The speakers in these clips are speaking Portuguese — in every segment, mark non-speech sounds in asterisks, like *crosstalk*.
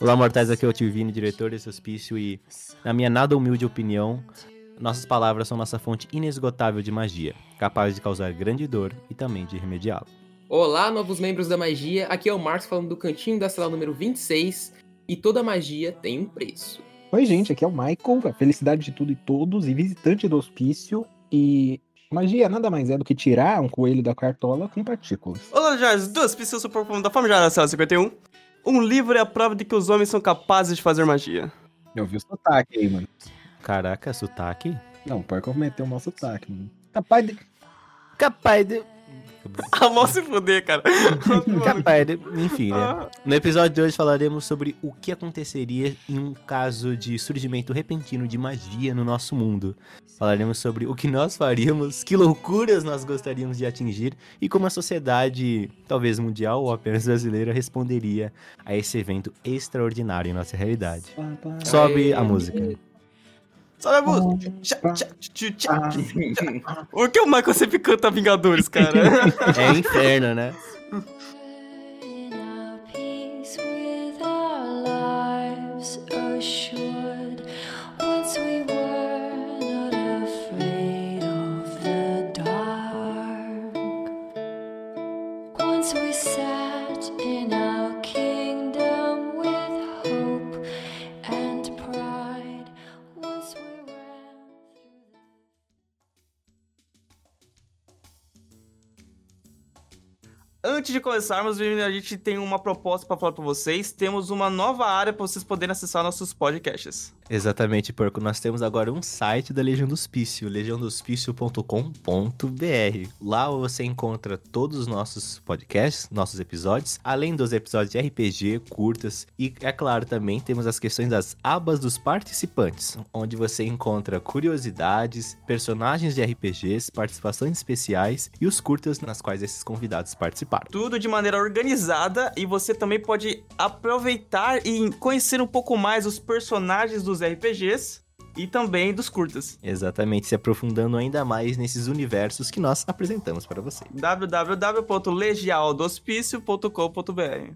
Olá, mortais, aqui é o Tio Vini, diretor desse hospício, e na minha nada humilde opinião, nossas palavras são nossa fonte inesgotável de magia, capaz de causar grande dor e também de remediá-la. Olá, novos membros da magia, aqui é o Marcos falando do cantinho da sala número 26, e toda magia tem um preço. Oi, gente, aqui é o Michael, a felicidade de tudo e todos, e visitante do hospício, e magia nada mais é do que tirar um coelho da cartola com partículas. Olá, Jorge, do hospício super da família Sala 51. Um livro é a prova de que os homens são capazes de fazer magia. Eu vi o sotaque aí, mano. Caraca, sotaque? Não, eu cometeu o mau sotaque, mano. Capaz de... Capaz de... *laughs* Ah, mal se fuder, cara. *laughs* Capaz de... Enfim, né? No episódio de hoje falaremos sobre o que aconteceria em um caso de surgimento repentino de magia no nosso mundo. Falaremos sobre o que nós faríamos, que loucuras nós gostaríamos de atingir e como a sociedade, talvez mundial ou apenas brasileira, responderia a esse evento extraordinário em nossa realidade. Sobe a música. Sobe a música. Por que o Michael sempre canta Vingadores, cara? *laughs* É inferno, né? Antes de começarmos, a gente tem uma proposta pra falar pra vocês. Temos uma nova área pra vocês poderem acessar nossos podcasts. Exatamente, porque nós temos agora um site da Legião do Hospício, legiãodohospício.com.br. Lá você encontra todos os nossos podcasts, nossos episódios, além dos episódios de RPG, curtas e, é claro, também temos as questões das abas dos participantes, onde você encontra curiosidades, personagens de RPGs, participações especiais e os curtas nas quais esses convidados participaram. Tudo de maneira organizada e você também pode aproveitar e conhecer um pouco mais os personagens dos RPGs e também dos curtas. Exatamente, se aprofundando ainda mais nesses universos que nós apresentamos para você. www.legialdohospício.com.br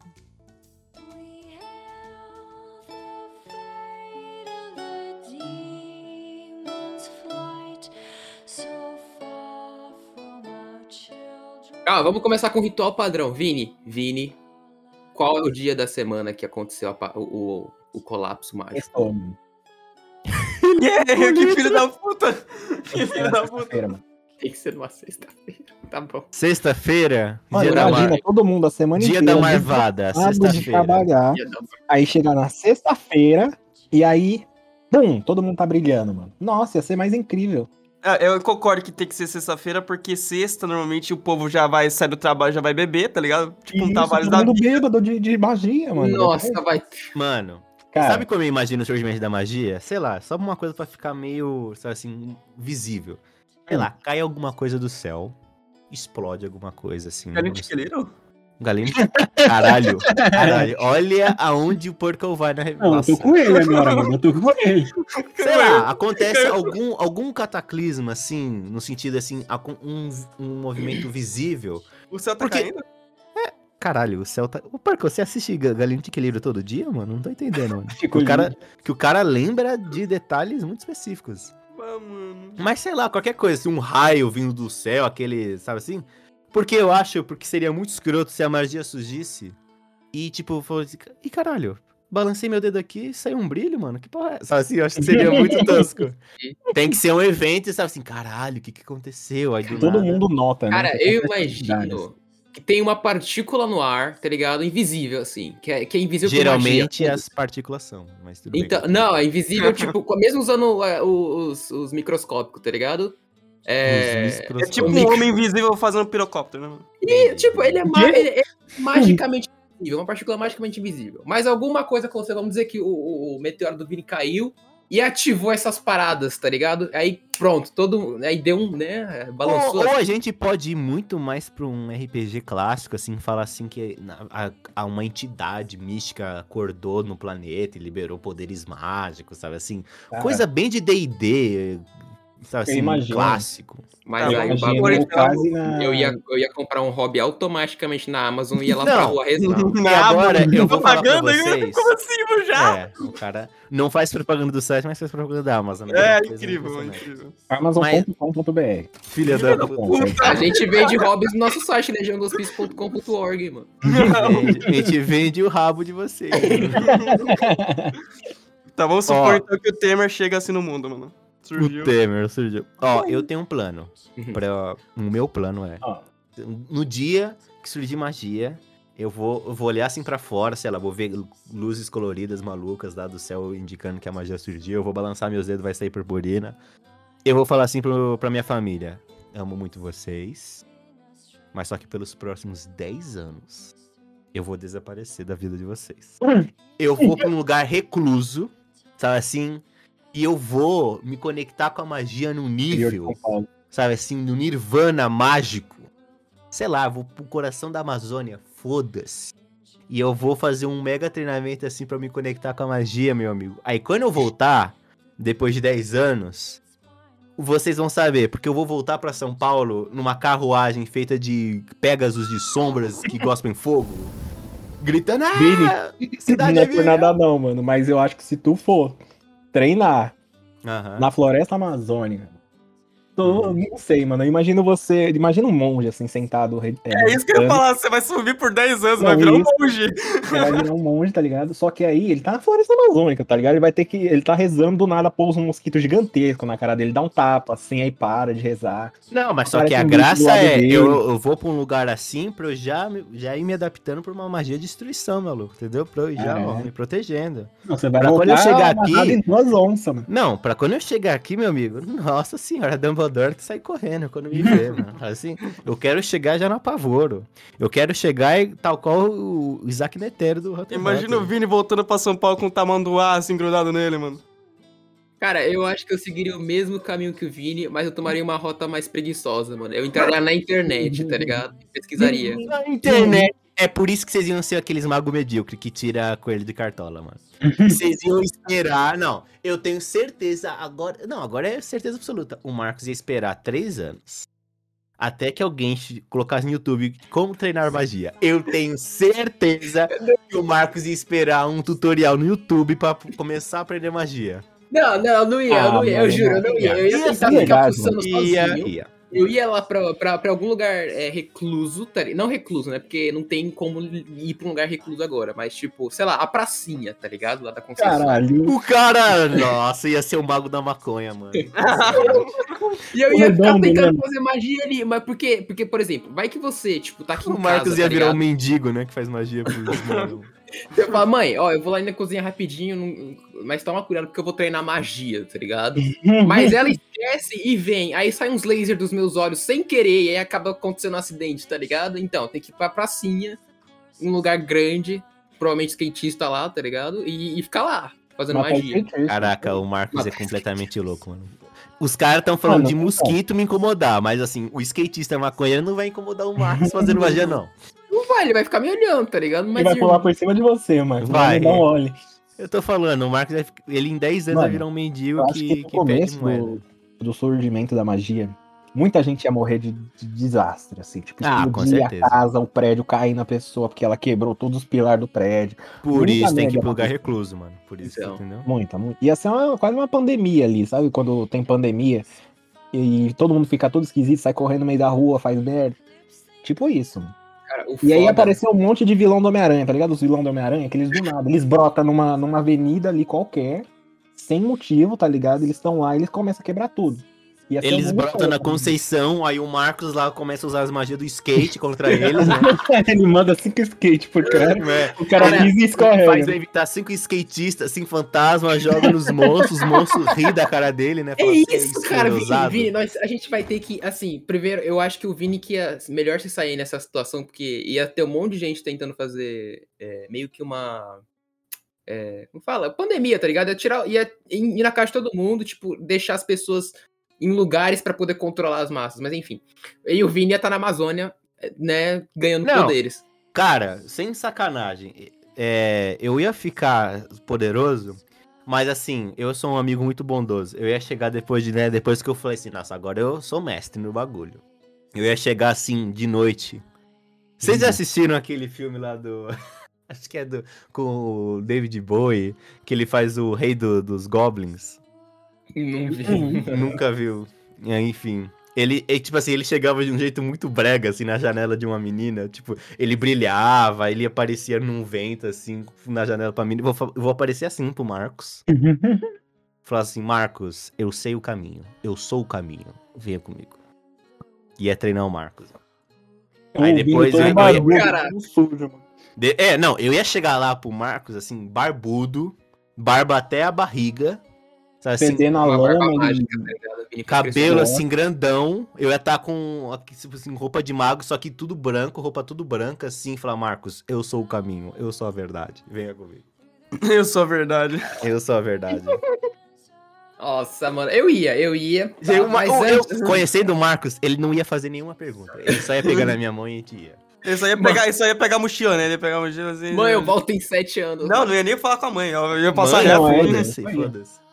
children. Ah, vamos começar com o ritual padrão. Vini, Vini, qual é o dia da semana que aconteceu a o, o, o colapso mágico? Estômago. Yeah, que filho da puta! Que filho da puta! Tem que ser numa sexta-feira. Tá bom. Sexta-feira, dia, da, imagina mar... todo mundo a semana dia inteira. da marvada, sexta-feira. trabalhar. Dar- Aí chega na sexta-feira e aí, pum, todo mundo tá brilhando, mano. Nossa, ia ser mais incrível. Ah, Eu concordo que tem que ser sexta-feira, porque sexta, normalmente, o povo já vai sair do trabalho, já vai beber, tá ligado? Tipo, um trabalho todo da mundo vida. bêbado de, de magia, mano. Nossa, vai. Mano, Cara, sabe como eu imagino o surgimento da magia? Sei lá, só uma coisa pra ficar meio, sabe assim, visível. Sei Hum. lá, cai alguma coisa do céu, explode alguma coisa assim. Galinho de Quilheiro? Galinho de... Caralho, caralho. Olha aonde o porco vai na não, eu revelação. tô com ele agora, mano. Eu tô com ele. Sei lá, *laughs* acontece algum, algum cataclisma, assim, no sentido assim, um, um movimento visível. O céu tá Por quê? caindo? Caralho, o céu tá. Ô, Porco, você assiste Ga- Galinho de Equilíbrio todo dia, mano? Não tô entendendo, mano. Que *laughs* Fico o, cara, que o cara lembra de detalhes muito específicos. Ah, mano. Mas sei lá, qualquer coisa, assim, um raio vindo do céu, aquele, sabe assim? Porque eu acho, porque seria muito escroto se a magia surgisse e, tipo, fosse. Ih, caralho, balancei meu dedo aqui e saiu um brilho, mano. Que porra é? essa? Sabe assim? Eu acho que seria muito *laughs* tosco. Tem que ser um evento e sabe assim, caralho, o que que aconteceu? Aí do Todo nada- mundo nota, né? Cara, eu imagino que tem uma partícula no ar, tá ligado? Invisível, assim. Que é, que é invisível Geralmente magia. as partículas são, mas tudo bem. Então, não, é invisível, tipo, *laughs* mesmo usando é, os, os microscópicos, tá ligado? É. Os É tipo O um micro- homem invisível fazendo pirocóptero, né? E, tipo, ele é, ma- ele é magicamente invisível, uma partícula magicamente invisível. Mas alguma coisa aconteceu, vamos dizer que o, o- o meteoro do Vini caiu e ativou essas paradas, tá ligado? Aí pronto, todo. Aí deu um, né? Balançou. Ou, ou a gente pode ir muito mais pra um RPG clássico, assim, falar assim que a, a uma entidade mística acordou no planeta e liberou poderes mágicos, sabe assim? Cara, Coisa bem de D&D, sabe Eu assim, imagino. clássico. Mas Tá, aí o quase na... Eu ia, eu ia comprar um hobby automaticamente na Amazon e ia lá Não. pra rua rezar. *laughs* E agora eu vou Propaganda ainda? vocês. Como assim, já? É, o cara não faz propaganda do site, mas faz propaganda da Amazon. né? É, incrível, incrível. Amazon.com.br. Filha da A gente vende hobbies no nosso site, legiãodospício.com.org, mano. Vende- A gente vende o rabo de vocês. *laughs* Tá, vamos supor Ó. então que o Temer chega assim no mundo, mano. Surgiu. O Temer surgiu. Ó, eu tenho um plano. Uhum. Pra... O meu plano é. Ó. No dia que surgir magia, eu vou, eu vou olhar assim pra fora, sei lá, vou ver luzes coloridas malucas lá do céu indicando que a magia surgiu. Eu vou balançar meus dedos, vai sair purpurina. Eu vou falar assim pro, pra minha família: Amo muito vocês, mas só que pelos próximos 10 anos eu vou desaparecer da vida de vocês. *laughs* Eu vou pra um lugar recluso, sabe assim? E eu vou me conectar com a magia num nível sabe assim, no Nirvana mágico. Sei lá, vou pro coração da Amazônia, foda-se. E eu vou fazer um mega treinamento assim pra me conectar com a magia, meu amigo. Aí quando eu voltar, depois de 10 anos, vocês vão saber, porque eu vou voltar pra São Paulo numa carruagem feita de Pegasus de sombras que gospem fogo, gritando: "Ah, cidade Não é é por minha!" nada não, mano. Mas eu acho que se tu for treinar Aham. na floresta amazônica, Uhum. não sei, mano. Eu imagino você. Imagina um monge assim, sentado. É, É isso que eu ia falar, você vai subir por 10 anos, Não, vai virar um isso. monge. Você vai virar um monge, tá ligado? Só que aí ele tá na floresta amazônica, tá ligado? Ele vai ter que. Ele tá rezando do nada, pousa um mosquito gigantesco na cara dele, dá um tapa, assim, aí para de rezar. Não, mas só que a um graça é, eu, eu vou pra um lugar assim pra eu já, já ir me adaptando pra uma magia de destruição, maluco, entendeu? Pra eu ir já, Ah, ó, é. me protegendo. Não, você vai Pra quando eu chegar aqui- em duas onças, mano. Não, pra quando eu chegar aqui, meu amigo, *laughs* nossa senhora, Dumbledore que sai correndo quando me vê, mano. Assim, eu quero chegar já no apavoro. Eu quero chegar e, tal qual o Isaac Netero do Harry Imagina o Vini voltando pra São Paulo com um tamanduá assim grudado nele, mano. Cara, eu acho que eu seguiria o mesmo caminho que o Vini, mas eu tomaria uma rota mais preguiçosa, mano. Eu entraria na internet, tá ligado? E Pesquisaria. Na internet. É por isso que vocês iam ser aqueles magos medíocres que tira coelho de cartola, mano. *laughs* Vocês iam esperar. Não, eu tenho certeza agora. Não, agora é certeza absoluta. O Marcos ia esperar três anos. Até que alguém colocasse no YouTube como treinar magia. Eu tenho certeza que o Marcos ia esperar um tutorial no YouTube pra p- começar a aprender magia. Não, não, eu não ia, eu não Ah, ia, eu mano, juro, eu não ia. Eu ia ia tentar ficar Ia, sozinho. ia. Eu ia lá pra, pra, pra algum lugar é, recluso, tá não recluso, né? Porque não tem como ir pra um lugar recluso agora, mas tipo, sei lá, a pracinha, tá ligado? Lá da Conceição. Caralho. O cara, nossa, ia ser o mago da maconha, mano. *laughs* E eu ia ficar redondo, tentando fazer magia ali, mas por quê? Porque, por exemplo, vai que você, tipo, tá aqui em O Marcos casa, ia tá virar um mendigo, né? Que faz magia pros. *laughs* Você fala, mãe, ó, eu vou lá na cozinha rapidinho, não- mas toma cuidado porque eu vou treinar magia, tá ligado? *laughs* Mas ela esquece e vem, aí sai uns lasers dos meus olhos sem querer, e aí acaba acontecendo um acidente, tá ligado? Então, tem que ir pra pracinha, um lugar grande, provavelmente skatista lá, tá ligado? E, e ficar lá, fazendo Mas magia. Caraca, o Marcos é completamente louco, mano. Os caras estão falando Mano, de não mosquito me incomodar, mas assim, o skatista maconheiro não vai incomodar o Marcos fazendo magia, não. Não vai, ele vai ficar me olhando, tá ligado? Ele Mas vai irmão, pular por cima de você, mano. Vai. Vai. Não olhe. Eu tô falando, o Marcos, vai ele em 10 anos vai Mano, virar um mendigo que, que no que começo do, do surgimento da magia, muita gente ia morrer de, de desastre, assim. Tipo, Ah, com explodir certeza. a casa, o prédio cair na pessoa, porque ela quebrou todos os pilares do prédio. Por muita isso tem que ir merda pro lugar aconteceu. recluso, mano. Por isso, Então. entendeu? Muita, muita. Ia ser uma, quase uma pandemia ali, sabe? Quando tem pandemia e todo mundo fica todo esquisito, sai correndo no meio da rua, faz merda. Tipo isso. mano. Cara, E aí apareceu um monte de vilão do Homem-Aranha, tá ligado? Os vilão do Homem-Aranha, que eles do nada, eles brotam numa, numa avenida ali qualquer, sem motivo, tá ligado? Eles estão lá e eles começam a quebrar tudo. Eles brotam na louco. Conceição, aí o Marcos lá começa a usar as magias do skate contra eles, né? *laughs* Ele manda cinco skate por cara. É. O cara diz e Faz escorrega. evitar cinco skatistas, cinco fantasmas, joga nos monstros, os monstros ri da cara dele, né? É Fala assim, isso, cara, Vini. Vini, nós, a gente vai ter que, assim, primeiro, eu acho que o Vini que ia melhor se sair nessa situação, porque ia ter um monte de gente tentando fazer é, meio que uma. É, como fala? Pandemia, tá ligado? Ia, tirar, ia ir na casa de todo mundo, tipo, deixar as pessoas em lugares pra poder controlar as massas, mas enfim. E o Vini ia estar na Amazônia, né, ganhando Não. poderes. Cara, sem sacanagem, é, eu ia ficar poderoso, Mas assim, eu sou um amigo muito bondoso. Eu ia chegar depois de, né, depois que eu falei assim, nossa, agora eu sou mestre no bagulho. Eu ia chegar assim, de noite. Vocês já assistiram aquele filme lá do. *laughs* Acho que é do. Com o David Bowie, que ele faz o rei do- dos goblins. Não vi. *laughs* Nunca viu. É, Enfim. Ele, e, tipo assim, ele chegava de um jeito muito brega, assim, na janela de uma menina. Tipo, ele brilhava, ele aparecia num vento, assim, na janela pra menina. Vou, eu vou aparecer assim pro Marcos. *laughs* Falar assim, Marcos, eu sei o caminho. Eu sou o caminho. Venha comigo. E é treinar o Marcos. Aí O depois eu- eu barbudo, todo sujo, mano. De- é, não, eu ia chegar lá pro Marcos, assim, barbudo, barba até a barriga. Sabe assim, Fedendo a lama mágica, tá Cabelo Cresceu. assim, grandão. Eu ia estar com aqui, tipo assim, roupa de mago, só que tudo branco, roupa tudo branca, assim. Falar, Marcos, eu sou o caminho, eu sou a verdade. Venha comigo. *laughs* Eu sou a verdade. Eu sou a verdade. Nossa, mano, eu ia, eu ia. tá? eu, mas eu- eu- antes- conhecendo o Marcos, ele não ia fazer nenhuma pergunta. Ele só ia pegar na minha mão e a gente ia. Ele só ia pegar, ele só ia pegar a mochila, né? Ele ia pegar a mochila assim. Mãe, eu volto em sete anos. Não, não ia nem falar com a mãe. Eu ia passar Mãe, reto. foda-se, né? foda-se.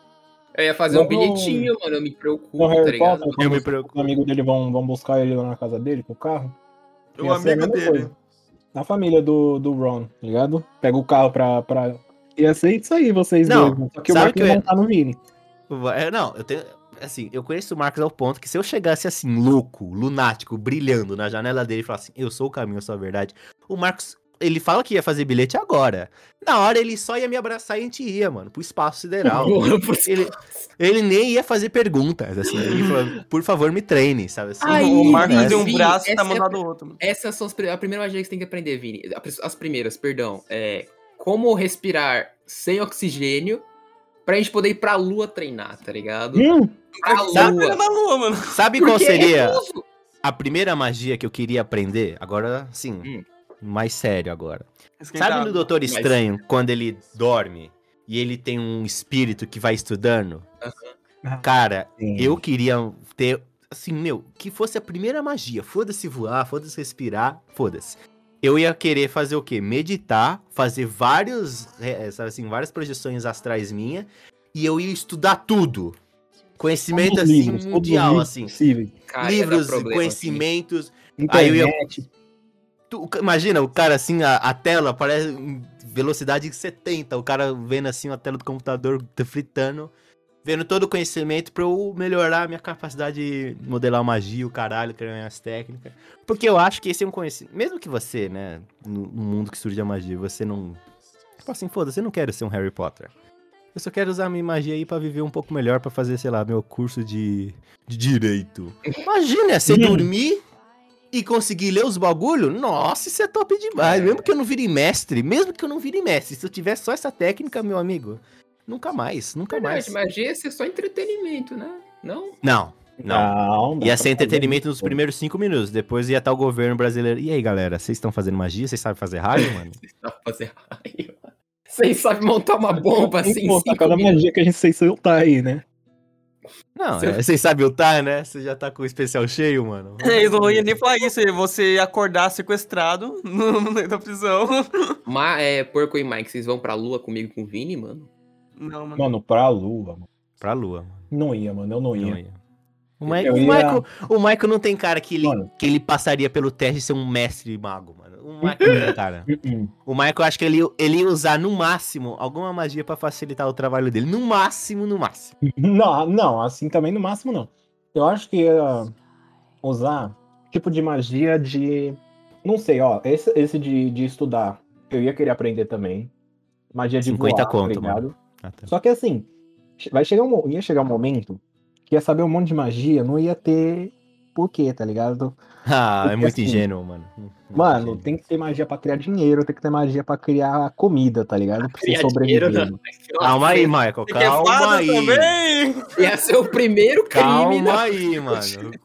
Eu ia fazer um Não, bilhetinho, mano, eu me preocupo, No tá ligado? Potter, Eu me preocupo. os amigos dele vão, vão buscar ele lá na casa dele com o carro. O amigo dele. coisa. Na família do, do Ron, tá ligado? Pega o carro pra, pra... Ia ser isso aí, vocês Não, dois. Só que o sabe Marcos que eu ia- montar no Vini. É, não, eu tenho. Assim, eu conheço o Marcos ao ponto que se eu chegasse assim, louco, lunático, brilhando na janela dele e falasse assim, eu sou o caminho, eu sou a verdade. O Marcos, ele fala que ia fazer bilhete agora. Na hora ele só ia me abraçar e a gente ia, mano, pro espaço sideral. *laughs* Ele, ele nem ia fazer perguntas, assim. Ele falou, *laughs* por favor, me treine, sabe assim? Aí, o Marcos Vini, tem um braço e tá é mandado a- o outro. mano. Essas são as, a primeira magia que você tem que aprender, Vini. As- As primeiras, perdão. É como respirar sem oxigênio pra gente poder ir pra lua treinar, tá ligado? Hum, Pra Sabe- Ele lua. na lua, mano. Sabe qual Porque é seria recuso. a primeira magia que eu queria aprender? Agora, sim, Hum. Mais sério agora. Esquentar. Sabe no Doutor Mas- Estranho, quando ele dorme e ele tem um espírito que vai estudando? Cara, sim. eu queria ter, assim, meu, que fosse a primeira magia. Foda-se voar, foda-se respirar, foda-se. Eu ia querer fazer o quê? Meditar, fazer vários, é, sabe assim, várias projeções astrais minha e eu ia estudar tudo. Conhecimento, assim, livros, mundial, assim. Cara, livros, problema, assim. conhecimentos, Aí eu ia- Internet. Tu- imagina, o cara assim, a, a tela parece velocidade 70, o cara vendo assim a tela do computador fritando, vendo todo o conhecimento pra eu melhorar a minha capacidade de modelar magia, o caralho, criar minhas técnicas. Porque eu acho que esse é um conhecimento. Mesmo que você, né, no, mundo que surge a magia, você não. Tipo assim, foda-se, eu não quero ser um Harry Potter. Eu só quero usar a minha magia aí pra viver um pouco melhor, pra fazer, sei lá, meu curso de, de direito. *laughs* Imagina, você dormir e conseguir ler os bagulho, nossa, isso é top demais. É. Mesmo que eu não vire mestre, mesmo que eu não vire mestre, se eu tiver só essa técnica, meu amigo, nunca mais, nunca mais. Verdade, magia ia ser só entretenimento, né? Não? Não, não. Não, Ia ser fazer entretenimento nos primeiros cinco minutos, depois ia estar o governo brasileiro. E aí, galera, vocês estão fazendo magia? Vocês sabem fazer raio, mano? *laughs* Vocês sabem fazer raiva. Vocês sabem montar uma bomba assim cada minutos. magia que a gente sei soltar aí, né? Não, Seu- é, vocês sabem ultar, né? Você já tá com o especial cheio, mano. *laughs* Eles não iam nem falar isso, você acordar sequestrado *laughs* no meio da prisão. *laughs* Ma, é, Porco e Mike, vocês vão pra lua comigo com o Vini, mano? Não, mano. Mano, pra lua, mano. Pra lua, mano. Não ia, mano. Eu não ia. Não ia. O, Mike, Eu o, ia- Michael, o Michael não tem cara que ele, Mano. que ele passaria pelo teste de ser um mestre mago, mano. O Michael não tem cara. Uh-uh. O Michael, acho que ele, ele ia usar no máximo alguma magia pra facilitar o trabalho dele. No máximo, no máximo. Não, não, assim também no máximo não. Eu acho que ia usar tipo de magia de. Não sei, ó. Esse, esse de, de estudar, eu ia querer aprender também. Magia de 50 voar, conto, tá ligado? Ah, tá. Só que assim, vai chegar um, ia chegar um momento ia saber um monte de magia, não ia ter porquê, tá ligado? Ah, é Porque muito assim, ingênuo, mano. Mano, tem que ter magia pra criar dinheiro, tem que ter magia pra criar comida, tá ligado? Pra você Criar sobreviver. dinheiro, não. Calma aí, Michael. Você Calma fada aí. também? Ia ser o primeiro crime, né? Calma aí, mano.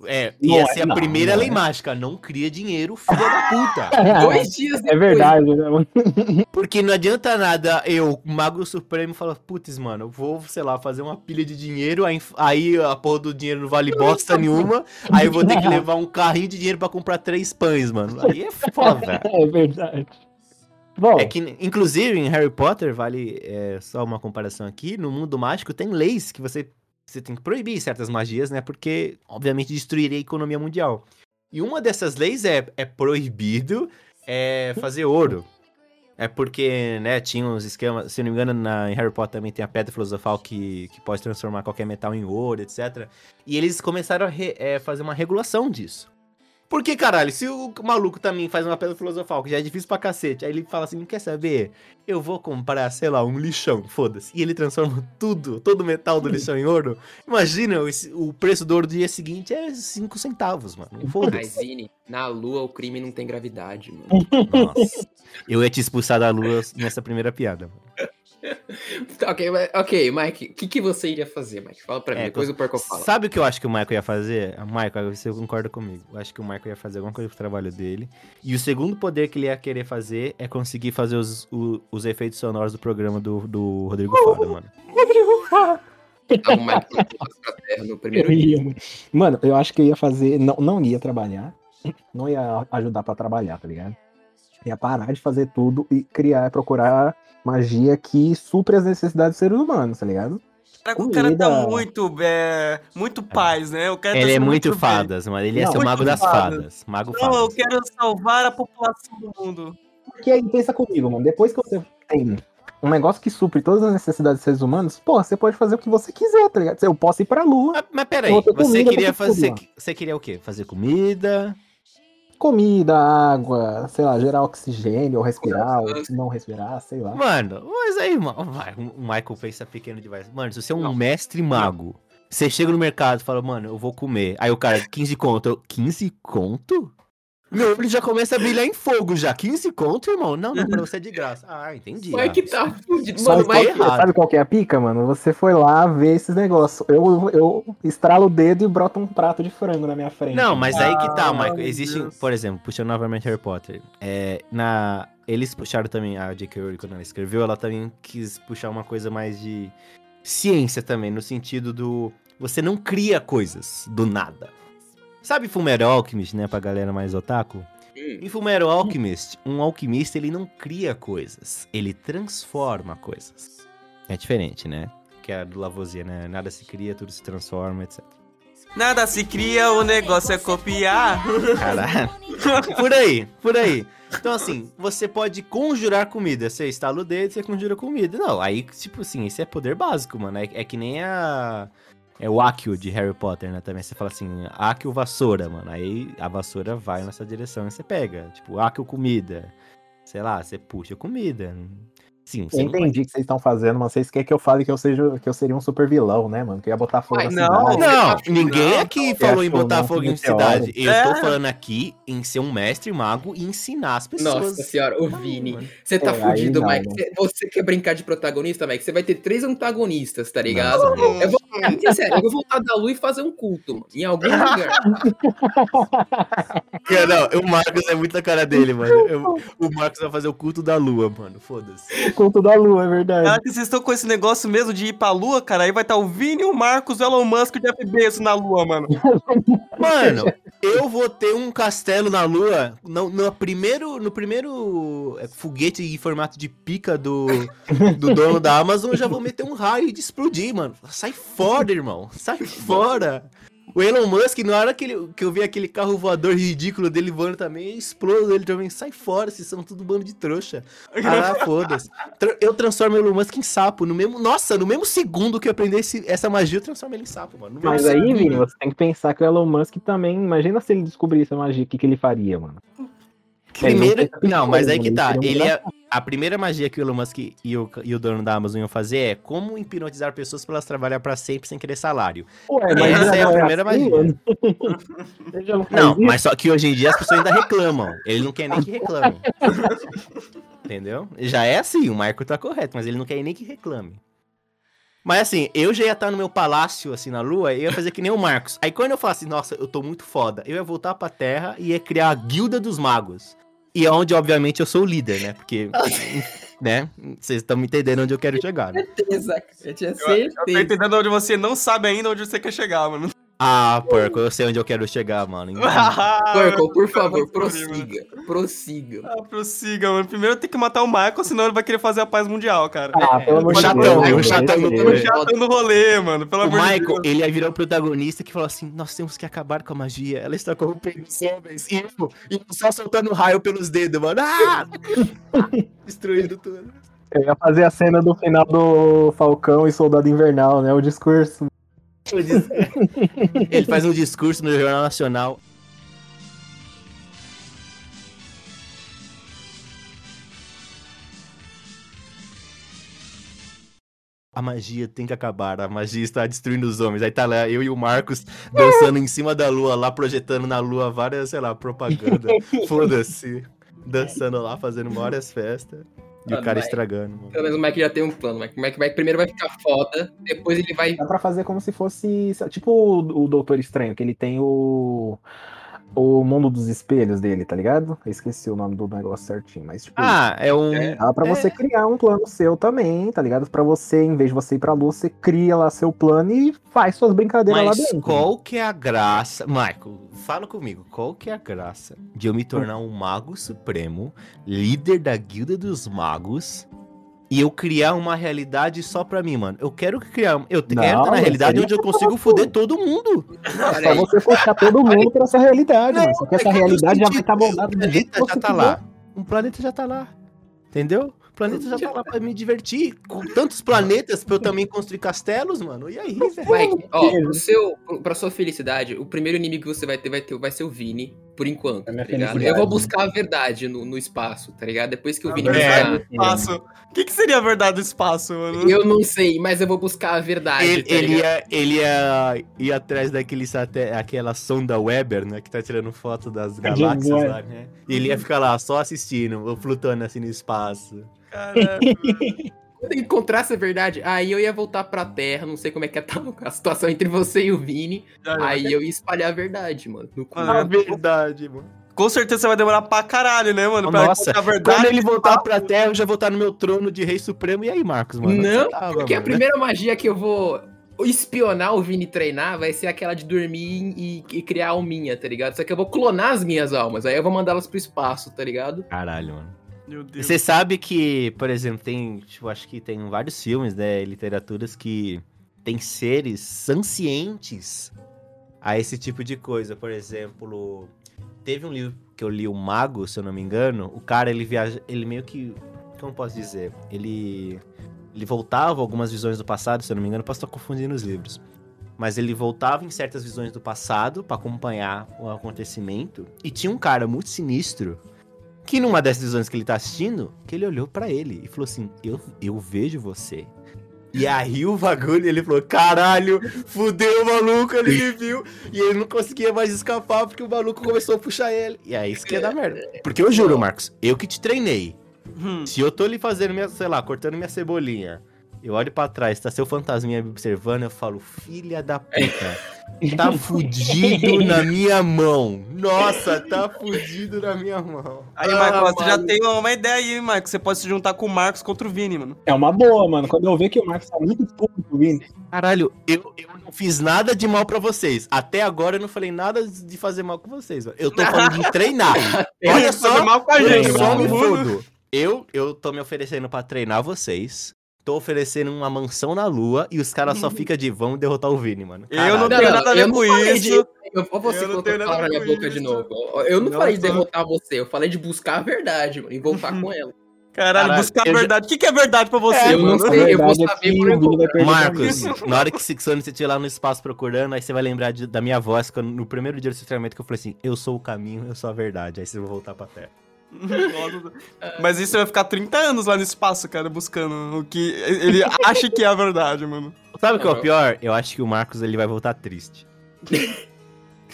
É, Não ia é, ser a não, primeira não lei é. mágica. Não cria dinheiro, filha da puta. *laughs* Dois dias depois. É verdade, né? mano? *laughs* Porque não adianta nada eu, Mago Supremo, falar, putz, mano, eu vou, sei lá, fazer uma pilha de dinheiro, aí, aí a porra do dinheiro não vale bosta nenhuma, aí eu vou ter que levar um carrinho de dinheiro pra comprar três pães, mano. Aí é foda. *laughs* É verdade. Bom, É que, inclusive, em Harry Potter, vale é, só uma comparação aqui, no mundo mágico tem leis que você, você tem que proibir certas magias, né? Porque, obviamente, destruiria a economia mundial. E uma dessas leis é, é proibido é, fazer ouro. É porque, né, tinha uns esquemas, se não me engano, na, em Harry Potter também tem a pedra filosofal que, que pode transformar qualquer metal em ouro, etc. E eles começaram a re- é, fazer uma regulação disso. Porque, caralho, se o maluco também faz uma pedra filosofal, que já é difícil pra cacete, aí ele fala assim, quer saber? Eu vou comprar, sei lá, um lixão, foda-se. E ele transforma tudo, todo o metal do lixão em ouro. *laughs* Imagina, o preço do ouro do dia seguinte é 5 centavos, mano. Mas, Foda-se. Vini, na lua o crime não tem gravidade, mano. Nossa. Eu ia te expulsar da lua nessa primeira piada. mano. *laughs* Ok, ok, Mike, o que, que você iria fazer, Mike? Fala pra mim, É, depois o Porco fala. Sabe o que eu acho que o Michael ia fazer? Michael, você concorda comigo. Eu acho que o Michael ia fazer alguma coisa pro trabalho dele. E o segundo poder que ele ia querer fazer é conseguir fazer os, o- os efeitos sonoros do programa do, do Rodrigo Fada, mano. Então, o Mike voltou pra terra no primeiro eu ia, mano. Mano, eu acho que eu ia fazer. Não, não ia trabalhar. Não ia ajudar pra trabalhar, tá ligado? Ia parar de fazer tudo e criar, procurar magia que supre as necessidades dos seres humanos, tá ligado? O cara tá muito, é, muito paz, né? O cara tá Ele é sendo muito bem. fadas, mano. Ele ia Não, ser o muito mago das fadas. fadas. Mago Não, eu fadas. quero salvar a população do mundo. Porque aí pensa comigo, mano. Depois que você tem um negócio que supre todas as necessidades dos seres humanos, pô, você pode fazer o que você quiser, tá ligado? Eu posso ir pra lua, Mas, mas peraí, você comida queria fazer. Você queria o quê? Fazer comida? Comida, água, sei lá, gerar oxigênio, ou respirar, ou não respirar, sei lá. Mano, mas aí, mano, vai, o Michael pensa pequeno demais. Mano, se você é um Não. mestre mago, você chega no mercado e fala, mano, eu vou comer. Aí o cara, 15 conto. Eu, 15 conto? Meu, ele já começa a brilhar em fogo já. 15 conto, irmão? Não, não, pra você é de graça. Ah, entendi. Mike ah. tá fudido. Mano, tá Mike, errado. Sabe qual que é a pica, mano? Você foi lá ver esses negócios. Eu, eu estralo o dedo e broto um prato de frango na minha frente. Não, mas aí que tá, Ah, Michael. Existe, Deus. por exemplo, puxando novamente Harry Potter. É, na, eles puxaram também, a J.K. Rowling, quando ela escreveu, ela também quis puxar uma coisa mais de ciência também, no sentido do. Você não cria coisas do nada. Sabe Fullmetal Alchemist, né, pra galera mais otaku? Hum, Em Fullmetal Alchemist, um alquimista ele não cria coisas, ele transforma coisas. É diferente, né? Que é a do Lavoisier, né? Nada se cria, tudo se transforma, etc. Nada se cria, o negócio é copiar. Caralho. por aí, por aí. Então, assim, você pode conjurar comida. Você estala o dedo, você conjura comida. Não, aí, tipo assim, esse é poder básico, mano. É, é que nem a. É o Akio de Harry Potter, né? Também você fala assim, Akio vassoura, mano. Aí a vassoura vai nessa direção e você pega. Tipo, Akio comida. Sei lá, você puxa comida. Sim, Eu entendi o que vocês estão fazendo, mas vocês querem que eu fale que eu, seja, que eu seria um super vilão, né, mano? Que eu ia botar fogo Mas na não, cidade. Não, tá- ninguém aqui não, falou em botar fogo em cidade. Eu É. tô falando aqui em ser um mestre mago e ensinar as pessoas. Nossa senhora, o Vini. Você tá É, fudido, não, Mike. né? Você- Você quer brincar de protagonista, Mike? Você vai ter três antagonistas, tá ligado? Eu vou, *laughs* é sério, eu vou voltar da lua e fazer um culto, mano. Em algum lugar. *laughs* É, Não, o Marcos é muito a cara dele, mano. Eu- o Marcos vai fazer o culto da lua, mano. Foda-se. *laughs* O culto da lua, é verdade. Cara, vocês estão com esse negócio mesmo de ir pra lua, cara, aí vai estar o Vini, o Marcos, o Elon Musk e o Jeff Bezos na lua, mano. *laughs* Mano, eu vou ter um castelo na lua no, no primeiro, no primeiro é, foguete em formato de pica do, do dono da Amazon, eu já vou meter um raio de explodir, mano. Sai fora, irmão. Sai fora. O Elon Musk, na hora que, ele, que eu vi aquele carro voador ridículo dele voando também, explodo ele também. Sai fora, vocês são tudo bando de trouxa. Ah, *laughs* foda-se. Eu transformo o Elon Musk em sapo. No mesmo, nossa, no mesmo segundo que eu aprender esse- essa magia, eu transformo ele em sapo, mano. No Mas aí. Vini, você tem que pensar que o Elon Musk também. Imagina se ele descobrisse a magia, o que, que ele faria, mano? Primeiro, Ele não mas aí que ele tá. Ele é, a primeira magia que o Elon Musk e o, e o dono da Amazon iam fazer é como hipnotizar pessoas pra elas trabalhar pra sempre sem querer salário. Ué, Essa já é a não primeira assim, magia. *laughs* não Não, mas só que hoje em dia as pessoas ainda reclamam. Ele não quer nem que reclame. *laughs* Entendeu? Já é assim, o Marco tá correto, mas ele não quer nem que reclame. Mas assim, eu já ia estar no meu palácio, assim, na lua, e eu ia fazer que nem o Marcos. Aí quando eu falasse, nossa, eu tô muito foda, eu ia voltar pra terra e ia criar a Guilda dos Magos. E é onde, obviamente, eu sou o líder, né? Porque, *laughs* né? Vocês estão me entendendo onde eu quero chegar, né? certeza, eu tinha Eu, eu tô certeza. entendendo onde você não sabe ainda onde você quer chegar, mano. Ah, porco, eu sei onde eu quero chegar, mano. *laughs* Purple, por favor, Nossa, prossiga. Prossiga. Ah, prossiga, mano. Primeiro tem que matar o Michael, senão ele vai querer fazer a paz mundial, cara. Ah, pelo amor o de chatão, Deus. o chatão do beleza. O chatão do rolê, mano. Pelo O amor de Michael, Deus. ele ia virar o protagonista que falou assim: Nós temos que acabar com a magia. Ela está corrompendo os homens. E e só soltando raio pelos dedos, mano. Ah! *laughs* Destruindo tudo. Eu ia fazer a cena do final do Falcão e Soldado Invernal, né? O discurso. *laughs* Ele faz um discurso no Jornal Nacional. A magia tem que acabar, a magia está destruindo os homens. Aí tá lá eu e o Marcos dançando em cima da lua, lá projetando na lua várias, sei lá, propaganda. *laughs* Foda-se. Dançando lá, fazendo várias festas. E o cara estragando, mano. Pelo menos o Mike já tem um plano. O Mike, o Mike vai, primeiro vai ficar foda, depois ele vai. Dá pra fazer como se fosse. Tipo o, o Doutor Estranho, que ele tem o. O mundo dos espelhos dele, tá ligado? Eu esqueci o nome do negócio certinho, mas tipo. Ah, é um. É. Dá pra você criar um plano seu também, tá ligado? Pra você, em vez de você ir pra lua, você cria lá seu plano e faz suas brincadeiras lá Mas dentro. qual que é a graça? Michael, fala comigo. Qual que é a graça de eu me tornar um mago supremo, líder da guilda dos magos, e eu criar uma realidade só pra mim, mano? Eu quero criar. Eu Não, quero estar na mas realidade onde eu é consigo foder todo mundo. Olha Só você puxar todo mundo pra essa realidade, Não, mano. Só que essa é realidade já vai sentido? estar moldada O do jeito que planeta você já tá quiser. lá. Um planeta já tá lá. Entendeu? O planeta já tá lá pra me divertir. Com tantos planetas pra eu também construir castelos, mano. E aí, velho? Mike, ó, pro seu, pro- pra sua felicidade, o primeiro inimigo que você vai ter vai, ter, vai ser o Vini, por enquanto, É tá ligado? Eu vou buscar a verdade no, no espaço, tá ligado? Depois que Vini verdade buscar. espaço. O que, que seria a verdade do espaço, mano? Eu não sei, mas eu vou buscar a verdade, Ele, tá ele ia, ele ia ir atrás daquele saté- aquela sonda Weber, né? Que tá tirando foto das galáxias lá, né? E ele ia ficar lá só assistindo, ou flutuando assim no espaço. Caralho. *laughs* Quando eu encontrasse a verdade, aí eu ia voltar pra Terra, não sei como é que *laughs* tá a situação entre você e o Vini, aí eu ia espalhar a verdade, mano. A verdade, mano. Com certeza você vai demorar pra caralho, né, mano? Pra Nossa, a verdade. Quando ele voltar pra Terra, eu já vou estar no meu trono de Rei Supremo. E aí, Marcos, mano? Não, tava, porque a mano? primeira magia que eu vou espionar o Vini treinar vai ser aquela de dormir e, e criar alminha, tá ligado? Só que eu vou clonar as minhas almas, aí eu vou mandá-las pro espaço, tá ligado? Caralho, mano. Meu Deus. Você sabe que, por exemplo, tem, tipo, acho que tem vários filmes, né, literaturas que tem seres sancientes a esse tipo de coisa. Por exemplo, teve um livro que eu li, O Mago, se eu não me engano. O cara, ele viaja, ele meio que, como posso dizer, ele ele voltava algumas visões do passado, se eu não me engano, posso estar confundindo os livros. Mas ele voltava em certas visões do passado pra acompanhar o acontecimento e tinha um cara muito sinistro que numa dessas visões que ele tá assistindo, que ele olhou pra ele e falou assim: Eu, eu vejo você. E aí *laughs* o bagulho, ele falou: Caralho, fudeu o maluco, ele me viu. E ele não conseguia mais escapar porque o maluco começou a puxar ele. E aí isso que é da merda. Porque eu juro, Marcos, eu que te treinei. Hum. Se eu tô ali fazendo minha, sei lá, cortando minha cebolinha, eu olho pra trás, tá seu fantasminha me observando, eu falo, filha da puta, *laughs* tá fudido na minha mão. Nossa, tá fudido na minha mão. Aí, Ah, Michael, você já mano. tem uma ideia aí, hein, Michael? Você pode se juntar com o Marcos contra o Vini, mano. É uma boa, mano. Quando eu ver que o Marcos tá muito puto com o Vini, Caralho, eu, eu não fiz nada de mal pra vocês. Até agora eu não falei nada de fazer mal com vocês. mano. Eu tô falando de treinar. *laughs* Olha só, mal com a eu gente, só mano. me fodo. Eu, eu tô me oferecendo pra treinar vocês. Tô oferecendo uma mansão na lua e os caras só *laughs* ficam de vamos derrotar o Vini, mano. Eu não Caralho. tenho nada a ver não com isso. de- Eu, você Eu não tenho a nada com minha boca isso. de novo. Eu não falei de derrotar você, eu falei de buscar a verdade, mano, e voltar com ela. Caralho, Caralho, buscar a eu já- verdade. O que, que é verdade pra você, É, eu mano? não sei, eu vou verdade é saber por Marcos, na hora que quando você estiver lá no espaço procurando, aí você vai lembrar de- da minha voz quando- no primeiro dia do seu treinamento que eu falei assim: Eu sou o caminho, eu sou a verdade. Aí você vai voltar pra terra. *laughs* Mas isso vai ficar 30 anos lá no espaço, cara, buscando o que ele *laughs* acha que é a verdade, mano. Sabe o que é o Não. pior? Eu acho que o Marcos ele vai voltar triste. *laughs*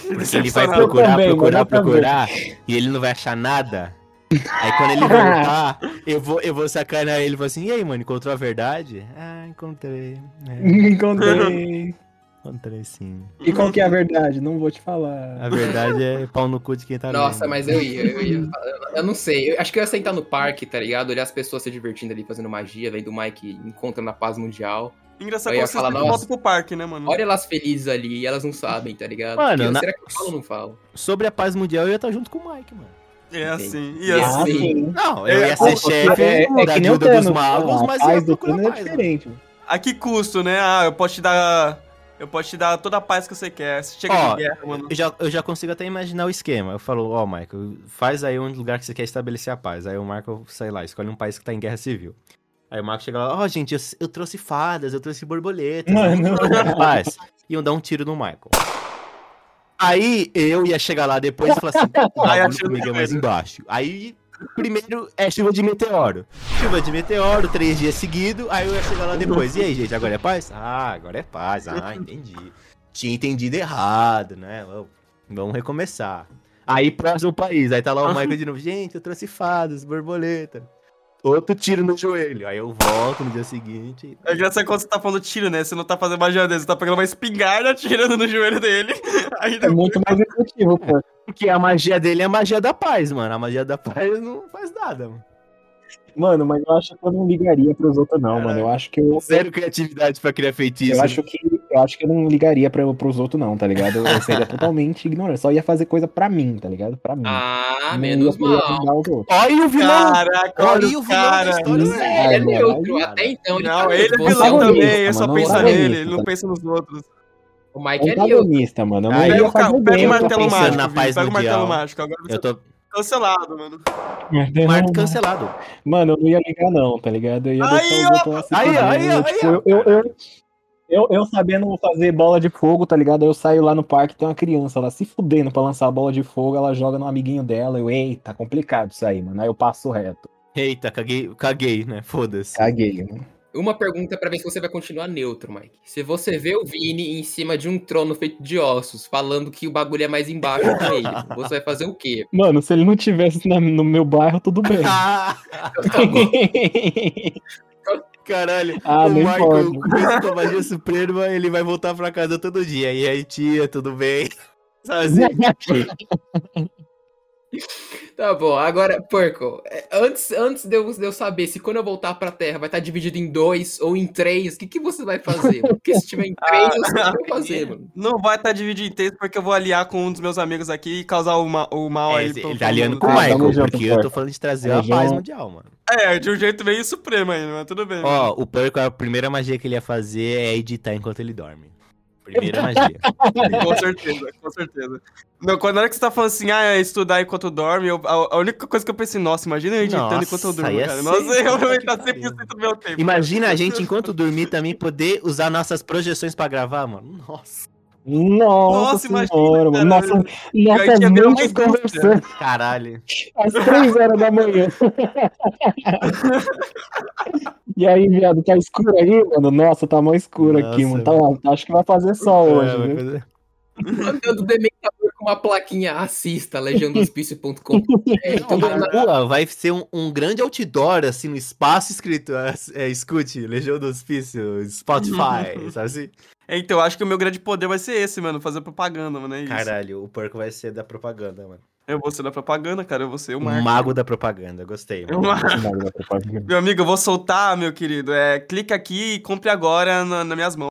Porque ele vai procurar, também, procurar, procurar, e ele não vai achar nada. Aí quando ele voltar, eu vou, eu vou sacanear ele e vou assim, e aí, mano, encontrou a verdade? Ah, encontrei. É, Encontrei. Encontrei sim. E qual que é a verdade? Não vou te falar. A verdade é pau no cu de quem tá Nossa, lendo. mas eu ia, eu ia. *laughs* Eu não sei, eu acho que eu ia sentar no parque, tá ligado? Olhar as pessoas se divertindo ali, fazendo magia, vendo o Mike encontrando a paz mundial. Engraçado Eu que vocês falar, nossa. voltam pro parque, né, mano? Olha elas felizes ali e elas não sabem, tá ligado? Mano, Porque, na- Será que eu falo ou não falo? Sobre a paz mundial, eu ia estar junto com o Mike, mano. É assim. E E assim. Ah, assim, sim. Não, eu É, ia ser Pô, chefe é, é da que nem guilda dos magos, a mas paz ia do é paz, mano. diferente. A que custo, né? Ah, eu posso te dar. Eu posso te dar toda a paz que você quer. Chega Ó, de guerra, mano. Eu já, eu já consigo até imaginar o esquema. Eu falo, ó, Michael, faz aí um lugar que você quer estabelecer a paz. Aí o Michael, sei lá, escolhe um país que tá em guerra civil. Aí o Michael chega lá, ó, gente, eu, eu trouxe fadas, eu trouxe borboletas. Mano. Paz. Iam dar um tiro no Michael. Aí eu ia chegar lá depois e falar assim, bagulho achando comigo é mais era. embaixo. Aí, primeiro é chuva de meteoro. Chuva de meteoro, três dias seguidos. Aí eu ia chegar lá depois. E aí, gente, agora é paz? Ah, agora é paz. Ah, *laughs* entendi. Tinha entendido errado, né? Vamos- recomeçar. Aí, próximo país. Aí tá lá o Michael de novo. Gente, eu trouxe fadas, borboleta. Outro tiro no joelho. Aí eu volto no dia seguinte. É engraçado quando você tá falando tiro, né? Você não tá fazendo magia dele, você tá pegando uma espingarda atirando no joelho dele. *laughs* Aí É depois... muito mais efetivo, pô. Porque a magia dele é a magia da paz, mano. A magia da paz não faz nada, mano. Mano, mas eu acho que eu não ligaria pros outros, não, mano. Eu acho que eu. Zero criatividade pra criar feitiço. Eu acho que eu acho que eu não ligaria pra, pros outros, não, tá ligado? Eu seria *laughs* totalmente ignorante. Só ia fazer coisa pra mim, tá ligado? Pra mim. Ah, Não menos mal. Olha o vilão! Caraca, Olha olha o o vilão cara. da história. Ele É, é mano, neutro. Até então ele Não, tá ele é vilão também, ele só pensa protagonista, nele, ele não tá? pensa nos outros. O Mike é. Antagonista, mano. Eu Aí ia Pega o, eu martelo mágico, na paz pega o martelo mágico. Agora você Eu tô tá cancelado, mano. Marco cancelado. Mano, eu não ia ligar, não, tá ligado? Eu ia Aí, outros lá se Aí, fudendo, aí, eu, aí, tipo, aí, eu, eu, eu, eu, eu sabendo fazer bola de fogo, tá ligado? Eu saio lá no parque, tem uma criança lá se fudendo pra lançar a bola de fogo, ela joga no amiguinho dela, eu, eita, complicado isso aí, mano. Aí eu passo reto. Eita, caguei, caguei né? Foda-se. Caguei, mano. Uma pergunta pra ver se você vai continuar neutro, Mike. Se você vê o Vini em cima de um trono feito de ossos, falando que o bagulho é mais embaixo que ele, *laughs* você vai fazer o quê? Mano, se ele não tivesse na- no meu bairro, tudo bem. Ah, *laughs* Tá caralho. Ah, o Michael, importa. com a magia suprema, ele vai voltar pra casa todo dia. E aí, tia, tudo bem? *laughs* Sabe assim? Tá bom, agora, Porco, é, antes, antes de, eu, de eu saber se quando eu voltar pra Terra vai estar dividido em dois ou em três, o que, que você vai fazer? Porque se tiver em *laughs* três, eu sei o que eu vou fazer, mano. Não vai estar dividido em três porque eu vou aliar com um dos meus amigos aqui e causar o, ma- o mal É, aí. ele tá aliando com o Ah, Michael, junto, porque eu tô falando de trazer Tamo a paz mundial, mano. É, de um jeito meio supremo ainda, mas tudo bem. Ó, o Porco, a primeira magia que ele ia fazer é editar enquanto ele dorme. Primeira *laughs* magia. Com certeza, com certeza. Não, quando na hora que você tá falando assim, ah, é estudar enquanto dorme, eu- a, a única coisa que eu pensei, nossa, imagina eu editando Nossa, enquanto eu durmo, ia cara. ser Nossa, eu vou aproveitar incrível. 100% do meu tempo. Imagina a gente, enquanto dormir, também poder usar nossas projeções pra gravar, mano. Nossa, Nossa, Nossa, imagina, senhora, mano. cara. Nossa, nossa uma mente conversando caralho. às três horas da manhã. E aí, viado, tá escuro aí, mano? Nossa, tá mó escuro aqui, Nossa, mano. Tá, acho que vai fazer sol hoje, É, vai viu? fazer- Mandando dementador com uma plaquinha, assista, legiãodohospício.com. É, na vai ser um, um grande outdoor, assim, no espaço escrito, é, é, escute, Legião do Hospício, Spotify, *laughs* sabe assim? É, Então, eu acho que o meu grande poder vai ser esse, mano, fazer propaganda, mano, é isso. Caralho, o porco vai ser da propaganda, mano. Eu vou ser da propaganda, cara, eu vou ser o O marketing. mago da propaganda, gostei. Mano. mar- Meu amigo, eu vou soltar, meu querido. É, clica aqui e compre agora na, nas minhas mãos.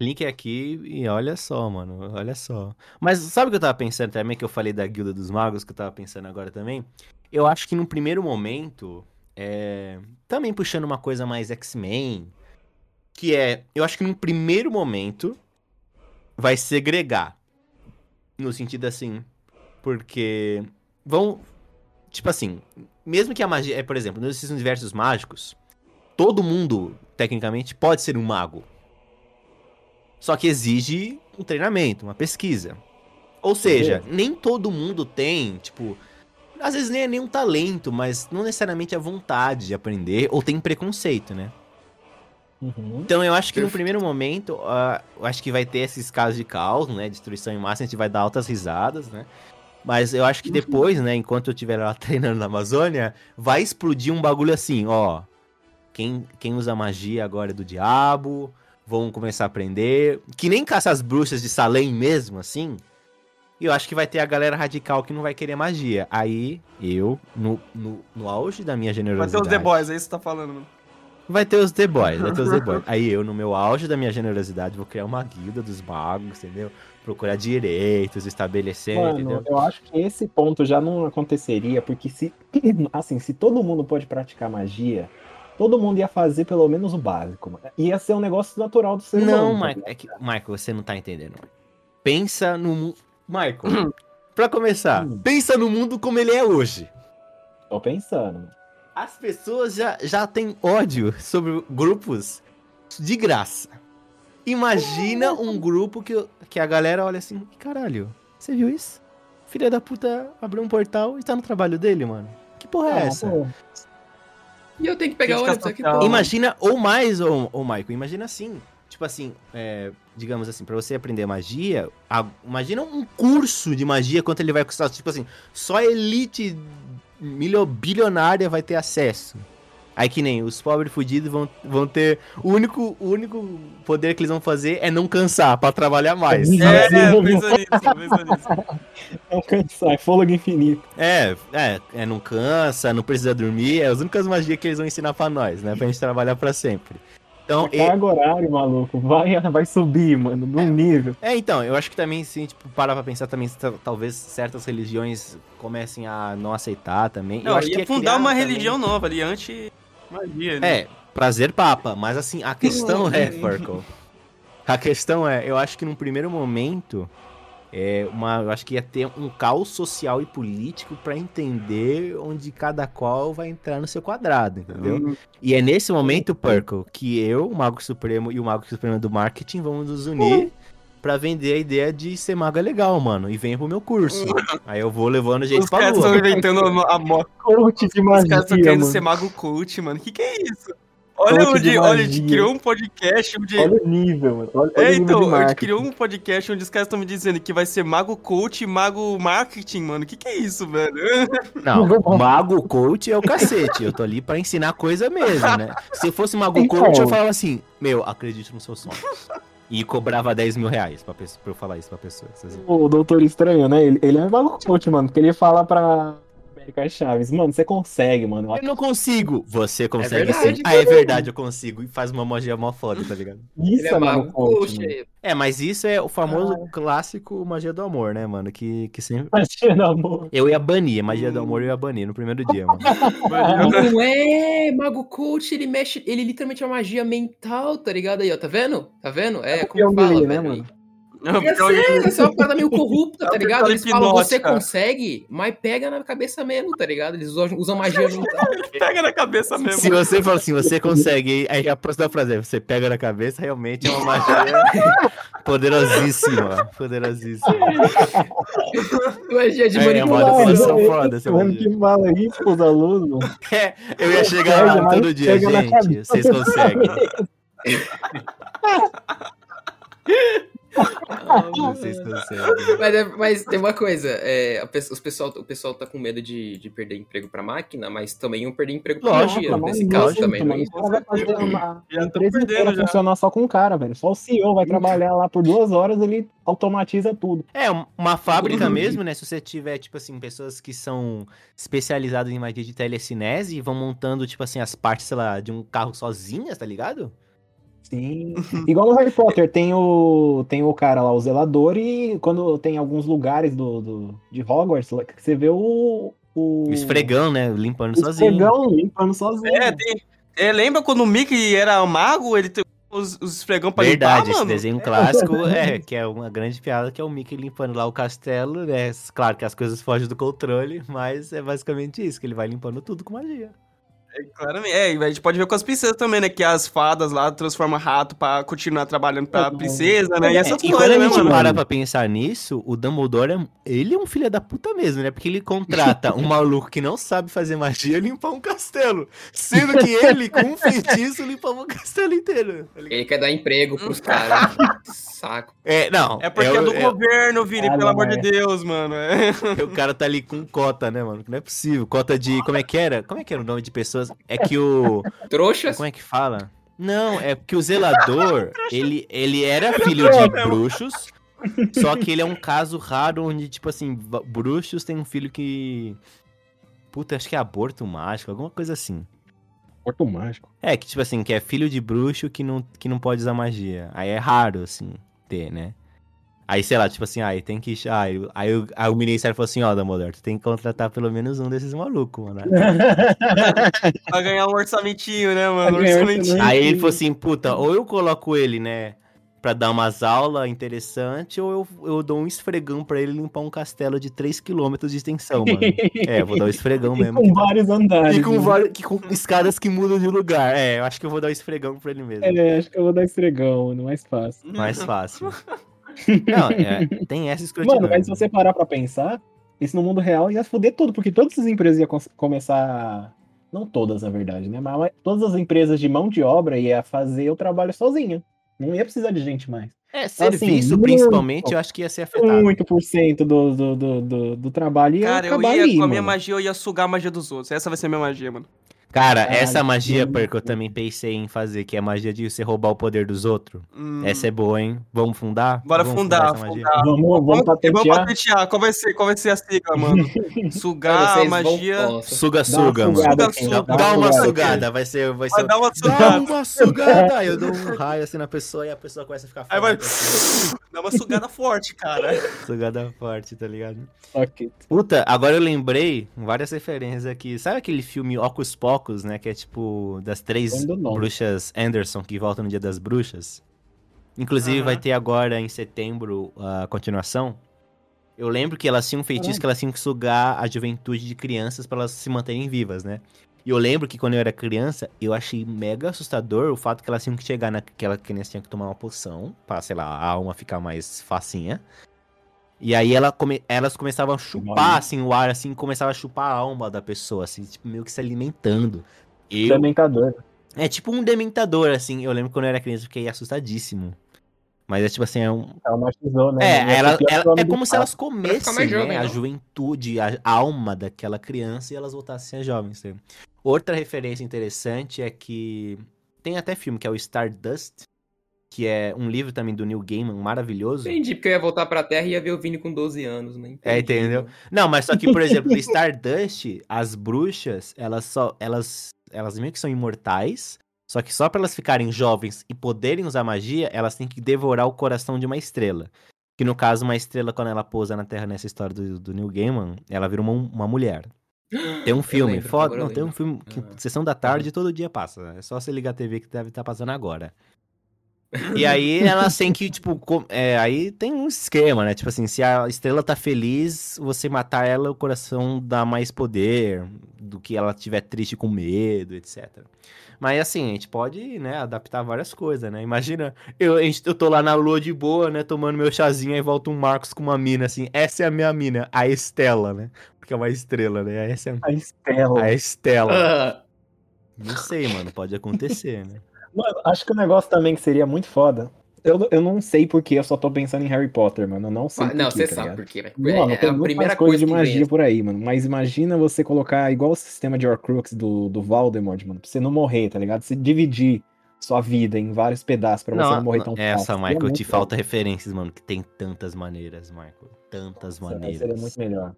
Link aqui e olha só, mano, olha só. Mas sabe o que eu tava pensando também, que eu falei da Guilda dos Magos, que eu tava pensando agora também? Eu acho que num primeiro momento, é... também puxando uma coisa mais X-Men, que é, eu acho que num primeiro momento vai segregar. No sentido assim, porque vão, tipo assim, mesmo que a magia, é, por exemplo, nesses universos mágicos, todo mundo, tecnicamente, pode ser um mago. Só que exige um treinamento, uma pesquisa. Ou seja, nem todo mundo tem, tipo, às vezes nem é nenhum talento, mas não necessariamente a vontade de aprender, ou tem preconceito, né? Uhum. Então eu acho que no primeiro momento, ah, eu acho que vai ter esses casos de caos, né? Destruição em massa, a gente vai dar altas risadas, né? Mas eu acho que depois, né, enquanto eu estiver lá *laughs* treinando na Amazônia, vai explodir um bagulho assim, ó. Quem, quem usa magia agora é do diabo, vão começar a aprender. Que nem caça as bruxas de Salem mesmo, assim. E eu acho que vai ter a galera radical que não vai querer magia. Aí, eu, no, no, no auge da minha Vai ter generosidade... os The Boys, é isso que você tá falando, mano. Vai ter os The Boys, vai ter os The *laughs* Boys. Aí eu, no meu auge da minha generosidade, vou criar uma guilda dos magos, entendeu? Procurar direitos, estabelecer, Mano, entendeu? eu acho que esse ponto já não aconteceria, porque se, *clears throat* assim, se todo mundo pode praticar magia, todo mundo ia fazer pelo menos o básico. Ia ser um negócio natural do ser Não, humano. tá Michael, é que, Michael, você não tá entendendo. Pensa no mundo. Michael, *clears throat* pra começar, Hum. pensa no mundo como ele é hoje. Tô pensando. As pessoas já, já têm ódio sobre grupos de graça. Imagina um grupo que, que a galera olha assim, caralho, você viu isso? Filha da puta abriu um portal e tá no trabalho dele, mano. Que porra é Ah, essa? pô, E eu tenho que pegar ônibus aqui. pô. Imagina, ou mais, ou, ou Michael, imagina assim. Tipo assim, é, digamos assim, pra você aprender magia, a- imagina um curso de magia, quanto ele vai custar. Tipo assim, só a elite bilionária vai ter acesso. Aí que nem os pobres fudidos vão, vão ter. O único, o único poder que eles vão fazer é não cansar pra trabalhar mais. É, pensa nisso, pensa nisso. *laughs* Não cansar, é fôlego infinito. É, é, é, não cansa, não precisa dormir, é as únicas magias que eles vão ensinar pra nós, né? Pra gente trabalhar pra sempre. Então, A carga horária, maluco, vai, *laughs* vai subir, mano, num nível. É, então, eu acho que também, se tipo, parar pra pensar também, ta- talvez certas religiões comecem a não aceitar também. eu Não, acho que ia é fundar uma também- religião nova ali, anti-magia. né? É, prazer papa, mas assim, a questão é, Furkle, a questão é, eu acho que num primeiro momento, é uma, eu acho que ia ter um caos social e político pra entender onde cada qual vai entrar no seu quadrado, entendeu? Hum, E é nesse momento, Purple, que eu, o Mago Supremo e o Mago Supremo do Marketing vamos nos unir pra vender a ideia de ser mago é legal, mano. E venha pro meu curso. Aí eu vou levando jeito Os pra caras estão lua. inventando a, moto. Coach de Os magia, caras estão querendo mano. ser mago coach, mano. Que que é isso? Olha onde, de olha, a gente criou um podcast onde... Olha o nível, mano. Olha, olha É, o nível então, de a gente criou um podcast onde os caras estão me dizendo que vai ser mago coach e mago marketing, mano. Que que é isso, velho? *laughs* Não, mago coach é o cacete. Eu tô ali pra ensinar coisa mesmo, né? Se eu fosse mago Então. coach, eu falava assim, meu, acredite nos seus sonhos. E cobrava 10 mil reais pra, pessoa- pra eu falar isso pra pessoas. assim. O Doutor Estranho, né? Ele, ele é maluco coach, mano, porque ele fala pra América Chaves, mano, você consegue, mano. Eu não consigo. Você consegue verdade, sim. Ah, é verdade, eu consigo. E faz uma magia mó foda, tá ligado? *laughs* Isso é é mano. é. É, mas isso é o famoso clássico magia do amor, né, mano? Que, que sempre. Magia do amor. Eu ia banir, magia do amor eu ia banir no primeiro dia, mano. *laughs* Não é, Mago Coach, ele mexe, ele literalmente é uma magia mental, tá ligado aí, ó, tá vendo? Tá vendo? É, É o como Pyong fala, né, mano? É sério, essa é uma parada meio *laughs* corrupta, tá É ligado? Eles falam, você consegue, mas pega na cabeça mesmo, tá ligado? Eles usam, usam magia *laughs* mental. Pega na cabeça mesmo. Se você fala assim, você consegue, aí a próxima frase é, você pega na cabeça, realmente é uma magia *laughs* poderosíssima. Poderosíssima. magia de É, uma manipulação. Mano, foda essa magia. que fala isso pros alunos. É, eu ia chegar lá todo dia, gente. Vocês conseguem. Vocês conseguem. Mas, é- mas tem uma coisa, é, os pessoal, o pessoal tá com medo de, de perder emprego pra máquina, mas também iam perder emprego pra Lógico, magia, nesse caso lógico, também. mano, Não é o vai fazer uma *clears throat* Já empresa perdendo inteira já. funcionar só com um cara, velho. Só o CEO vai trabalhar lá por duas horas, ele automatiza tudo. É, um- uma fábrica mesmo, né? Se você tiver, tipo assim, pessoas que são especializadas em magia de telecinese e vão montando, tipo assim, as partes, sei lá, de um carro sozinhas, tá ligado? Sim. *laughs* Igual no Harry Potter, tem o, tem o cara lá, o zelador, e quando tem alguns lugares do, do, de Hogwarts, que você vê o. O O esfregão, né? Limpando o sozinho. esfregão limpando sozinho. É, tem... é, lembra quando o Mickey era mago, ele tem os, os esfregão pra Verdade, limpar, esse mano? desenho clássico é que é uma grande piada, que é o Mickey limpando lá o castelo, né? Claro que as coisas fogem do controle, mas é basicamente isso, que ele vai limpando tudo com magia. É, claramente. É, a gente pode ver com as princesas também, né? Que as fadas lá transformam rato pra continuar trabalhando pra Uhum. princesa, né? E essas e quando coisas, a né, gente mano? para pra pensar nisso, o Dumbledore, é- ele é um filho da puta mesmo, né? Porque ele contrata um maluco que não sabe fazer magia limpar um castelo. Sendo que ele, com um feitiço, limpava o castelo inteiro. Ele quer dar emprego pros caras. Saco. É, não. É porque é, do é- governo, Vini, Ah, pelo amor é. de Deus, mano. É. o cara tá ali com cota, né, mano? Não é possível. Cota de. Como é que era? Como é que era o nome de pessoas? É que o. *laughs* Trouxas? Como é que fala? Não, é porque o *laughs* zelador, ele, ele era filho de bruxos, só que ele é um caso raro onde, tipo assim, bruxos têm um filho que. Puta, acho que é aborto mágico, alguma coisa assim. Porto mágico. É, que tipo assim, que é filho de bruxo que não, que não pode usar magia. Aí é raro, assim, ter, né? Aí, sei lá, tipo assim, aí tem que. Aí, aí, o- aí o ministério falou assim: ó, Dumbledore, tu tem que contratar pelo menos um desses malucos, mano. *laughs* Pra ganhar um orçamentinho, né, mano? Um orçamentinho. Aí ele falou assim: puta, ou eu coloco ele, né, pra dar umas aulas interessantes, ou eu, eu dou um esfregão pra ele limpar um castelo de 3km de extensão, mano. É, eu vou dar um esfregão *laughs* E mesmo. com vários andares. E com, né? vários, que, com escadas que mudam de lugar. É, eu acho que eu vou dar um esfregão pra ele mesmo. É, acho que eu vou dar estregão, mano, mais fácil. Mais fácil. *laughs* Não, é, *laughs* tem essa escrotidão. Mano, mas se você parar pra pensar, isso no mundo real ia foder tudo, porque todas as empresas iam começar. Não todas, na verdade, né? Mas todas as empresas de mão de obra ia fazer o trabalho sozinha. Não ia precisar de gente mais. É, serviço, muito. principalmente, eu acho que ia ser afetado. Muito por cento do, do, do, do, do trabalho ia Cara, eu ia, ali, com a minha mano. magia, eu ia sugar a magia dos outros. Essa vai ser a minha magia, mano. Cara, Caralho, essa magia, que Perco, eu também pensei em fazer, que é a magia de você roubar o poder dos outros. Hum. Essa é boa, hein? Vamos fundar? Bora Vamos fundar, magia? fundar. Vamos, vamos Vamos, vamos patentear. patentear. Qual vai ser, qual vai ser a sigla, mano? *laughs* Sugar a vão- magia. Nossa. Suga, Dá uma suga, mano. sugada Dá, aqui, Suga, dá dá uma sugada vai ser... Vai Vai ser... dar uma Dá sugada. uma sugada! *laughs* Aí eu dou um raio assim na pessoa e a pessoa começa a ficar Aí vai. forte. assim. *laughs* Dá uma sugada forte, cara. Sugada forte, tá ligado? Ok. Puta, agora eu lembrei várias referências aqui. Sabe aquele filme Ocus Pocus, né? Que é tipo das três bruxas Anderson que voltam no Dia das Bruxas. Inclusive Aham. vai ter agora em setembro a continuação. Eu lembro que elas tinham um feitiço Caralho. que elas tinham que sugar a juventude de crianças pra elas se manterem vivas, né? E eu lembro que quando eu era criança, eu achei mega assustador o fato que elas tinham que chegar naquela que elas tinham que tomar uma poção pra, sei lá, a alma ficar mais facinha. E aí ela come- elas começavam a chupar, Olha. assim, o ar, assim, começava a chupar a alma da pessoa, assim, tipo, meio que se alimentando. Eu, Dementador. é tipo um dementador, assim. Eu lembro que quando eu era criança, eu fiquei assustadíssimo. Mas é tipo assim, é um. Né? É? Ia ela, ser pior ela- Homem é como se elas comessem mais né, jovem, a juventude, a alma daquela criança e elas voltassem a ser jovens. né? Outra referência interessante é que tem até filme que é o Stardust, que é um livro também do Neil Gaiman, maravilhoso. Entendi, porque eu ia voltar pra Terra e ia ver o Vini com 12 anos, né? É, Entendi. entendeu? Não, mas só que, por *laughs* exemplo, no Stardust, as bruxas, elas só. Elas, elas meio que são imortais. Só que só pra elas ficarem jovens e poderem usar magia, elas têm que devorar o coração de uma estrela. Que no caso, uma estrela, quando ela pousa na Terra nessa história do, do Neil Gaiman, ela vira uma, uma mulher. *gasps* Tem um filme, lembro, foda. Não, tem um filme que Aham. sessão da tarde todo dia passa. É só você ligar a TV que deve estar passando agora. E aí elas têm que, tipo, com- é, aí tem um esquema, né? Tipo assim, se a estrela tá feliz, você matar ela, o coração dá mais poder do que ela tiver triste com medo, etc. Mas assim, a gente pode, né, adaptar várias coisas, né? Imagina, eu, a gente- eu tô lá na lua de boa, né, tomando meu chazinho, aí volta um Marcos com uma mina, assim, essa é a minha mina, a Estela, né? Porque é uma estrela, né? Essa é A Estela. a Estela. Ah, Não sei, mano, pode acontecer, né? Mano, acho que o negócio também que seria muito foda. Eu, eu não sei porque eu só tô pensando em Harry Potter, mano. Eu não sei. não, por quê, você tá sabe ligado? por quê, velho. Mano, É tem a muito primeira coisa de que magia vem. por aí, mano. Mas imagina você colocar igual o sistema de Horcrux do, do Voldemort, mano. Pra você não morrer, tá ligado? Você dividir sua vida em vários pedaços pra você não, morrer tão essa, fácil. Michael, Seria te falta referências, mano, que tem tantas maneiras, Michael. Tantas legal. maneiras. Seria muito melhor.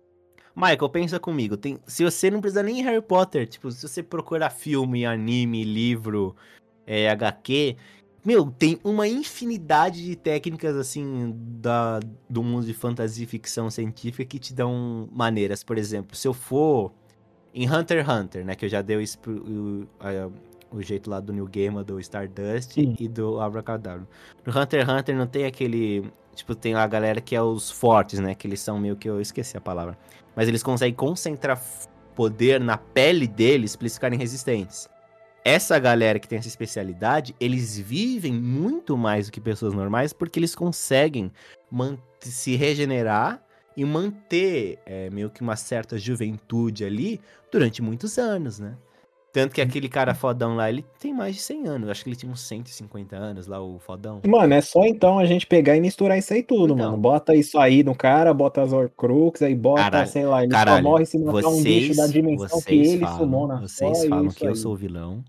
Michael, pensa comigo. Tem, se você não precisa nem em Harry Potter, tipo, se você procurar filme, anime, livro, é, HQ, meu, tem uma infinidade de técnicas, assim, da, do mundo de fantasia e ficção científica que te dão maneiras. Por exemplo, se eu for em Hunter x Hunter, né, que eu já dei o, o, o jeito lá do New Game, do Stardust Sim. e do Abracadabra. No Hunter x Hunter não tem aquele... Tipo, tem a galera que é os fortes, né, que eles são meio que... Eu esqueci a palavra mas eles conseguem concentrar poder na pele deles pra eles ficarem resistentes. Essa galera que tem essa especialidade, eles vivem muito mais do que pessoas normais porque eles conseguem se regenerar e manter é, meio que uma certa juventude ali durante muitos anos, né? Tanto que aquele cara fodão lá, ele tem mais de 100 anos. Acho que ele tinha uns 150 anos lá, o fodão. Mano, é só então a gente pegar e misturar isso aí tudo, Então. mano. Bota isso aí no cara, bota as Horcrux, aí bota, Caralho, sei lá, ele Caralho, só morre se matar um bicho vocês, da dimensão que vocês ele falam, sumou na vocês e falam que eu sou vilão.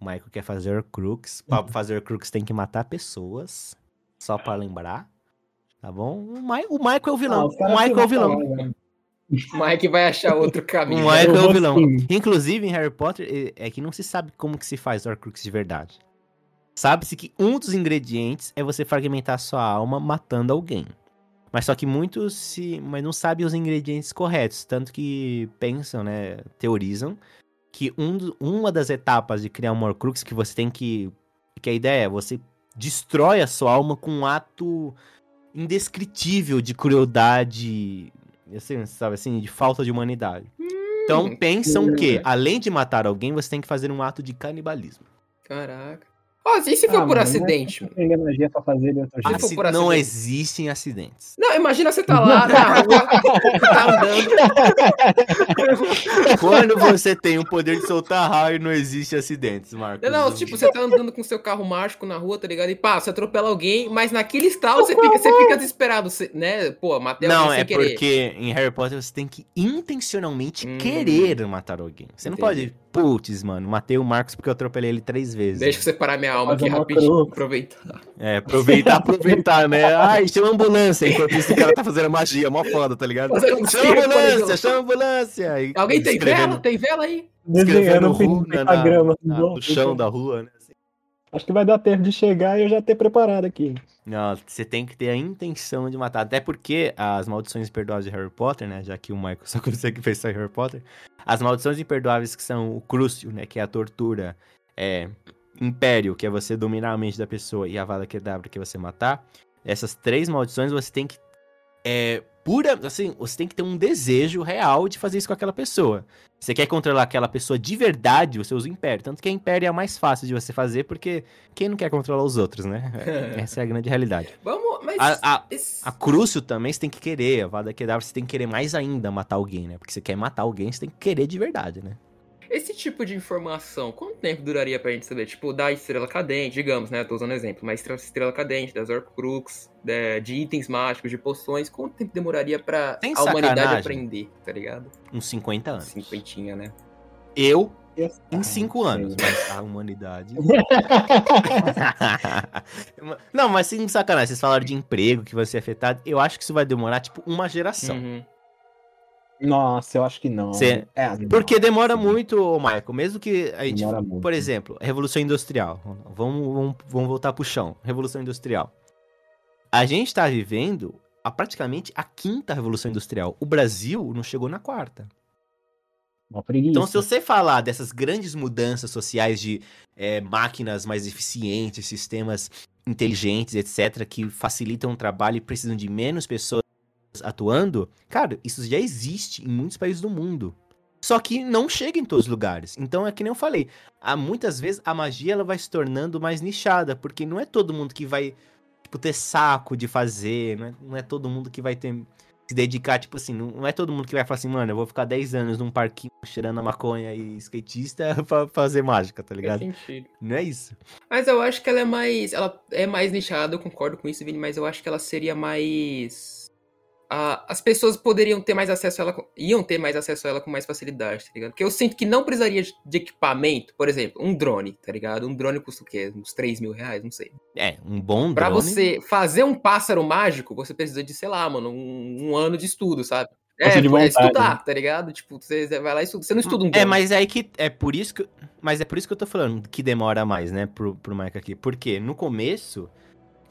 O Michael quer fazer crooks. Pra fazer crooks tem que matar pessoas. Só pra lembrar. Tá bom? O, Mi- o Michael é o vilão. Ah, o caras Michael é o vilão. velho. O Mike vai achar outro O caminho. Michael é o vilão. sim. Inclusive, em Harry Potter, é é que não se sabe como que se faz Horcrux de verdade. Sabe-se que um dos ingredientes é você fragmentar sua alma matando alguém. Mas só que muitos se, mas não sabem os ingredientes corretos, tanto que pensam, né, teorizam que um, uma das etapas de criar um Horcrux que você tem que que a ideia é você destrói a sua alma com um ato indescritível de crueldade, assim, sabe assim, de falta de humanidade. Então Hum, pensam que, além de matar alguém, você tem que fazer um ato de canibalismo. Caraca. Ó, e se for Ah, por mano, acidente? Aprender magia pra fazer de outro jeito. for por não acidente. existem acidentes. Não, imagina você tá lá na rua, *laughs* tá andando. Quando você tem o poder de soltar raio, não existe acidentes, Marcos. Não, não, tipo, você tá andando com seu carro mágico na rua, tá ligado? E pá, você atropela alguém, mas naquele estalo você fica, você fica desesperado, você- né? Pô, matei Não, alguém é sem querer. porque em Harry Potter você tem que intencionalmente Hum. querer matar alguém. Você não Entendi. pode, putz, mano, matei o Marcos porque eu atropelei ele três vezes. Deixa eu separar minha alma Fazer aqui rapidinho, cruz. aproveitar. É, aproveitar, aproveitar, né? *laughs* Ai, chama a ambulância, enquanto isso o cara tá fazendo magia, mó foda, tá ligado? Um Chama a ambulância, chama a ambulância. E Alguém tem vela? Tem vela aí? Escrevendo Desenhando runa na, pentagrama. na- no chão da rua, né? Acho que vai dar tempo de chegar e eu já ter preparado aqui. Não, você tem que ter a intenção de matar. Até porque as maldições imperdoáveis de Harry Potter, né? Já que o Michael só consegue pensar em Harry Potter. As maldições imperdoáveis que são o Crucio, né? Que é a tortura. É. Império, que é você dominar a mente da pessoa. E a Vada Kedavra, que é você matar. Essas três maldições você tem que. É. Pura. Assim, você tem que ter um desejo real de fazer isso com aquela pessoa. Você quer controlar aquela pessoa de verdade, você usa o Império. Tanto que a Império é a mais fácil de você fazer, porque quem não quer controlar os outros, né? *laughs* Essa é a grande realidade. Vamos, mas... A, a, esse- a Crucio também você tem que querer. A Vada Kedavra você tem que querer mais ainda matar alguém, né? Porque você quer matar alguém, você tem que querer de verdade, né? Esse tipo de informação, quanto tempo duraria pra gente saber? Tipo, da estrela cadente, digamos, né? Tô usando exemplo, mas estrela, estrela cadente, das Horcrux, de, de itens mágicos, de poções, quanto tempo demoraria pra Sem a humanidade aprender, tá ligado? Uns 50 anos. Cinquentinha, né? Eu, em 5 sei. anos. Mas a humanidade. *laughs* *laughs* não, mas sem sacanagem. Vocês falaram de emprego que vai ser afetado. Eu acho que isso vai demorar, tipo, uma geração. Uhum. Nossa, eu acho que não. Cê- É, Porque demora muito, Michael. Mesmo que a gente. Demora muito. Por exemplo, Revolução Industrial. Vamos, vamos, vamos voltar pro chão. Revolução Industrial. A gente tá vivendo a, praticamente a quinta Revolução Industrial. O Brasil não chegou na quarta. Então, se você falar dessas grandes mudanças sociais de é, máquinas mais eficientes, sistemas inteligentes, etc., que facilitam o trabalho e precisam de menos pessoas atuando, cara, isso já existe em muitos países do mundo. Só que não chega em todos os lugares. Então, é que nem eu falei, há, muitas vezes a magia ela vai se tornando mais nichada, porque não é todo mundo que vai tipo, ter saco de fazer, não é, não é todo mundo que vai ter se dedicar, tipo assim, não, é todo mundo que vai falar assim, mano, eu vou ficar 10 anos num parquinho cheirando a maconha e skatista *laughs* pra fazer mágica, tá ligado? Não é isso. Mas eu acho que ela é mais. Ela é mais nichada, eu concordo com isso, Vini, mas eu acho que ela seria mais. A- as pessoas poderiam ter mais acesso a ela. iam ter mais acesso a ela com mais facilidade, tá ligado? Porque eu sinto que não precisaria de equipamento, por exemplo, um drone, tá ligado? Um drone custa o quê? Uns 3 mil reais, não sei. É, um bom Pra drone. você fazer um pássaro mágico, você precisa de, sei lá, mano, um, um ano de estudo, sabe? É, de é vontade, estudar, tá ligado? Tipo, você vai lá e estuda. Você não estuda um É, drone. mas é aí que. É por isso que. Mas é por isso que eu tô falando que demora mais, né, pro, pro Mike aqui. Porque no começo,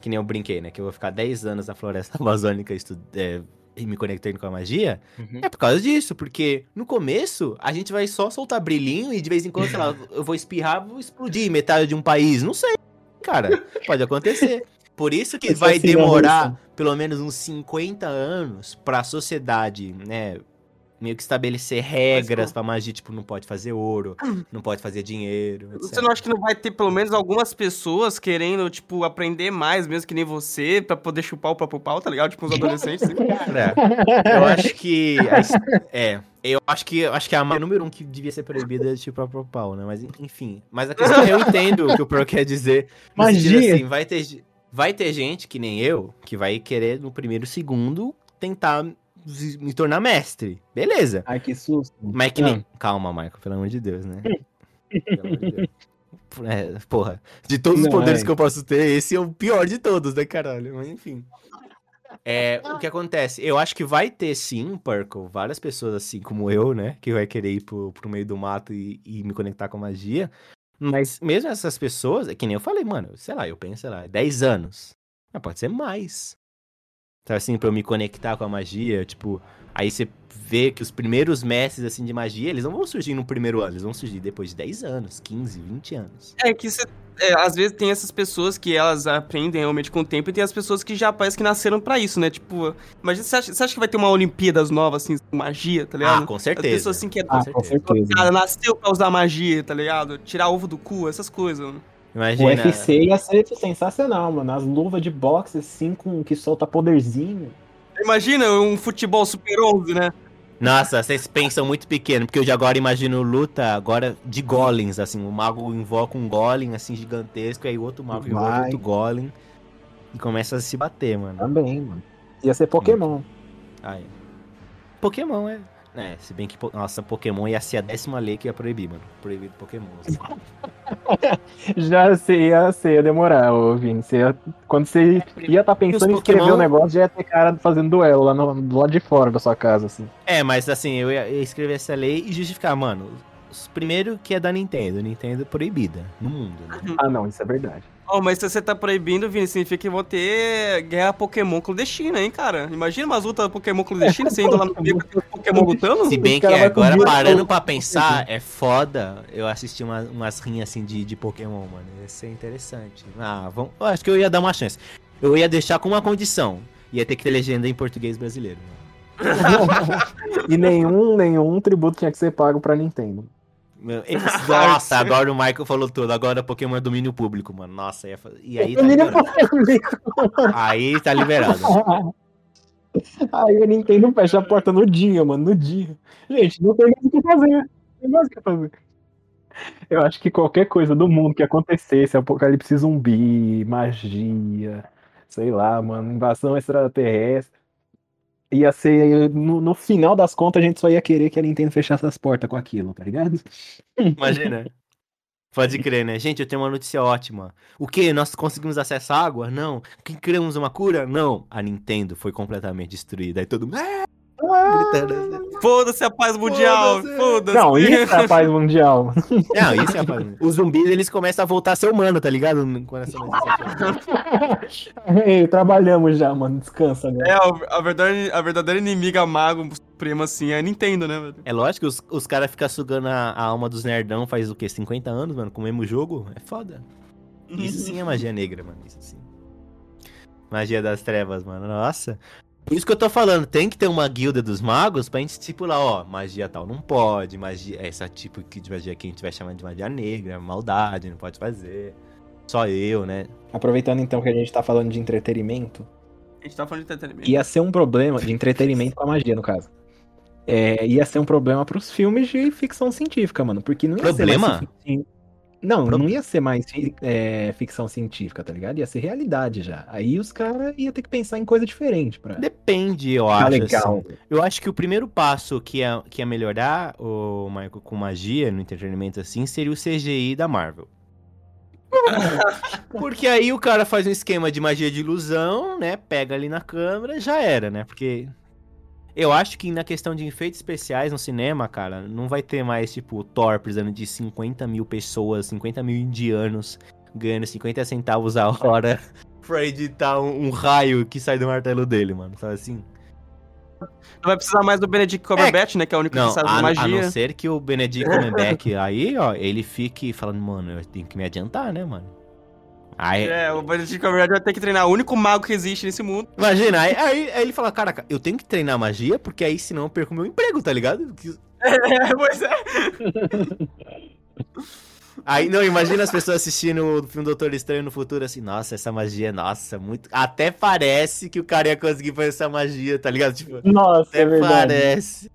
que nem eu brinquei, né? Que eu vou ficar 10 anos na floresta *laughs* amazônica estu- é, e me conectando com a magia. Uhum. É por causa disso, porque no começo a gente vai só soltar brilhinho e de vez em quando, sei lá, *laughs* eu vou espirrar, vou explodir metade de um país. Não sei, cara. Pode acontecer. Por isso que Vai demorar pelo menos uns 50 anos pra sociedade, né? Meio que estabelecer regras pra magia, tipo, não pode fazer ouro, *coughs* não pode fazer dinheiro, etc. Você não acha que não vai ter pelo menos algumas pessoas querendo, tipo, aprender mais, mesmo que nem você, pra poder chupar o próprio pau, tá ligado? Tipo, uns *laughs* adolescentes. assim. Cara, eu acho que. a É, eu acho que acho que a magia número um que devia ser proibida é tipo próprio pau, né? Mas enfim. Mas a questão é, eu entendo o que o Pro quer dizer. Magia. Assim, vai, ter, vai ter gente, que nem eu, que vai querer, no primeiro segundo, tentar me tornar mestre. Beleza. Ai, que susto. Mas que nem. Calma, Michael, pelo amor de Deus, né? *laughs* Pelo amor de Deus. É, porra, de todos os Não, poderes é. que eu posso ter, esse é o pior de todos, né, caralho? Mas enfim. É, o que acontece? Eu acho que vai ter sim, Purple, várias pessoas assim como eu, né? Que vai querer ir pro, pro meio do mato e, e me conectar com a magia. Mas mesmo essas pessoas, é que nem eu falei, mano, sei lá, eu penso, sei lá, 10 anos. Mas pode ser mais. Sabe assim, pra eu me conectar com a magia, tipo, aí você vê que os primeiros mestres assim de magia, eles não vão surgir no primeiro ano, eles vão surgir depois de 10 anos, 15, 20 anos. É que você. é, às vezes tem essas pessoas que elas aprendem realmente com o tempo e tem as pessoas que já parece que nasceram pra isso, né? Tipo, imagina, você acha, você acha que vai ter uma Olimpíadas nova, assim, com magia, tá ligado? Ah, com As certeza. pessoas assim que é Ah, Com certeza. certeza. cara, nasceu pra usar magia, tá ligado? Tirar ovo do cu, essas coisas. mano. O Imagina. UFC ia ser sensacional, mano. As luvas de boxe, assim, com que solta poderzinho. Imagina um futebol super 11, né? Nossa, vocês pensam muito pequeno, porque eu já agora imagino luta agora de golems, assim, o mago invoca um golem, assim, gigantesco, aí o outro mago invoca Vai. outro golem e começa a se bater, mano. Também, mano. Ia ser Pokémon. Aí. Pokémon é... É, se bem que, nossa, Pokémon ia ser a décima lei que ia proibir, mano. Proibido Pokémon. assim. *laughs* Já sei, ia ia demorar, ô Vini. Você ia- quando você ia estar pensando em escrever o Pokémon- negócio, já ia ter cara fazendo duelo lá no, do lado de fora da sua casa, assim. é, mas assim, eu ia, ia escrever essa lei e justificar, mano. Primeiro que é da Nintendo, Nintendo é proibida no mundo, né? Ah, não, isso é verdade. Oh, mas se você tá proibindo, Vini, significa que vão ter guerra Pokémon clandestina, hein, cara? Imagina umas lutas Pokémon clandestinas, você indo lá no tem os Pokémon lutando. Se bem que agora, parando pra pensar, é foda eu assistir uma- umas rinhas assim de, de Pokémon, mano. Ia ser interessante. Ah, vamos, eu acho que eu ia dar uma chance. Eu ia deixar com uma condição. Ia ter que ter legenda em português brasileiro. mano. *laughs* e nenhum, nenhum tributo tinha que ser pago pra Nintendo. *laughs* Nossa, agora o Michael falou tudo. Agora Pokémon é domínio público, mano. Nossa, ia, e aí tá liberado. *laughs* Aí tá liberado. Aí a Nintendo fecha a porta no dia, mano, no dia. Gente, não tem mais o que fazer. Não tem mais o que fazer. Eu acho que qualquer coisa do mundo que acontecesse, apocalipse zumbi, magia, sei lá, mano, invasão extraterrestre, ia ser, no, no final das contas, a gente só ia querer que a Nintendo fechasse as portas com aquilo, tá ligado? Imagina. *laughs* Pode crer, né? Gente, eu tenho uma notícia ótima. O que? Nós conseguimos acesso à água? Não. Criamos uma cura? Não. A Nintendo foi completamente destruída. Aí todo mundo. "Ah!" Gritando assim. Foda-se a paz mundial, Foda-se. foda-se. Não, isso é a *laughs* paz mundial. Não, isso é a paz. Os zumbis, eles começam a voltar a ser humano, tá ligado? *laughs* Ei, trabalhamos já, mano, descansa agora. É, a, a verdade, a verdadeira inimiga mago suprema, assim, é a Nintendo, né, velho? É lógico que os, os caras ficam sugando a, a alma dos nerdão faz o quê? 50 anos, mano? Com o mesmo jogo? É foda. Isso sim é magia negra, mano. Isso sim. Magia das trevas, mano. Nossa. Por isso que eu tô falando, tem que ter uma guilda dos magos pra gente estipular, ó, magia tal não pode, magia, essa tipo de magia que a gente vai chamar de magia negra, maldade, não pode fazer. Só eu, né? Aproveitando então que a gente tá falando de entretenimento, A gente tá falando de entretenimento. ia ser um problema de entretenimento com a magia, no caso. É, ia ser um problema pros filmes de ficção científica, mano. Porque não ia Problema? ser mais. Não, Pro- não ia ser mais é, ficção científica, tá ligado? Ia ser realidade já. Aí os caras iam ter que pensar em coisa diferente pra. Depende, eu acho. legal. assim. Eu acho que o primeiro passo que ia, que ia melhorar o Michael com magia no entretenimento assim seria o CGI da Marvel. *laughs* Porque aí o cara faz um esquema de magia de ilusão, né? Pega ali na câmera, já era, né? Porque eu acho que na questão de efeitos especiais no cinema, cara, não vai ter mais, tipo, o Thor precisando de 50 mil pessoas, 50 mil indianos ganhando 50 centavos a hora *laughs* pra editar um, um raio que sai do martelo dele, mano. Sabe assim? Não vai precisar mais do Benedict Cumberbatch, né, que é o único Não, que sabe a, a magia. não ser que o Benedict Cumberbatch *laughs* aí, ó, ele fique falando, mano, eu tenho que me adiantar, né, mano? Aí, É, o Benedict Cumberbatch vai ter que treinar o único mago que existe nesse mundo. imagina, aí, aí, aí ele fala, caraca, eu tenho que treinar magia, porque aí senão eu perco meu emprego, tá ligado? *laughs* É, pois é. *laughs* Aí, não, imagina as pessoas assistindo o filme Doutor Estranho no futuro, assim, nossa, essa magia, nossa, muito... Até parece que o cara ia conseguir fazer essa magia, tá ligado? Tipo, Nossa, até é verdade. parece.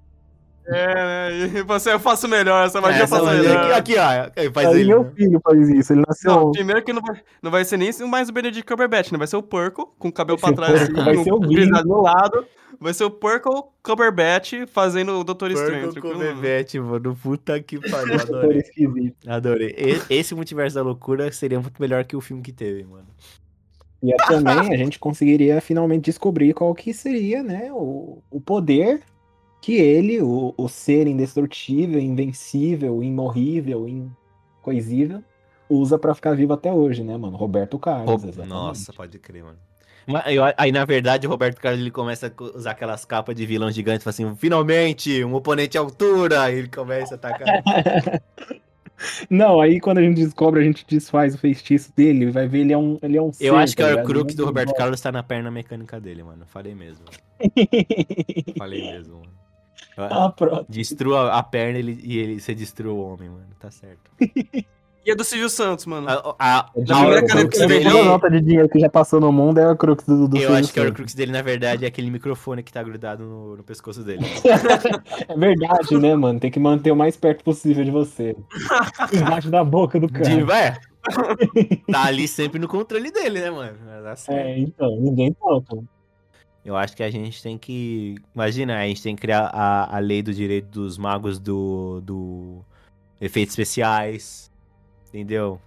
É, né, e você, eu faço melhor, essa magia eu Essa faço melhor. aqui, aqui, ó, aí faz Aí ele, meu né? filho faz isso, ele nasceu. Não, primeiro que não vai, não vai ser nem mais o Benedict Cumberbatch, né? Vai ser o Purple, com o cabelo Vai pra trás, assim, vai ser o o Vini. grisalho do lado. Vai ser o Purple Cumberbatch fazendo o Doutor Estranho. Porco com tranquilo, mano? puta que *laughs* pariu, adorei. Adorei. Esse multiverso da loucura seria muito melhor que o filme que teve, mano. E aí também a gente conseguiria finalmente descobrir qual que seria, né, o, o poder que ele, o, o ser indestrutível, invencível, imorrível, incoisível, usa pra ficar vivo até hoje, né, mano? Roberto Carlos. Exatamente. Nossa, pode crer, mano. Aí, na verdade, o Roberto Carlos ele começa a usar aquelas capas de vilão gigante, fala assim, finalmente, um oponente à altura, aí ele começa a atacar. *laughs* Não, aí quando a gente descobre, a gente desfaz o feitiço dele, vai ver ele é um, ele é um ser, Eu acho que tá o ligado? Crux do é Roberto bosta. Carlos tá na perna mecânica dele, mano. Falei mesmo. *laughs* Falei mesmo, mano. Ah, pronto. Destrua a perna ele- e ele, você destrua o homem, mano. Tá certo. E a do Silvio Santos, mano. A, a, É a, o Crux dele, Toda nota de dinheiro que já passou no mundo é o Crux do, do eu Silvio acho que o Santos. Crux dele, na verdade, é aquele microfone que tá grudado no, no pescoço dele. *laughs* É verdade, né, mano? Tem que manter o mais perto possível de você. *laughs* Embaixo da boca do cara. De, é, *laughs* tá ali sempre no controle dele, né, mano? É, então, ninguém toca. Eu acho que a gente tem que. Imagina, a gente tem que criar a, a lei do direito dos magos do. do. efeitos especiais. Entendeu?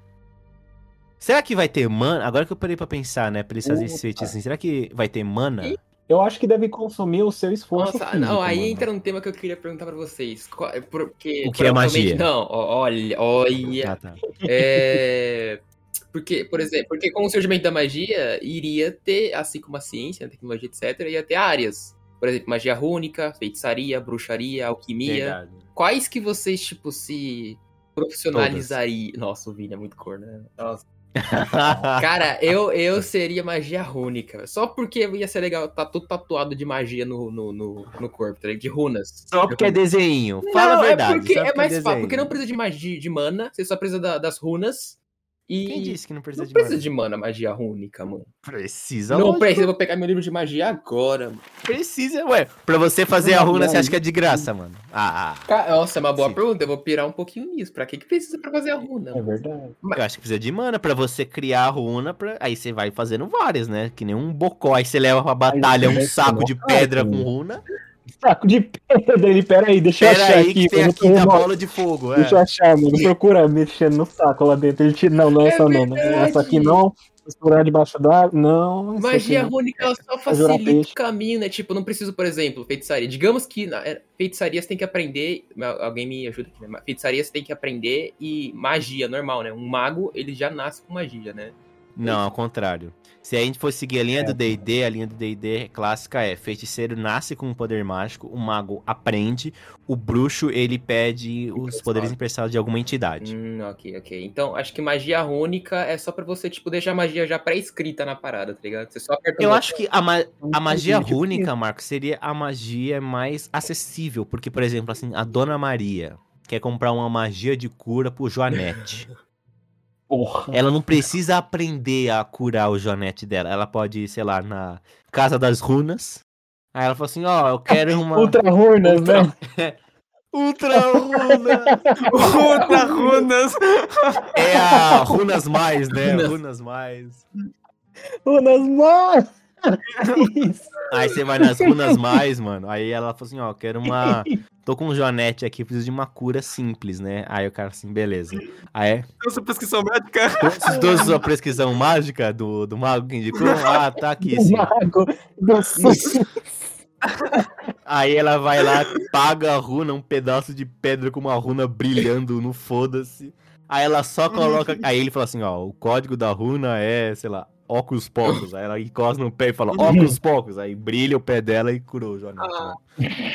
Será que vai ter mana? Agora que eu parei pra pensar, né? Pra eles fazerem esse feitiço assim, será que vai ter mana? Ih. Eu acho que deve consumir o seu esforço. Nossa, físico, não, aí mano. entra um tema que eu queria perguntar pra vocês. Qual- é Porque, O que é magia? Não, olha, olha. Ah, tá. É. *laughs* Porque, por exemplo, porque com o surgimento da magia, iria ter, assim como a ciência, a tecnologia, etc., ia ter áreas. Por exemplo, magia rúnica, feitiçaria, bruxaria, alquimia. Verdade. Quais que vocês, tipo, se profissionalizariam? Nossa, o Vini é muito cor, né? Nossa. *laughs* *laughs* Cara, eu, eu seria magia rúnica. Só porque ia ser legal tá tudo tatuado de magia no, no, no, no corpo, tá? De runas. Só porque é desenho. Não, Fala a verdade. É, porque é mais fácil. Porque não precisa de magia de mana, você só precisa da- das runas. E. Quem disse que não precisa Não de precisa mana? de mana, magia rúnica, mano. Precisa, não lógico. precisa, eu vou pegar meu livro de magia agora, mano. Precisa, ué. Pra você fazer a runa, você acha que é de graça, mano? Ah, ah. Ca- Nossa, é uma boa Sim. pergunta. Eu vou pirar um pouquinho nisso. Pra que, que precisa pra fazer a runa? É mano? verdade. Eu acho que precisa de mana pra você criar a runa, pra... aí você vai fazendo várias, né? Que nem um bocó, aí você leva pra batalha um saco de pedra com runa. Saco de pedra, ele, pera aí, deixa eu Pera achar aí aqui. que tem eu aqui da mal. bola de fogo, é. Deixa eu achar, mano. Procura mexendo no saco lá dentro. Ele tira, não, não é É essa não, não. Essa aqui não. Misturar debaixo d'água. Não. Magia rúnica ela só facilita o caminho, né? Tipo, eu não preciso, por exemplo, feitiçaria. Digamos que na- é, feitiçaria você tem que aprender. Alguém me ajuda aqui, né? Feitiçaria você tem que aprender e magia, normal, né? Um mago, ele já nasce com magia, né? Não, ao contrário. Se a gente for seguir a linha É. do D&D, a linha do D&D clássica é feiticeiro nasce com um poder mágico, o mago aprende, o bruxo ele pede os poderes emprestados de alguma entidade. Hum, ok, ok. Então, acho que magia rúnica é só pra você, tipo, deixar a magia já pré-escrita na parada, tá ligado? Você só aperta Eu acho que a, ma- a magia rúnica, Marco, seria a magia mais acessível. Porque, por exemplo, assim, a Dona Maria quer comprar uma magia de cura pro Joanete. *laughs* Porra. Ela não precisa aprender a curar o Joanete dela. Ela pode ir, sei lá, na Casa das Runas. Aí ela fala assim, ó, eu quero uma... Ultra Runas, Ultra- né? Ultra *laughs* Runa! Puta runas. É a Runas Mais, né? Runas. Runas Mais. Runas mais. *laughs* Isso. Aí você vai nas *laughs* Runas Mais, mano. Aí ela fala assim, ó, eu quero uma... *laughs* Tô com um Joanete aqui, preciso de uma cura simples, né? Aí o cara assim, beleza. Aí é... Essa prescrição médica. Dois sua prescrição mágica do, do mago que indicou? Ah, tá aqui Do mago. Aí ela vai lá, paga a runa, um pedaço de pedra com uma runa brilhando no foda-se. Aí ela só coloca. Aí ele fala assim: ó, o código da runa é, sei lá, óculos pocos. Aí ela encosta no pé e fala: *laughs* óculos pocos. Aí brilha o pé dela e curou o Jonathan. Ah.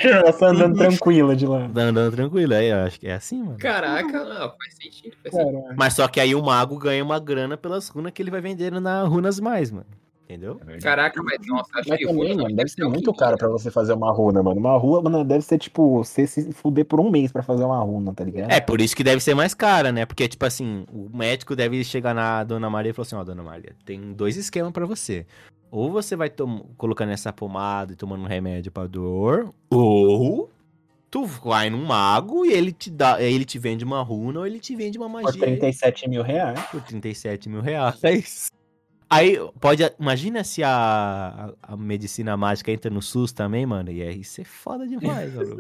Ela só andando tranquila de lá. Tá andando tranquilo. Aí eu acho que é assim, mano. Caraca, não, faz sentido, faz sentido. Mas só que aí o mago ganha uma grana pelas runas que ele vai vendendo na Runas Mais, mano. Entendeu? Caraca, mas nossa, acho Mas que também, runa mano, deve ser muito caro pra você fazer uma runa, mano. Uma rua, mano, deve ser tipo, você se fuder por um mês pra fazer uma runa, tá ligado? É, por isso que deve ser mais cara, né? Porque, tipo assim, o médico deve chegar na Dona Maria e falar assim, ó, Dona Maria, tem dois esquemas pra você. Ou você vai colocando essa pomada e tomando um remédio pra dor, ou tu vai num mago e ele te dá, ele te vende uma runa ou ele te vende uma Por magia 37 mil reais. por 37 mil reais. Aí, pode. Imagina se a, a, a medicina mágica entra no SUS também, mano. E aí isso é foda demais, *laughs* mano.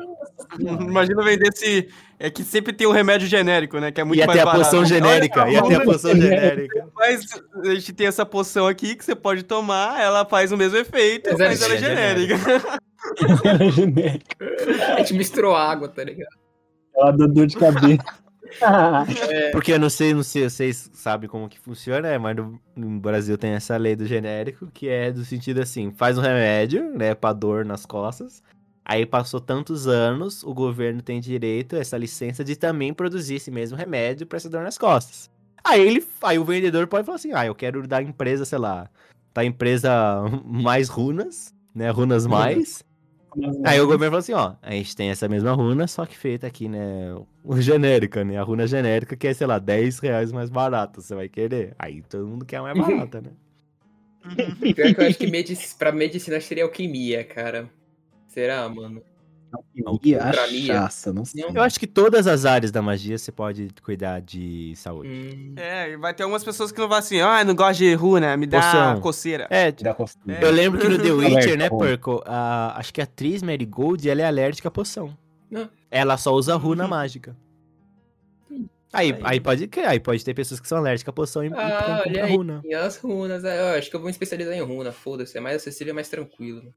Imagina vender esse. É que sempre tem um remédio genérico, né? Que é muito Ia mais ter a barato. poção genérica. Ia ter a poção genérica. Mas a gente tem essa poção aqui que você pode tomar, ela faz o mesmo efeito, Mas mas, é ela é genérica. Era genérica. *laughs* A gente misturou água, tá ligado? Ela deu dor de cabeça. *laughs* Porque eu não sei, não sei, vocês sabem como que funciona, é, mas no, no Brasil tem essa lei do genérico, que é do sentido assim, faz um remédio, né, pra dor nas costas, aí passou tantos anos, o governo tem direito a essa licença de também produzir esse mesmo remédio pra essa dor nas costas. Aí ele, aí o vendedor pode falar assim, ah, eu quero dar empresa, sei lá, da empresa *laughs* mais runas, né, runas mais, Aí o governo falou assim, ó, a gente tem essa mesma runa, só que feita aqui, né, o genérica, né, a runa genérica que é, sei lá, 10 reais mais barata, você vai querer? Aí todo mundo quer a mais barata, né? Pior que eu acho que medici pra medicina seria alquimia, cara. Será, mano? Alquimia, mim, é- achaça, não sei. Eu acho que todas as áreas da magia você pode cuidar de saúde. Hum. É, e vai ter algumas pessoas que não vão assim, ah, não gosto de runa, me dá Poção. coceira. É, Da costura. eu lembro que no The *laughs* Witcher, né, Perco, a, acho que a atriz Mary Gold, ela é alérgica à poção. Ah. Ela só usa runa mágica. Aí, aí, pode, aí pode ter pessoas que são alérgicas à poção e, e Ah, aí. runa. E as runas, é, eu acho que eu vou me especializar em runa, foda-se. É mais acessível e mais tranquilo.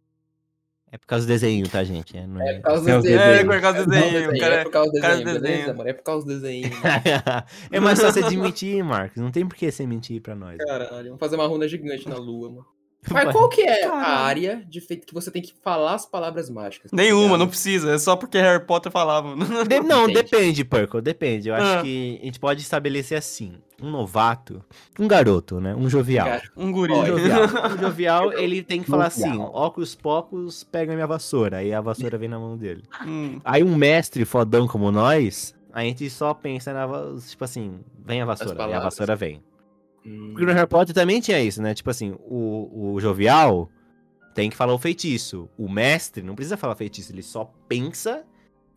É por causa do desenho, tá, gente? É, não É é... por causa do desenho. É, por causa do É desenho, por cara. É por causa do desenho, beleza, desenho. mano? É por causa do desenho. *laughs* é mais fácil admitir, Marcos. Não tem por que você mentir pra nós. Caralho, vamos fazer uma runa gigante na lua, mano. *laughs* Mas qual que é a Caralho. área de feito que você tem que falar as palavras mágicas? tá Nenhuma, ligado? não precisa. É só porque Harry Potter falava. De- não, depende, Perco, depende. Eu acho Ah. que a gente pode estabelecer assim: um novato, um garoto, né? Um jovial. Cara, Um guri. Um jovial. *laughs* Um jovial, ele tem que falar assim: óculos pocos, pega minha vassoura. Aí a vassoura vem na mão dele. Hum. Aí um mestre fodão como nós, a gente só pensa na. Tipo assim, vem a vassoura. Aí a vassoura vem. Porque no Harry Potter também tinha isso, né? Tipo assim, o, o jovial tem que falar o feitiço. O mestre não precisa falar feitiço, ele só pensa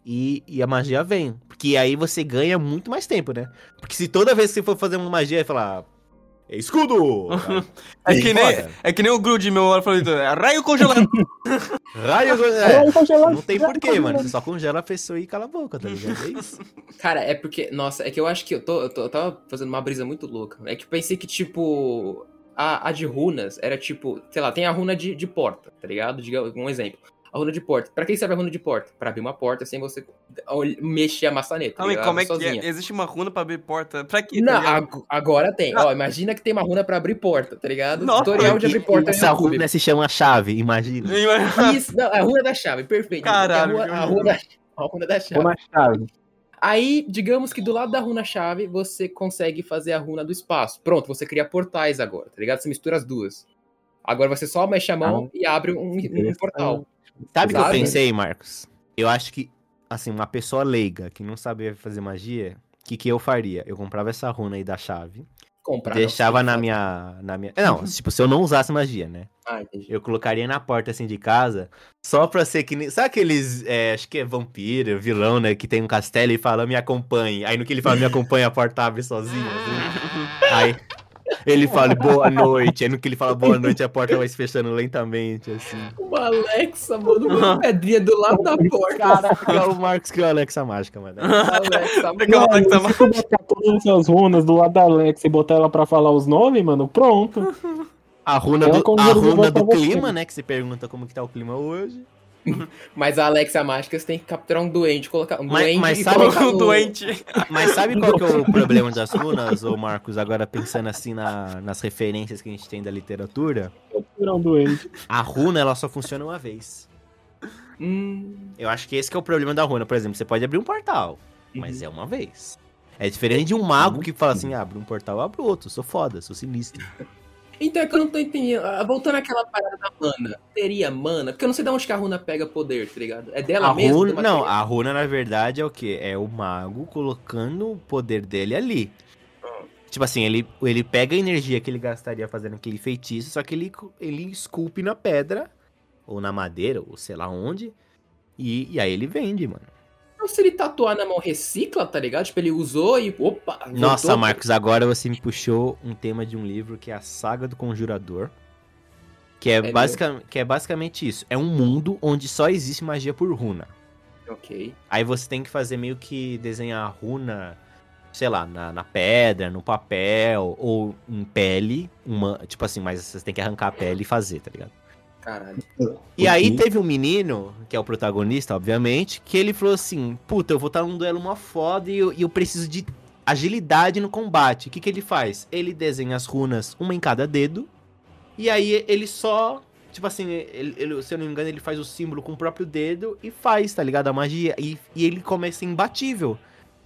e, e a magia vem. Porque aí você ganha muito mais tempo, né? Porque se toda vez que você for fazer uma magia, falar. É escudo! *laughs* É que, nem, é que nem o Groot, meu hora falou, é raio congelado. *laughs* Raio. É, Raio congelado. não tem porquê, mano. Você só congela a pessoa e cala a boca, tá ligado? É isso. *laughs* Cara, é porque, nossa, é que eu acho que eu, tô, eu, tô- eu tava fazendo uma brisa muito louca. É que eu pensei que, tipo, a, a de runas era tipo, sei lá, tem a runa de, de porta, tá ligado? Diga um exemplo. A runa de porta. Pra que serve a runa de porta? Pra abrir uma porta sem você mexer a maçaneta. Calma aí, como é que Sozinha. é? Existe uma runa pra abrir porta? Pra quê? Não, tá ligado? ag- agora tem. Ó, imagina que tem uma runa pra abrir porta, tá ligado? Nossa, Tutorial de abrir porta Essa YouTube. runa se chama chave, *laughs* imagina. Isso, não, a runa da chave, perfeito. Caralho, A runa, a *laughs* runa, a runa da chave. Uma chave. Aí, digamos que do lado da runa-chave, você consegue fazer a runa do espaço. Pronto, você cria portais agora, tá ligado? Você mistura as duas. Agora você só mexe a mão e abre um, um portal. Sabe o que eu pensei, Marcos? Eu acho que, assim, uma pessoa leiga que não sabia fazer magia, o que, que eu faria? Eu comprava essa runa aí da chave, Comprar. deixava na minha, na minha... Não, *laughs* tipo, se eu não usasse magia, né? Ah, entendi. Eu colocaria na porta, assim, de casa, só pra ser que nem... Sabe aqueles, é, acho que é vampiro, vilão, né? Que tem um castelo e fala, me acompanhe. Aí no que ele fala, me acompanhe, a porta abre sozinha, assim. *laughs* Aí... Ele fala boa *laughs* noite, aí no que ele fala boa noite, a porta vai se fechando lentamente, assim. Uma Alexa, mano, uma pedrinha do lado da porta. Caraca, o Marcos criou a Alexa mágica, mano. Alexa, Legal, Mano, Alexa, se tu botar todas essas runas do lado da Alexa e botar ela pra falar os nomes, mano, pronto. A runa Ela do, a de runa do você. clima, né? Que você pergunta como que tá o clima hoje. *laughs* Mas a Alexa mágica, você tem que capturar um doente, colocar um Mas- doente mas sabe colocar um no- doente. *laughs* Mas sabe qual que é o problema das runas, ô Marcos? Agora pensando assim na- nas referências que a gente tem da literatura. Tirar um doente. A runa, ela só funciona uma vez. Hum, Eu acho que esse que é o problema da runa. Por exemplo, você pode abrir um portal, mas é uma vez. É diferente de um mago que fala assim, ah, abre um portal, eu abro outro, sou foda, sou sinistro. Então é que eu não tô entendendo. Ah, Voltando àquela parada da mana. Teria mana? Porque eu não sei de onde que a runa pega poder, tá ligado? É dela A mesma? runa, não, a runa na verdade é o quê? É o mago colocando o poder dele ali. Tipo assim, ele, ele pega a energia que ele gastaria fazendo aquele feitiço, só que ele, ele esculpe na pedra, ou na madeira, ou sei lá onde, e, e aí ele vende, mano. Então, se ele tatuar na mão, recicla, tá ligado? Tipo, ele usou e. Opa! voltou. Nossa, Marcos, agora você me puxou um tema de um livro que é a Saga do Conjurador. Que é, É basica- que é basicamente isso. É um mundo onde só existe magia por runa. Ok. Aí você tem que fazer meio que desenhar a runa, sei lá, na, na pedra, no papel, ou em pele. Uma, tipo assim, mas você tem que arrancar a pele e fazer, tá ligado? Caralho. E aí Ok. teve um menino, que é o protagonista, obviamente, que ele falou assim: Puta, eu vou estar num duelo mó foda e eu, e eu preciso de agilidade no combate. O que, que ele faz? Ele desenha as runas, uma em cada dedo, e aí ele só. Tipo assim, ele, ele- se eu não me engano, ele faz o símbolo com o próprio dedo e faz, tá ligado? A magia. E, e ele começa imbatível.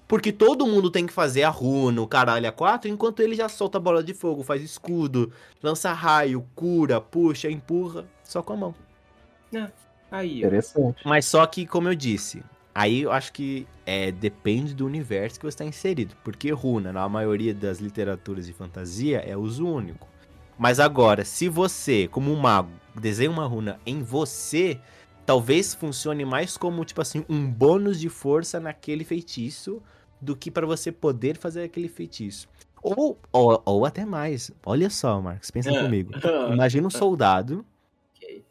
Porque todo mundo tem que fazer a runa, o caralho a quatro, enquanto ele já solta a bola de fogo, faz escudo, lança raio, cura, puxa, empurra, só com a mão. Aí, ó. Interessante. Mas só que, como eu disse, aí eu acho que é, depende do universo que você está inserido. Porque runa, na maioria das literaturas de fantasia, é uso único. Mas agora, se você, como um mago, desenha uma runa em você, talvez funcione mais como, tipo assim, um bônus de força naquele feitiço do que para você poder fazer aquele feitiço. Ou, ou, ou até mais. Olha só, Marcos, pensa Ah. comigo. *laughs* Imagina um soldado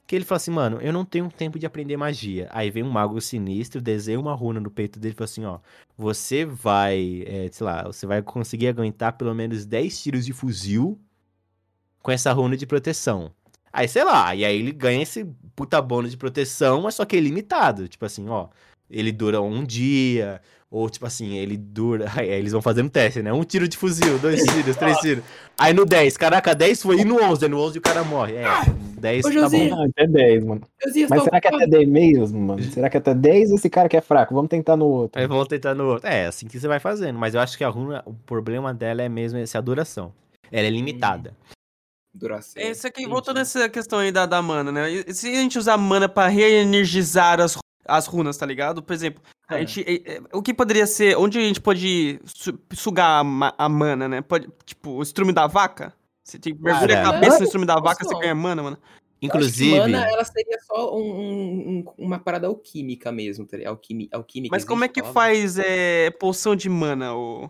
que ele fala assim, mano, eu não tenho tempo de aprender magia. Aí vem um mago sinistro, desenha uma runa no peito dele e fala assim, ó, você vai, é, sei lá, você vai conseguir aguentar pelo menos 10 tiros de fuzil com essa runa de proteção. Aí, sei lá, e aí ele ganha esse puta bônus de proteção, mas só que é limitado. Tipo assim, ó, ele dura um dia, ou tipo assim, ele dura. *laughs* Aí eles vão fazendo teste, né? Um tiro de fuzil, dois *laughs* tiros, três tiros. Aí no 10, caraca, 10 foi, e no 11, aí no 11 o cara morre. É, 10 Ô, tá bom. Ah, até 10, mano. Josias, Mas será que é até ocupado? 10 mesmo, mano? Será que é até 10 esse cara que é fraco? Vamos tentar no outro. Aí vamos tentar no outro. É, assim que você vai fazendo. Mas eu acho que a runa, o problema dela é mesmo essa duração. Ela é limitada. Duração. Esse aqui, Entendi. voltando nessa questão aí da, da mana, né? E Se a gente usar mana pra reenergizar as, as runas, tá ligado? Por exemplo, a É. gente, é, é, o que poderia ser. Onde a gente pode su- sugar a, a mana, né? Pode, tipo, o estrume da vaca? Você tem que mergulhar a cabeça é, no estrume da vaca, nossa. você ganha mana, mano. Inclusive. Mana, ela seria só um- um- um- uma parada alquímica mesmo, tá ligado? Alquimi, alquímica. Mas como é que palavra? faz é, poção de mana? O...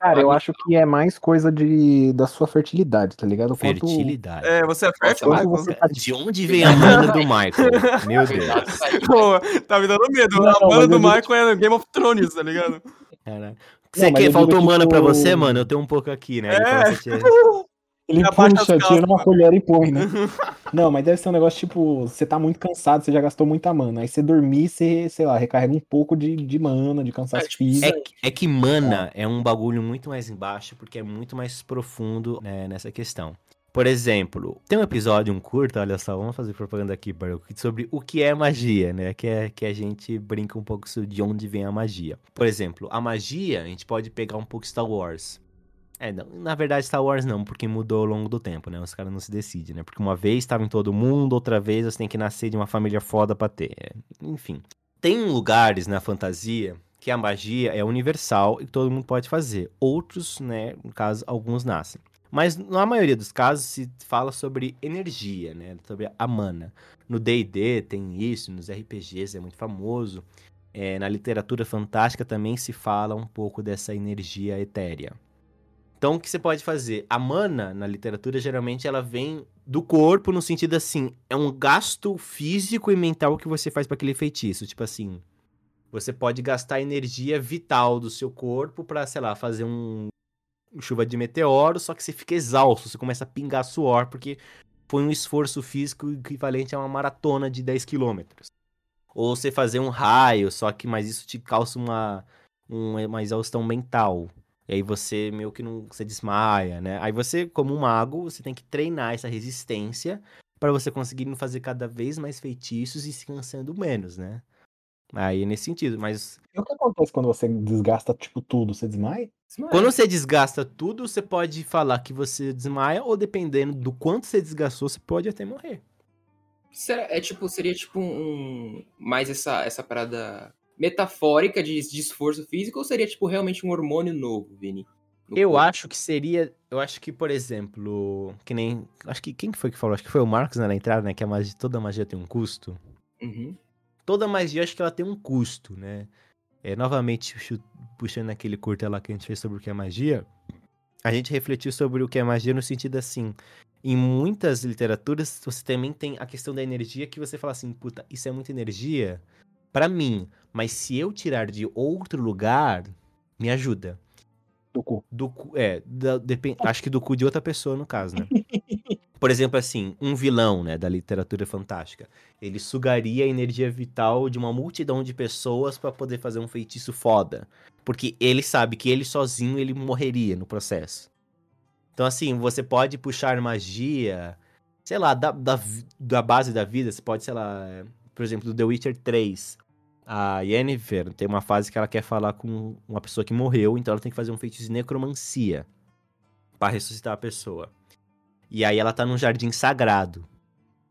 Cara, eu acho que é mais coisa de, da sua fertilidade, tá ligado? Quanto- fertilidade. É, você é fértil, Nossa, tá De onde vem a mana do Michael? Meu Deus. Pô, tá me dando medo. Não, a não, mana do Michael é Game of Thrones, tá ligado? Cara. Não, Você mas quer? Faltou digo, mana pra tipo, você, mano? Eu tenho um pouco aqui, né? É. te- *laughs* Ele puxa, tira calças, uma colher e põe, né? *laughs* Não, mas deve ser um negócio tipo, você tá muito cansado, você já gastou muita mana. Aí você dormir, você, sei lá, recarrega um pouco de, de mana, de cansaço É, tipo, físico. É, que- é que mana é um bagulho muito mais embaixo, porque é muito mais profundo né, nessa questão. Por exemplo, tem um episódio, um curto, olha só, vamos fazer propaganda aqui, Baruch, sobre o que é magia, né? Que, é, que a gente brinca um pouco sobre de onde vem a magia. Por exemplo, a magia, a gente pode pegar um pouco Star Wars. É, não, na verdade Star Wars não, porque mudou ao longo do tempo, né? Os caras não se decidem, né? Porque uma vez estava em todo mundo, outra vez você tem que nascer de uma família foda pra ter. É, enfim. Tem lugares na fantasia que a magia é universal e todo mundo pode fazer. Outros, né, no caso, alguns nascem. Mas na maioria dos casos se fala sobre energia, né, sobre a mana. No D&D tem isso, nos RPGs é muito famoso. É, na literatura fantástica também se fala um pouco dessa energia etérea. Então, o que você pode fazer? A mana, na literatura, geralmente ela vem do corpo, no sentido assim, é um gasto físico e mental que você faz para aquele feitiço. Tipo assim, você pode gastar energia vital do seu corpo pra, sei lá, fazer um chuva de meteoro, só que você fica exausto, você começa a pingar suor, porque foi um esforço físico equivalente a uma maratona de 10 quilômetros. Ou você fazer um raio, só que mas isso te causa uma, um- uma exaustão mental. E aí você meio que não. Você desmaia, né? Aí você, como um mago, você tem que treinar essa resistência para você conseguir fazer cada vez mais feitiços e se cansando menos, né? Aí é nesse sentido, mas E o que acontece quando você desgasta, tipo, tudo? Você desmaia? Desmaia. quando você desgasta tudo, você pode falar que você desmaia, ou dependendo do quanto você desgastou, você pode até morrer. Será, é tipo, seria tipo um. Mais essa, essa parada metafórica de, de esforço físico ou seria tipo realmente um hormônio novo, Vini? No Eu corpo? acho que seria. Eu acho que, por exemplo, que nem. Acho que quem que foi que falou? Acho que foi o Marcos né, na entrada, né? Que a magia, toda magia tem um custo. Uhum. toda magia acho que ela tem um custo, né? É, novamente, puxando aquele curta lá que a gente fez sobre o que é magia, a gente refletiu sobre o que é magia no sentido assim. Em muitas literaturas, você também tem a questão da energia que você fala assim, puta, isso é muita energia pra mim, mas se eu tirar de outro lugar, me ajuda. Do cu. Do cu, é, da- depen- acho que do cu de outra pessoa, no caso, né? *laughs* Por exemplo, assim, um vilão, né, da literatura fantástica. Ele sugaria a energia vital de uma multidão de pessoas pra poder fazer um feitiço foda. Porque ele sabe que ele sozinho ele morreria no processo. Então, assim, você pode puxar magia, sei lá, da, da, da base da vida. Você pode, sei lá, por exemplo, do The Witcher 3. A Yennefer tem uma fase que ela quer falar com uma pessoa que morreu, então ela tem que fazer um feitiço de necromancia pra ressuscitar a pessoa. E aí ela tá num jardim sagrado.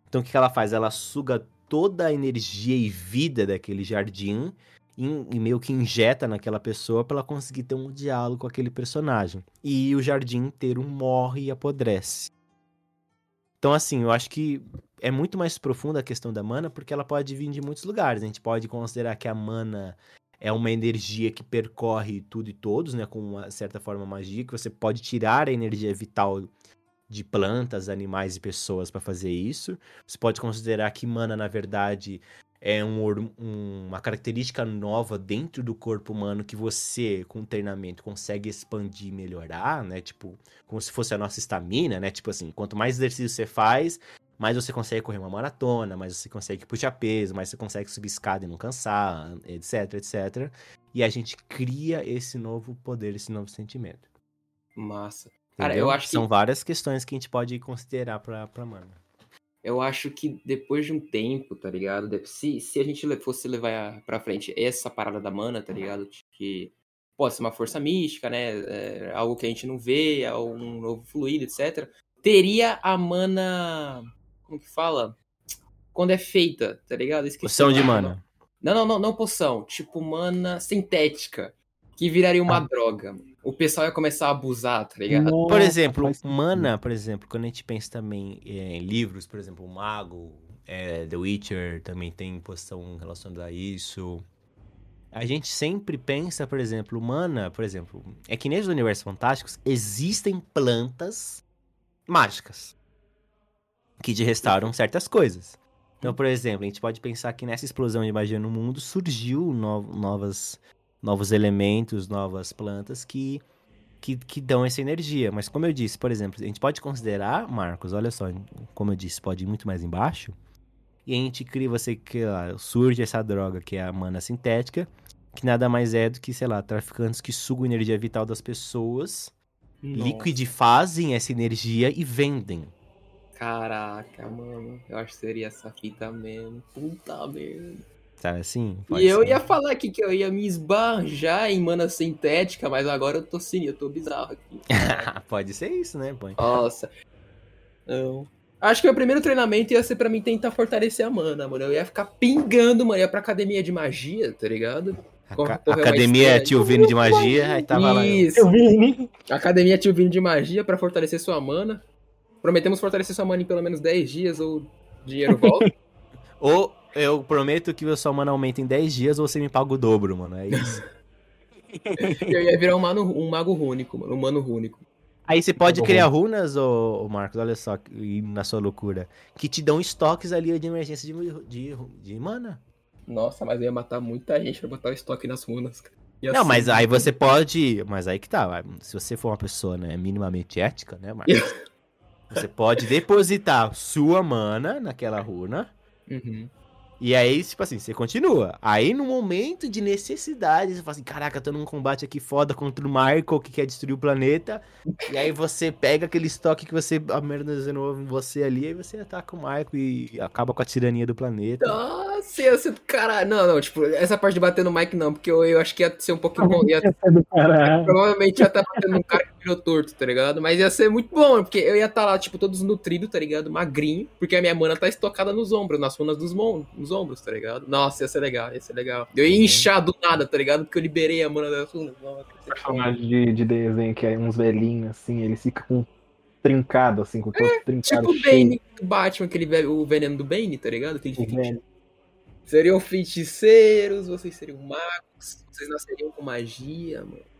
Então o que, ela faz? Ela suga toda a energia e vida daquele jardim e, meio que injeta naquela pessoa pra ela conseguir ter um diálogo com aquele personagem. E o jardim inteiro morre e apodrece. Então, assim, eu acho que é muito mais profunda a questão da mana, porque ela pode vir de muitos lugares. A gente pode considerar que a mana é uma energia que percorre tudo e todos, né? Com uma certa forma magia, que você pode tirar a energia vital de plantas, animais e pessoas para fazer isso. Você pode considerar que mana, na verdade, é um, um- uma característica nova dentro do corpo humano que você, com treinamento, consegue expandir e melhorar, né? Tipo, como se fosse a nossa estamina, né? Tipo assim, quanto mais exercício você faz, mais você consegue correr uma maratona, mais você consegue puxar peso, mais você consegue subir escada e não cansar, etc, etc. E a gente cria esse novo poder, esse novo sentimento. Massa. Cara, entendeu? eu acho que- São várias questões que a gente pode considerar pra, pra mana. Eu acho que depois de um tempo, tá ligado? Se, se a gente fosse levar pra frente essa parada da mana, tá ligado? Que pode ser uma força mística, né? É algo que a gente não vê, é um novo fluido, etc. Teria a mana. Como que fala? Quando é feita, tá ligado? Esqueci Poção de mana. Não, não, não, não poção. Tipo, mana sintética. Que viraria uma Ah. droga. O pessoal ia começar a abusar, tá ligado? Por Nossa, exemplo, faz sentido. mana, por exemplo, quando a gente pensa também é, em livros, por exemplo, o Mago, é, The Witcher também tem poção relacionada a isso. A gente sempre pensa, por exemplo, mana, por exemplo, é que nesses universos fantásticos existem plantas mágicas que te restauram certas coisas. Então, por exemplo, a gente pode pensar que nessa explosão de magia no mundo surgiu no- novas, novos elementos, novas plantas que que, que dão essa energia. Mas como eu disse, por exemplo, a gente pode considerar, Marcos, olha só, como eu disse, pode ir muito mais embaixo. E a gente cria, você que lá, surge essa droga que é a mana sintética, que nada mais é do que, sei lá, traficantes que sugam energia vital das pessoas, liquidifazem essa energia e vendem. Caraca, mano. Eu acho que seria essa fita mesmo. Puta merda. Sabe assim? E eu ser. ia falar aqui que eu ia me esbanjar em mana sintética, mas agora eu tô sim, eu tô bizarro aqui. *laughs* pode ser isso, né, pô? Nossa. Não. Acho que o meu primeiro treinamento ia ser pra mim tentar fortalecer a mana, mano. Eu ia ficar pingando, mano. Eu ia pra academia de magia, tá ligado? Corre- Academia. Tio Vini de Magia, aí tava lá. eu. Isso. Eu vi. Academia Tio Vini de Magia pra fortalecer sua mana. Prometemos fortalecer sua mana em pelo menos 10 dias ou dinheiro volta. *laughs* Ou eu prometo que o sua mana aumenta em 10 dias ou você me paga o dobro, mano. É isso. *laughs* eu ia virar um, mano, um mago rúnico, mano. Um mano rúnico. Aí você pode criar runas, ô, ô Marcos, olha só, na sua loucura, que te dão estoques ali de emergência de, de, de mana. Nossa, mas eu ia matar muita gente pra botar o estoque nas runas. cara. Ia Não, mas aí você pode. Mas aí que tá. Se você for uma pessoa né, minimamente ética, né, Marcos? *laughs* você pode depositar sua mana naquela runa. Uhum. E aí, tipo assim, você continua. Aí, no momento de necessidade, você fala assim: caraca, tô num combate aqui foda contra o Michael que quer destruir o planeta. E aí você pega aquele estoque que você armazenou em você ali, aí você ataca o Michael e acaba com a tirania do planeta. Nossa, ser do caralho. Não, não, tipo, essa parte de bater no Mike não, porque eu, eu acho que ia ser um pouquinho bom. Ia, Essa é do caralho. provavelmente ia estar batendo num cara virou torto, tá ligado? Mas ia ser muito bom, porque eu ia estar lá, tipo, todos nutridos, tá ligado? Magrinho, porque a minha mana tá estocada nos ombros, nas runas dos mon nos ombros, tá ligado? Nossa, ia ser legal, ia ser legal. Eu ia inchar do nada, tá ligado? Porque eu liberei a mana das runas. Personagem de, de desenho que é uns velhinhos, assim, ele fica com trincado, assim, com o corpo trincado. Tipo o Bane do Batman, aquele o veneno do Bane, tá ligado? Que ele de fica velho. Seriam feiticeiros, vocês seriam magos, vocês nasceriam com magia, mano.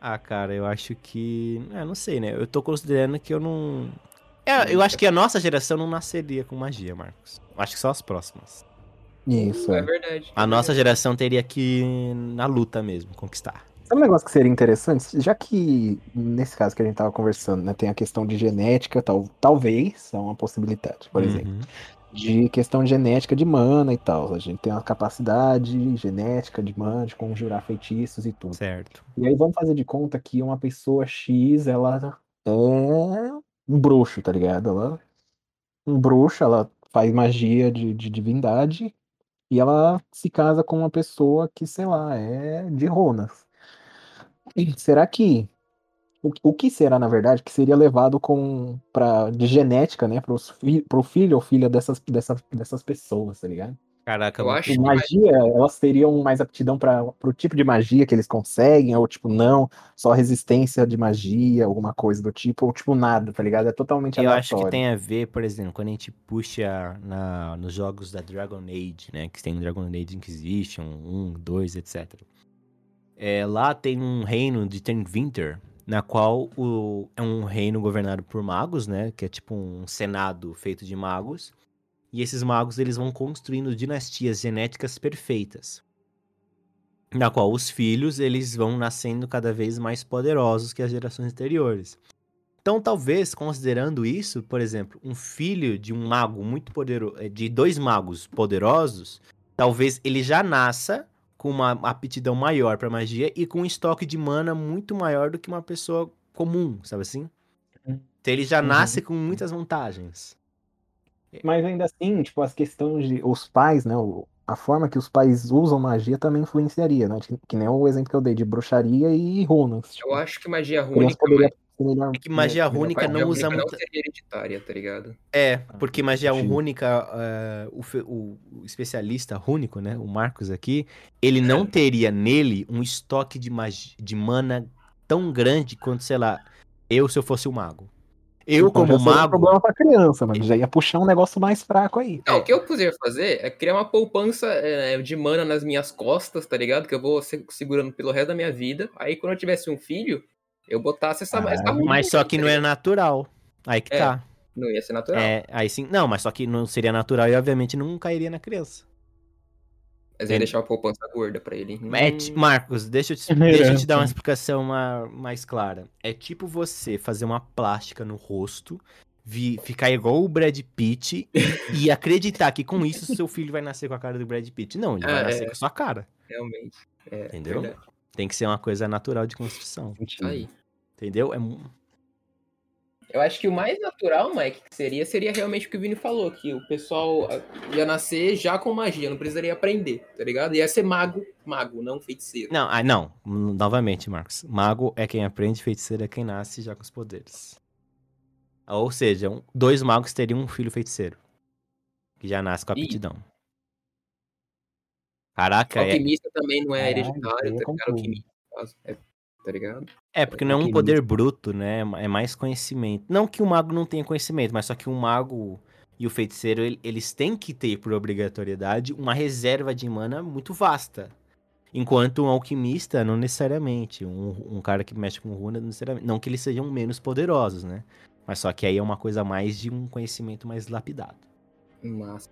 Ah, cara, eu acho que. É, não sei, né? Eu tô considerando que eu não. É, eu acho que a nossa geração não nasceria com magia, Marcos. Acho que só as próximas. Isso. É É. verdade. A nossa geração teria que ir na luta mesmo, conquistar. Sabe um negócio que seria interessante? Já que, nesse caso que a gente tava conversando, né, tem a questão de genética, tal, talvez, é uma possibilidade, por exemplo. De questão genética de mana e tal. A gente tem uma capacidade genética de mana, de conjurar feitiços e tudo. Certo. E aí vamos fazer de conta que uma pessoa X, ela é um bruxo, tá ligado? Ela um bruxo, ela faz magia de, de divindade e ela se casa com uma pessoa que, sei lá, é de Ronas. E será que o, o que será, na verdade, que seria levado com pra, de genética, né, pros fi, pro filho ou filha dessas, dessas, dessas pessoas, tá ligado? Caraca, Eu acho E que magia, elas teriam mais aptidão para o tipo de magia que eles conseguem, ou tipo, não, só resistência de magia, alguma coisa do tipo, ou tipo, nada, tá ligado? É totalmente Eu acho que aleatório. tem a ver, por exemplo, quando a gente puxa na, nos jogos da Dragon Age, né? Que tem Dragon Age Inquisition, 1, 2, etc. É, lá tem um reino de Tenvinter, na qual o, é um reino governado por magos, né? Que é tipo um senado feito de magos. E esses magos, eles vão construindo dinastias genéticas perfeitas. Na qual os filhos, eles vão nascendo cada vez mais poderosos que as gerações anteriores. Então, talvez, considerando isso, por exemplo, um filho de um mago muito poderoso, de dois magos poderosos, talvez ele já nasça com uma aptidão maior para magia e com um estoque de mana muito maior do que uma pessoa comum, sabe assim? Uhum. Então ele já Uhum. nasce com muitas vantagens. Mas ainda assim, tipo, as questões de os pais, né? a forma que os pais usam magia também influenciaria, né? Que, nem o exemplo que eu dei de bruxaria e runas. Tipo, Eu acho que magia a criança rúnica, poderia melhor. É que magia melhor rúnica magia não usa não muito- seria hereditária, tá ligado? É, porque magia Sim. rúnica, é, o, fe- o- o especialista rúnico, né, o Marcos aqui, ele não teria nele um estoque de, magi- de mana tão grande quanto, sei lá, eu se eu fosse um mago. Eu, Então como já seria um mago, problema pra criança, mano. Já ia puxar um negócio mais fraco aí. Não, o que eu poderia fazer é criar uma poupança é, de mana nas minhas costas, tá ligado? Que eu vou se- segurando pelo resto da minha vida. Aí quando eu tivesse um filho, eu botasse essa, Ah, essa mas só que não é natural. Aí que É, tá. Não ia ser natural. É, aí sim. Não, mas só que não seria natural e obviamente não cairia na criança. Mas ia deixar uma poupança gorda pra ele. É Hum, Marcos, deixa eu, te, *laughs* deixa eu te dar uma explicação ma- mais clara. É tipo você fazer uma plástica no rosto, vi- ficar igual o Brad Pitt e, *laughs* e acreditar que com isso seu filho vai nascer com a cara do Brad Pitt. Não, ele vai Ah, nascer é. com a sua cara. Realmente. É, Entendeu? verdade. Tem que ser uma coisa natural de construção. Aí. Entendeu? É Eu acho que o mais natural, Mike, que seria, seria realmente o que o Vini falou, que o pessoal ah, ia nascer já com magia, não precisaria aprender, tá ligado? Ia ser mago, mago, não feiticeiro. Não, ah, não. Novamente, Marcos. Mago é quem aprende, feiticeiro é quem nasce já com os poderes. Ou seja, dois magos teriam um filho feiticeiro. Que já nasce com aptidão. Caraca, é, Alquimista também não é hereditário, é tá ligado? Alquimista, é, tá ligado? É, porque não é um poder bruto, né? É mais conhecimento. Não que o mago não tenha conhecimento, mas só que o mago e o feiticeiro, ele- eles têm que ter, por obrigatoriedade, uma reserva de mana muito vasta. Enquanto um alquimista, não necessariamente. Um, um cara que mexe com runa, não necessariamente. Não que eles sejam menos poderosos, né? Mas só que aí é uma coisa mais de um conhecimento mais lapidado. Massa.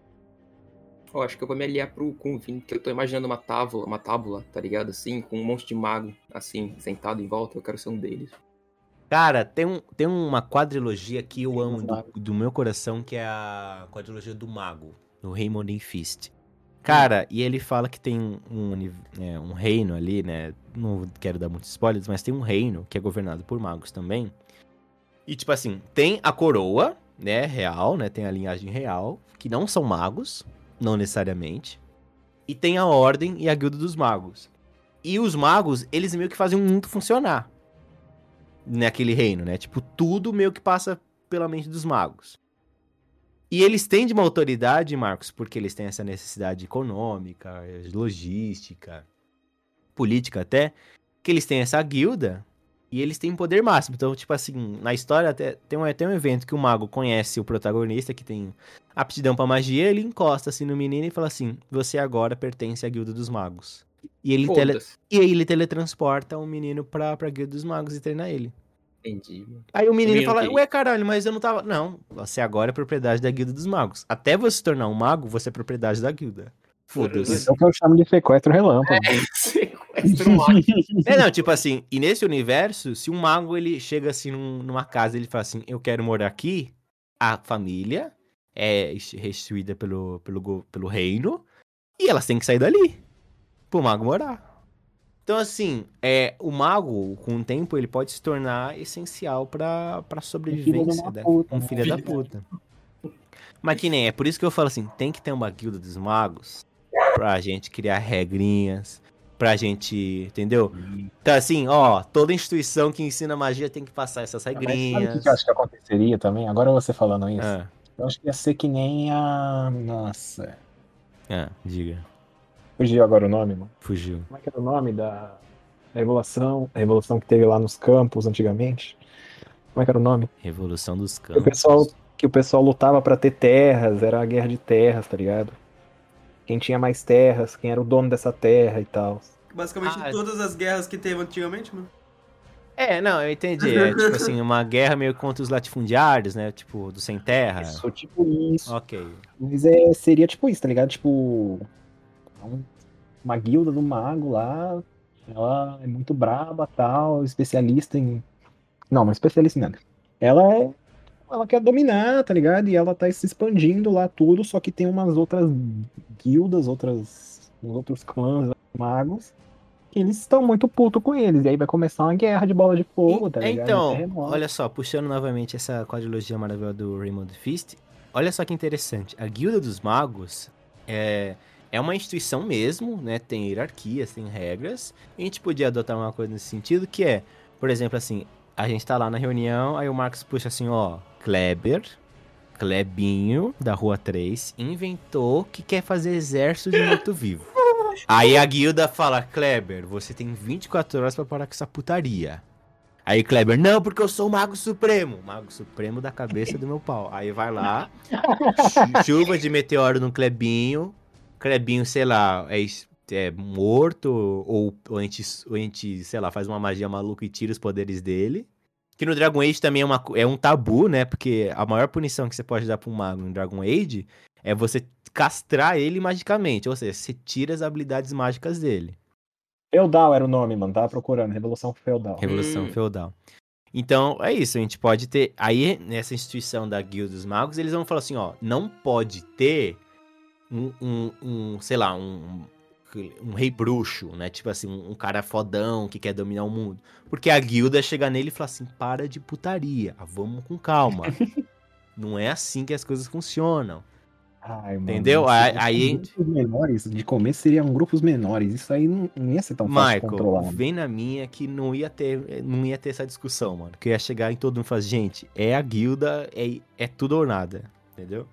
Acho que eu vou me aliar pro, Vini, que eu tô imaginando uma tábua, uma tábua, tá ligado? Assim, com um monte de mago, assim, sentado em volta, eu quero ser um deles. Cara, tem, um, tem uma quadrilogia que eu amo do, do meu coração, que é a quadrilogia do Mago, do Raymond Fist. Cara, e ele fala que tem um, uni- é, um reino ali, né? Não quero dar muitos spoilers, mas tem um reino que é governado por magos também. E, tipo assim, tem a coroa, né? Real, né? Tem a linhagem real, que não são magos, não necessariamente. E tem a ordem e a guilda dos magos. E os magos, eles meio que fazem o mundo funcionar naquele reino, né? Tipo, tudo meio que passa pela mente dos magos. E eles têm de uma autoridade, Marcos, porque eles têm essa necessidade econômica, logística, política até, que eles têm essa guilda E eles têm poder máximo. Então, tipo assim, na história até, tem, um, tem um evento que o mago conhece o protagonista, que tem aptidão pra magia, ele encosta assim no menino e fala assim: Você agora pertence à Guilda dos Magos. E ele tele, e aí ele teletransporta o menino pra, pra Guilda dos Magos e treina ele. Entendi. Aí o menino menino fala, que- ué, caralho, mas eu não tava. Não, você agora é propriedade da Guilda dos Magos. Até você se tornar um mago, você é propriedade da guilda. Foda-se. Isso é o que eu chamo de sequestro relâmpago. Sequestra um mago. É, não, tipo assim, e nesse universo, se um mago ele chega assim num- numa casa e ele fala assim, eu quero morar aqui, a família é restituída pelo, pelo, pelo reino e elas têm que sair dali pro mago morar. Então, assim, é, o mago, com o tempo, ele pode se tornar essencial pra, pra sobrevivência. uma da- puta, um né? filho da puta. Mas que nem, é por isso que eu falo assim, tem que ter uma guilda dos magos pra gente criar regrinhas, pra gente, entendeu? Então, assim, ó, toda instituição que ensina magia tem que passar essas Mas sabe o regrinhas. que eu acho que aconteceria também? Agora você falando isso. Ah, Eu acho que ia ser que nem a. Nossa. ah, diga. Fugiu agora o nome, mano. Fugiu. Como é que era o nome da, da revolução? A revolução que teve lá nos campos antigamente? Como é que era o nome? Revolução dos Que o campos. pessoal, que o pessoal lutava pra ter terras, era a guerra de terras, tá ligado? Quem tinha mais terras, quem era o dono dessa terra e tal. Basicamente Ah, todas as guerras que teve antigamente, mano. É, não, eu entendi. É tipo *laughs* assim, uma guerra meio contra os latifundiários, né? Tipo, do sem terra. Isso, tipo isso. Ok. Mas é, seria tipo isso, tá ligado? Tipo. um- Uma guilda do mago lá. Ela é muito braba tal, especialista em. Não, não é especialista em nada. Ela é. Ela quer dominar, tá ligado? E ela tá se expandindo lá tudo, só que tem umas outras guildas, outras. uns outros clãs magos. Que eles estão muito putos com eles. E aí vai começar uma guerra de bola de fogo, tá É, ligado? Então, olha só, puxando novamente essa quadrilogia maravilhosa do Raymond Fist, olha só que interessante. A Guilda dos Magos é, é uma instituição mesmo, né? Tem hierarquias, tem regras. E a gente podia adotar uma coisa nesse sentido, que é, por exemplo, assim, a gente tá lá na reunião, aí o Marcos puxa assim, ó, Kleber, Klebinho, da Rua 3, inventou que quer fazer exército de morto-vivo. Aí a guilda fala, Kleber, você tem 24 horas pra parar com essa putaria. Aí Kleber, não, porque eu sou o Mago Supremo. Mago Supremo da cabeça do meu pau. Aí vai lá, chu- chuva de meteoro no Klebinho. Klebinho, sei lá, é, é morto ou, ou, a gente, ou a gente, sei lá, faz uma magia maluca e tira os poderes dele. Que no Dragon Age também é, uma, é um tabu, né? Porque a maior punição que você pode dar pra um mago no Dragon Age é você castrar ele magicamente. Ou seja, você tira as habilidades mágicas dele. Feudal era o nome, mano. Tava procurando. Revolução Feudal. Revolução Hum. Feudal. Então, é isso. A gente pode ter. Aí, nessa instituição da Guilda dos Magos, eles vão falar assim: ó, não pode ter um, um, um, sei lá, um, um rei bruxo, né? Tipo assim, um cara fodão que quer dominar o mundo. Porque a guilda chega nele e fala assim: para de putaria, vamos com calma. *laughs* não é assim que as coisas funcionam. Ai, mano, Entendeu? Aí- aí- grupos menores, de começo seriam grupos menores. Isso aí não, não ia ser tão fácil de Michael, controlar. vem na minha que não ia ter, não ia ter essa discussão, mano. Que ia chegar em todo mundo e falar, gente, é a guilda, é, é tudo ou nada, entendeu?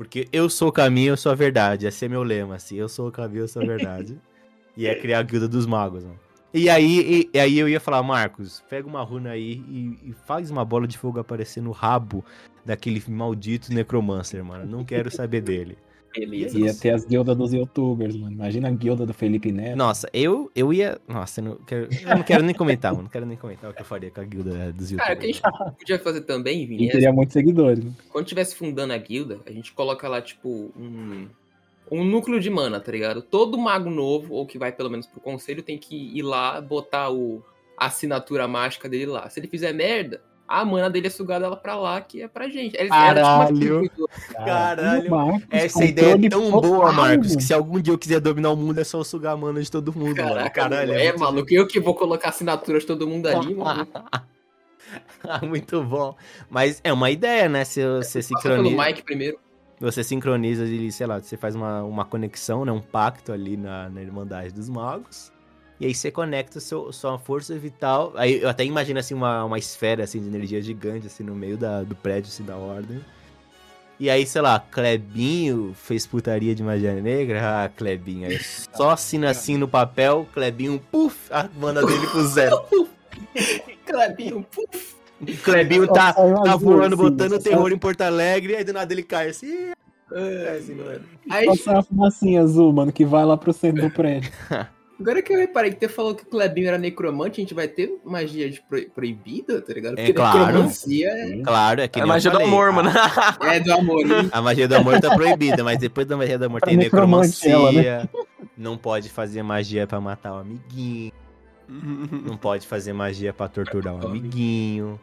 Porque eu sou o caminho, eu sou a verdade. Esse é meu lema, assim. Eu sou o caminho, eu sou a verdade. *laughs* e é criar a guilda dos magos, mano. E aí, e, e aí eu ia falar, Marcos, pega uma runa aí e, e faz uma bola de fogo aparecer no rabo daquele maldito necromancer, mano. Não quero saber dele. Beleza. Ia ter as guildas dos youtubers, mano. Imagina a guilda do Felipe Neto. Nossa, eu, eu ia. Nossa, eu não quero, eu não quero nem comentar, mano. Não quero nem comentar o que eu faria com a guilda dos Cara, o que a youtubers. gente podia fazer também, Vini, E é teria muitos seguidores. né? quando estivesse fundando a guilda, a gente coloca lá, tipo, um, um núcleo de mana, tá ligado? Todo mago novo, ou que vai pelo menos pro conselho, tem que ir lá, botar o, a assinatura mágica dele lá. Se ele fizer merda, a mana dele é sugada ela pra lá, que é pra gente. Eles- tipo uma Caralho. do- Caralho, Marcos Essa ideia é tão total, boa, Marcos, mano. que se algum dia eu quiser dominar o mundo é só eu sugar a mana de todo mundo, mano. Caraca, Caralho, é, muito maluco, eu que vou colocar assinaturas de todo mundo ali, mano. *laughs* Muito bom. Mas é uma ideia, né? Se você pelo sincroniza, Mike primeiro. você sincroniza e, sei lá, você faz uma, uma conexão, né? Um pacto ali na, na Irmandade dos Magos. E aí você conecta seu, sua força vital. Aí eu até imagino assim uma, uma esfera assim, de energia gigante assim no meio da, do prédio assim, da ordem. E aí, sei lá, Clebinho fez putaria de magia negra. Ah, Clebinho. Aí só assina assim no papel, Clebinho, puf, a mana dele pro zero. *laughs* Clebinho, puf. Clebinho tá, eu tá voando, assim, botando terror em Porto Alegre, aí do nada ele cai assim. É, assim, mano. Aí, Passar uma fumacinha azul, mano, que vai lá pro centro do *laughs* prédio. *laughs* agora que eu reparei que você falou que o Clebinho era necromante, a gente vai ter magia de pro- proibida, tá ligado? É claro. necromancia é, Claro, é que É a magia do falei, amor, a- mano. *laughs* é do amor. hein? A magia do amor tá proibida, mas depois da magia do amor tem É necromancia. ela, Não pode fazer magia pra matar o amiguinho. Não pode fazer magia pra torturar o amiguinho.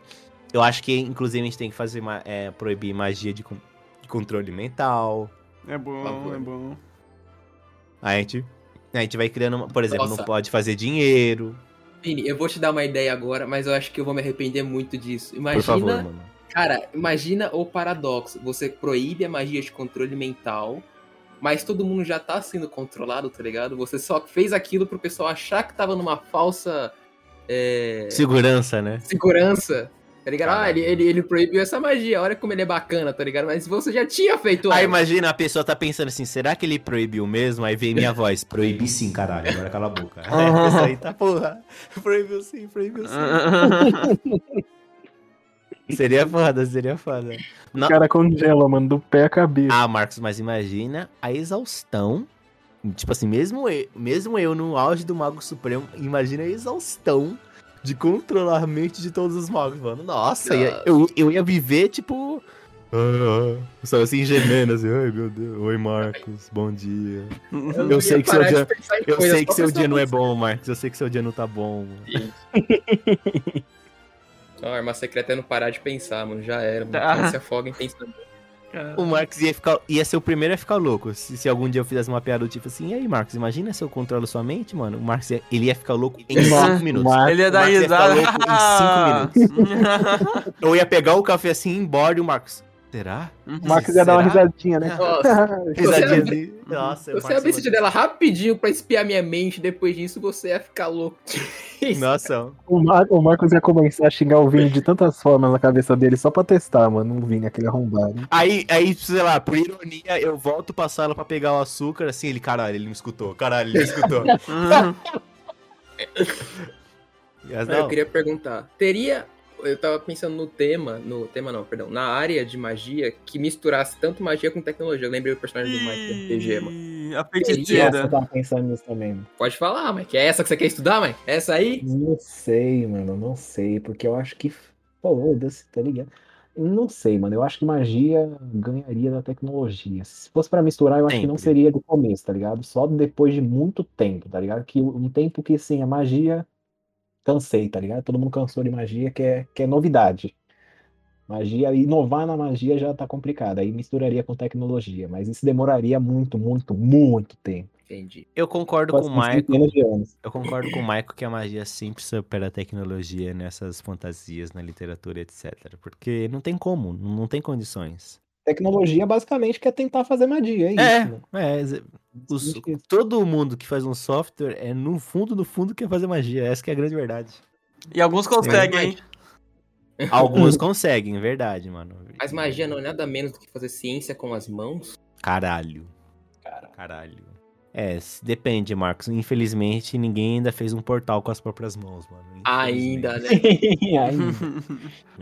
Eu acho que, inclusive, a gente tem que fazer é, proibir magia de, de controle mental. É bom, é bom. A gente, a gente vai criando, uma- por exemplo, Nossa. não pode fazer dinheiro. Vini, eu vou te dar uma ideia agora, mas eu acho que eu vou me arrepender muito disso. Imagina, favor, cara, imagina o paradoxo. Você proíbe a magia de controle mental, mas todo mundo já tá sendo controlado, tá ligado? Você só fez aquilo pro pessoal achar que tava numa falsa é, Segurança, né? segurança. Tá ligado? Ah, ele, ele, ele proibiu essa magia, olha como ele é bacana, tá ligado? Mas você já tinha feito Aí ela. imagina, a pessoa tá pensando assim, será que ele proibiu mesmo? Aí vem minha voz, *laughs* proibi sim, caralho, agora cala a boca. *laughs* Aí a pessoa aí tá, *laughs* porra, proibiu sim, proibiu sim. Seria foda, seria foda. O Não- cara congela, mano, do pé à cabeça. Ah, Marcos, mas imagina a exaustão. Tipo assim, mesmo eu, mesmo eu no auge do Mago Supremo, imagina a exaustão de controlar a mente de todos os magos, mano. Nossa, ia- eu, eu ia viver, tipo. Ah, só assim, gemendo, assim, ai meu Deus. Oi, Marcos, bom dia. não eu sei que seu dia- Eu sei que seu dia não é bom, Marcos. Eu sei que seu dia não tá bom. Ó, a *laughs* arma secreta é não parar de pensar, mano. Já era, mano. Tá. Se *laughs* afoga em pensamento. O Marcos ia, ficar, ia ser o primeiro a ficar louco. Se, se algum dia eu fizesse uma piada do tipo assim, e aí, Marcos, imagina se eu controlo sua mente, mano. O Marcos ia, ele ia ficar louco em 5 minutos. Marcos, Ele ia dar Marcos ia ficar risada. louco *laughs* *laughs* Eu ia pegar o café assim e ir embora e o Marcos. Será? O Marcos ia dar uma risadinha, né? Nossa, *laughs* Risadinha Você- assim. *laughs* Nossa, você abre esse dela rapidinho pra espiar minha mente. Depois disso, você ia ficar louco. *laughs* Nossa, O, Mar- o Marcos ia começar a xingar o Vini de tantas formas na cabeça dele só pra testar, mano. O Vini, aquele arrombado. Aí, aí, sei lá, por ironia, eu volto pra sala pra pegar o açúcar, assim, ele, caralho, ele me escutou, caralho, ele me escutou. Mas eu não, queria perguntar, teria. Eu tava pensando no tema, no tema não, perdão, na área de magia que misturasse tanto magia com tecnologia. Eu lembrei do personagem do Mike RPG, mano. A feiticeira. eu tava pensando nisso também. Pode falar, Mike. É essa que você quer estudar, Mike? Essa aí? Não sei, mano, não sei, porque eu acho que. Foda-se, tá ligado? Não sei, mano. Eu acho que magia ganharia da tecnologia. Se fosse pra misturar, eu acho que não Sempre. seria do começo, tá ligado? Só depois de muito tempo, tá ligado? Que um tempo que, assim, a magia. Cansei, tá ligado? Todo mundo cansou de magia, que é, que é novidade. Magia, inovar na magia já tá complicado. Aí misturaria com tecnologia. Mas isso demoraria muito, muito, muito tempo. Entendi. eu concordo Pode com o anos. Eu concordo com o Michael que a magia sempre supera a tecnologia nessas fantasias, na literatura, etc. Porque não tem como, não tem condições. Tecnologia basicamente quer tentar fazer magia, é isso. É, mano. é, os- todo mundo que faz um software é no fundo, no fundo quer fazer magia. Essa que é a grande verdade. E alguns conseguem, hein? Alguns conseguem, verdade, mano. Mas magia não é nada menos do que fazer ciência com as mãos? Caralho. Cara. Caralho. É, depende, Marcos. Infelizmente, ninguém ainda fez um portal com as próprias mãos, mano. Ainda, né? *laughs* Ainda.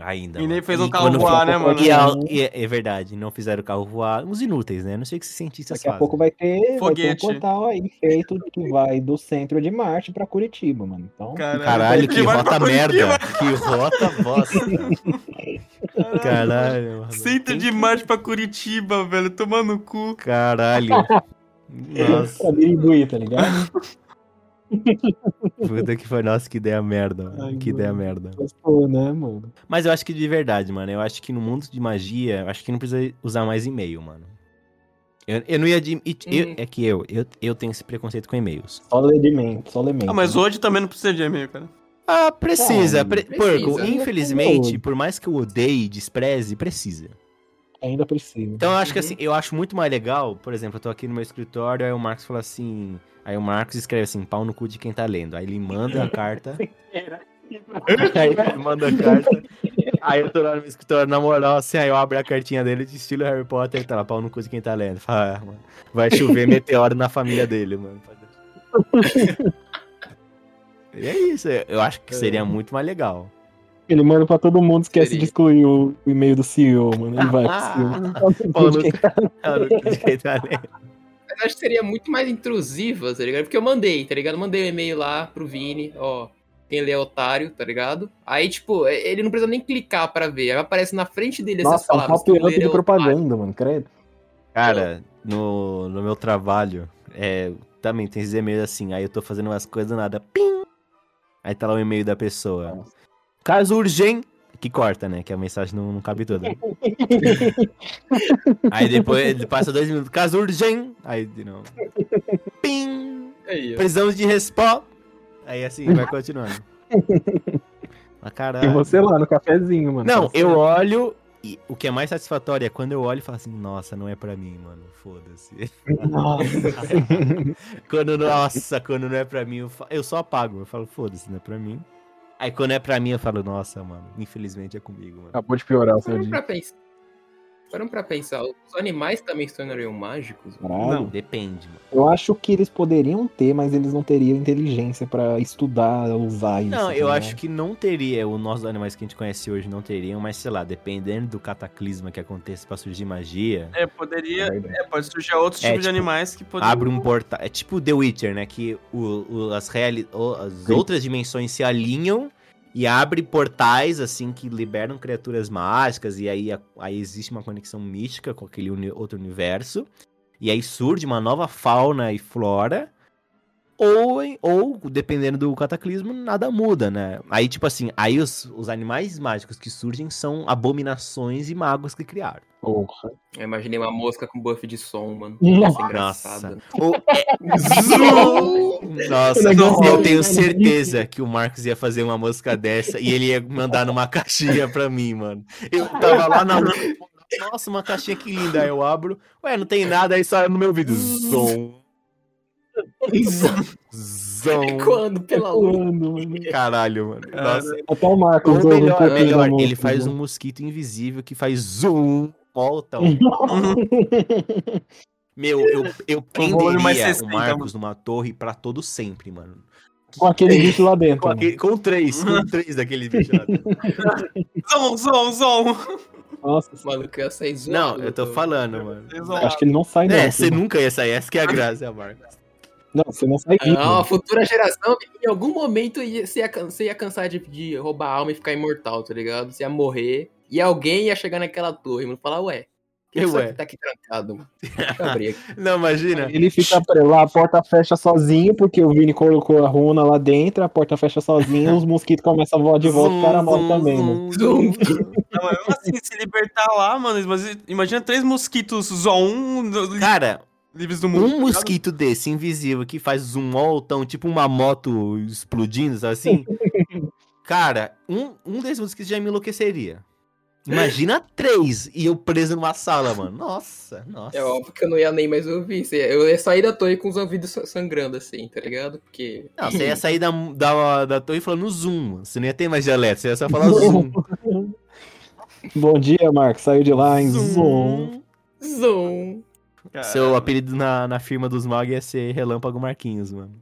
*laughs* Ainda. E nem mano. fez um E carro voar, né, mano? E a- é, é verdade, não fizeram o carro voar. Uns inúteis, né? Não sei o que esses cientistas Daqui a fazem. pouco vai ter, vai ter um Foguete. portal aí feito que vai do centro de Marte pra Curitiba, mano. Então, Caralho, que Curitiba rota merda. Que rota bosta. *laughs* Caralho, mano. Centro de Marte pra Curitiba, velho. Tomando no cu. Caralho. Nossa, pra Birigui, tá ligado? *laughs* puta que foi. Nossa, que ideia merda, mano. Ai, que ideia mano. merda. Mas, pô, né, mano? Mas eu acho que de verdade, mano. Eu acho que no mundo de magia, eu acho que não precisa usar mais e-mail, mano. Eu, eu não ia admitir. eu- Hum. É que eu, eu, eu tenho esse preconceito com e-mails. Só elemento, só elemento. Ah, mas hoje também não precisa de e-mail, cara. Ah, precisa. Ah, pre- precisa. Porco, infelizmente, por mais que eu odeie e despreze, precisa. Ainda precisa. Então eu acho que Uhum. assim, eu acho muito mais legal, por exemplo, eu tô aqui no meu escritório, aí o Marcos fala assim. Aí o Marcos escreve assim, pau no cu de quem tá lendo. Aí ele manda a carta. *laughs* aí ele manda a carta. Aí eu tô lá no meu escritório, na moral, assim, aí eu abro a cartinha dele de estilo Harry Potter e tá lá, pau no cu de quem tá lendo. Fala, ah, mano, vai chover meteoro na família dele, mano. *laughs* E é isso, eu acho que seria muito mais legal. Ele manda pra todo mundo, esquece Seria. de excluir o, o e-mail do CEO, mano. Ele vai pro CEO. Ah, Keitane. *laughs* Mas acho que seria muito mais intrusiva, tá ligado? Porque eu mandei, tá ligado? Mandei um e-mail lá pro Vini, ó. Quem lê é otário, tá ligado? Aí, tipo, ele não precisa nem clicar pra ver. Aí aparece na frente dele essas Nossa, é um palavras. pop-up Quem lê de é otário. propaganda, mano, credo. Cara, no, no meu trabalho, é, também tem esses e-mails assim, aí eu tô fazendo umas coisas do nada, pim! Aí tá lá o e-mail da pessoa. Caso urgente, que corta, né? Que a mensagem não, não cabe toda. *laughs* aí depois ele passa dois minutos, caso urgente, aí de novo. Pim! Aí. Precisamos de resposta. Aí assim, vai continuando. Mas E caralho. você lá no cafezinho, mano. Não, eu olho e o que é mais satisfatório é quando eu olho e falo assim, nossa, não é pra mim, mano. Foda-se. Nossa. *laughs* Quando, nossa, quando não é pra mim, eu, fa- eu só apago. Eu falo, foda-se, não é pra mim. Aí quando é pra mim, eu falo, nossa, mano, infelizmente é comigo, mano. Acabou de piorar o seu dia. pra pensar. Paramos pra pensar. Os animais também se tornariam mágicos? Caralho. Não. Depende, mano. Eu acho que eles poderiam ter, mas eles não teriam inteligência pra estudar, usar isso. Não, eu ligado? acho que não teria, os nossos animais que a gente conhece hoje não teriam, mas sei lá, dependendo do cataclisma que aconteça pra surgir magia, É, poderia. É pode surgir outros É, tipos de tipo, animais que poderiam. abre um portal. É tipo The Witcher, né? Que o, o- as, reali o- as outras dimensões se alinham e abre portais, assim, que liberam criaturas mágicas. E aí, aí existe uma conexão mística com aquele uni- outro universo. E aí surge uma nova fauna e flora. Ou, ou, dependendo do cataclismo, nada muda, né? Aí, tipo assim, aí os, os animais mágicos que surgem são abominações e magos que criaram. Porra. Eu imaginei uma mosca com buff de som, mano. Nossa. É- *laughs* Nossa, Negócio eu de- tenho certeza que o Marcos ia fazer uma música dessa e ele ia mandar numa caixinha pra mim, mano. Eu tava lá na. Nossa, uma caixinha que linda. Aí eu abro. Ué, não tem nada, aí só no meu vídeo. Zom. Zom. Quando, *laughs* pela mano. Caralho, mano. Nossa. Até o Marcos Ou melhor, melhor, ele faz um mosquito invisível que faz zoom. Volta. *laughs* Meu, eu, eu prenderia 60, o Marcos numa torre pra todo sempre, mano. Com aquele bicho lá dentro. Com, aquele- com três, com *laughs* três daquele bicho lá dentro. Zom, zom, zom. Nossa, Mano, que eu ia sair. Não, eu tô falando, mano. acho que ele não sai, não. É, você nunca ia sair, essa que é a graça, Marcos. Não, você não sai vivo. Não, a futura geração, em algum momento você ia, você ia cansar de, de roubar a alma e ficar imortal, tá ligado? Você ia morrer e alguém ia chegar naquela torre, mano, e falar, ué, que Eu, aqui tá aqui trancado, mano? *laughs* Não, imagina. Ele fica lá, a porta fecha sozinho, porque o Vini colocou a runa lá dentro, a porta fecha sozinha, os mosquitos começam a voar de volta, o cara morre também, mano. Zoom. Não, mas mesmo assim, se libertar lá, mano, imagina três mosquitos zom li- Cara, livres do mundo. um mosquito desse, invisível, que faz zoom voltão, tipo uma moto explodindo, sabe assim? *laughs* Cara, um, um desses mosquitos já me enlouqueceria. Imagina três e eu preso numa sala, mano. Nossa, nossa. É óbvio que eu não ia nem mais ouvir. Eu ia sair da torre com os ouvidos sa- sangrando, assim, tá ligado? Porque. Não, você ia sair da, da, da torre falando zoom, mano. Você não ia ter mais dialeto, você ia só falar *laughs* zoom. Bom dia, Marcos. Saiu de lá em Zoom. Zoom. Cara, Seu apelido na, na firma dos magos ia ser Relâmpago Marquinhos, mano.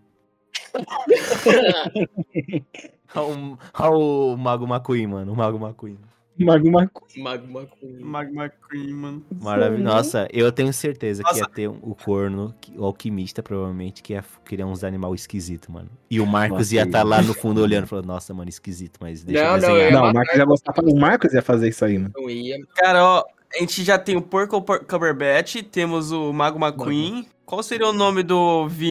*laughs* Olha o, o Mago Macuí, mano. O Mago Macuí. Magma Magma com. Magma Cream, mano. Maravilhoso. Nossa, eu tenho certeza que Nossa. ia ter um- o corno, que- o alquimista, provavelmente, que ia criar uns animal esquisito, mano. E o Marcos Nossa, ia estar eu- lá no fundo olhando, falando, nossa, mano, esquisito, mas deixa Não, eu não, desenhar. eu- Não, o Marcos ia gostar. O Marcos ia fazer isso aí, mano. Não ia. Cara, ó, a gente já tem o Porco Por- Cumberbatch, temos o Mago McQueen. Qual seria o nome do vi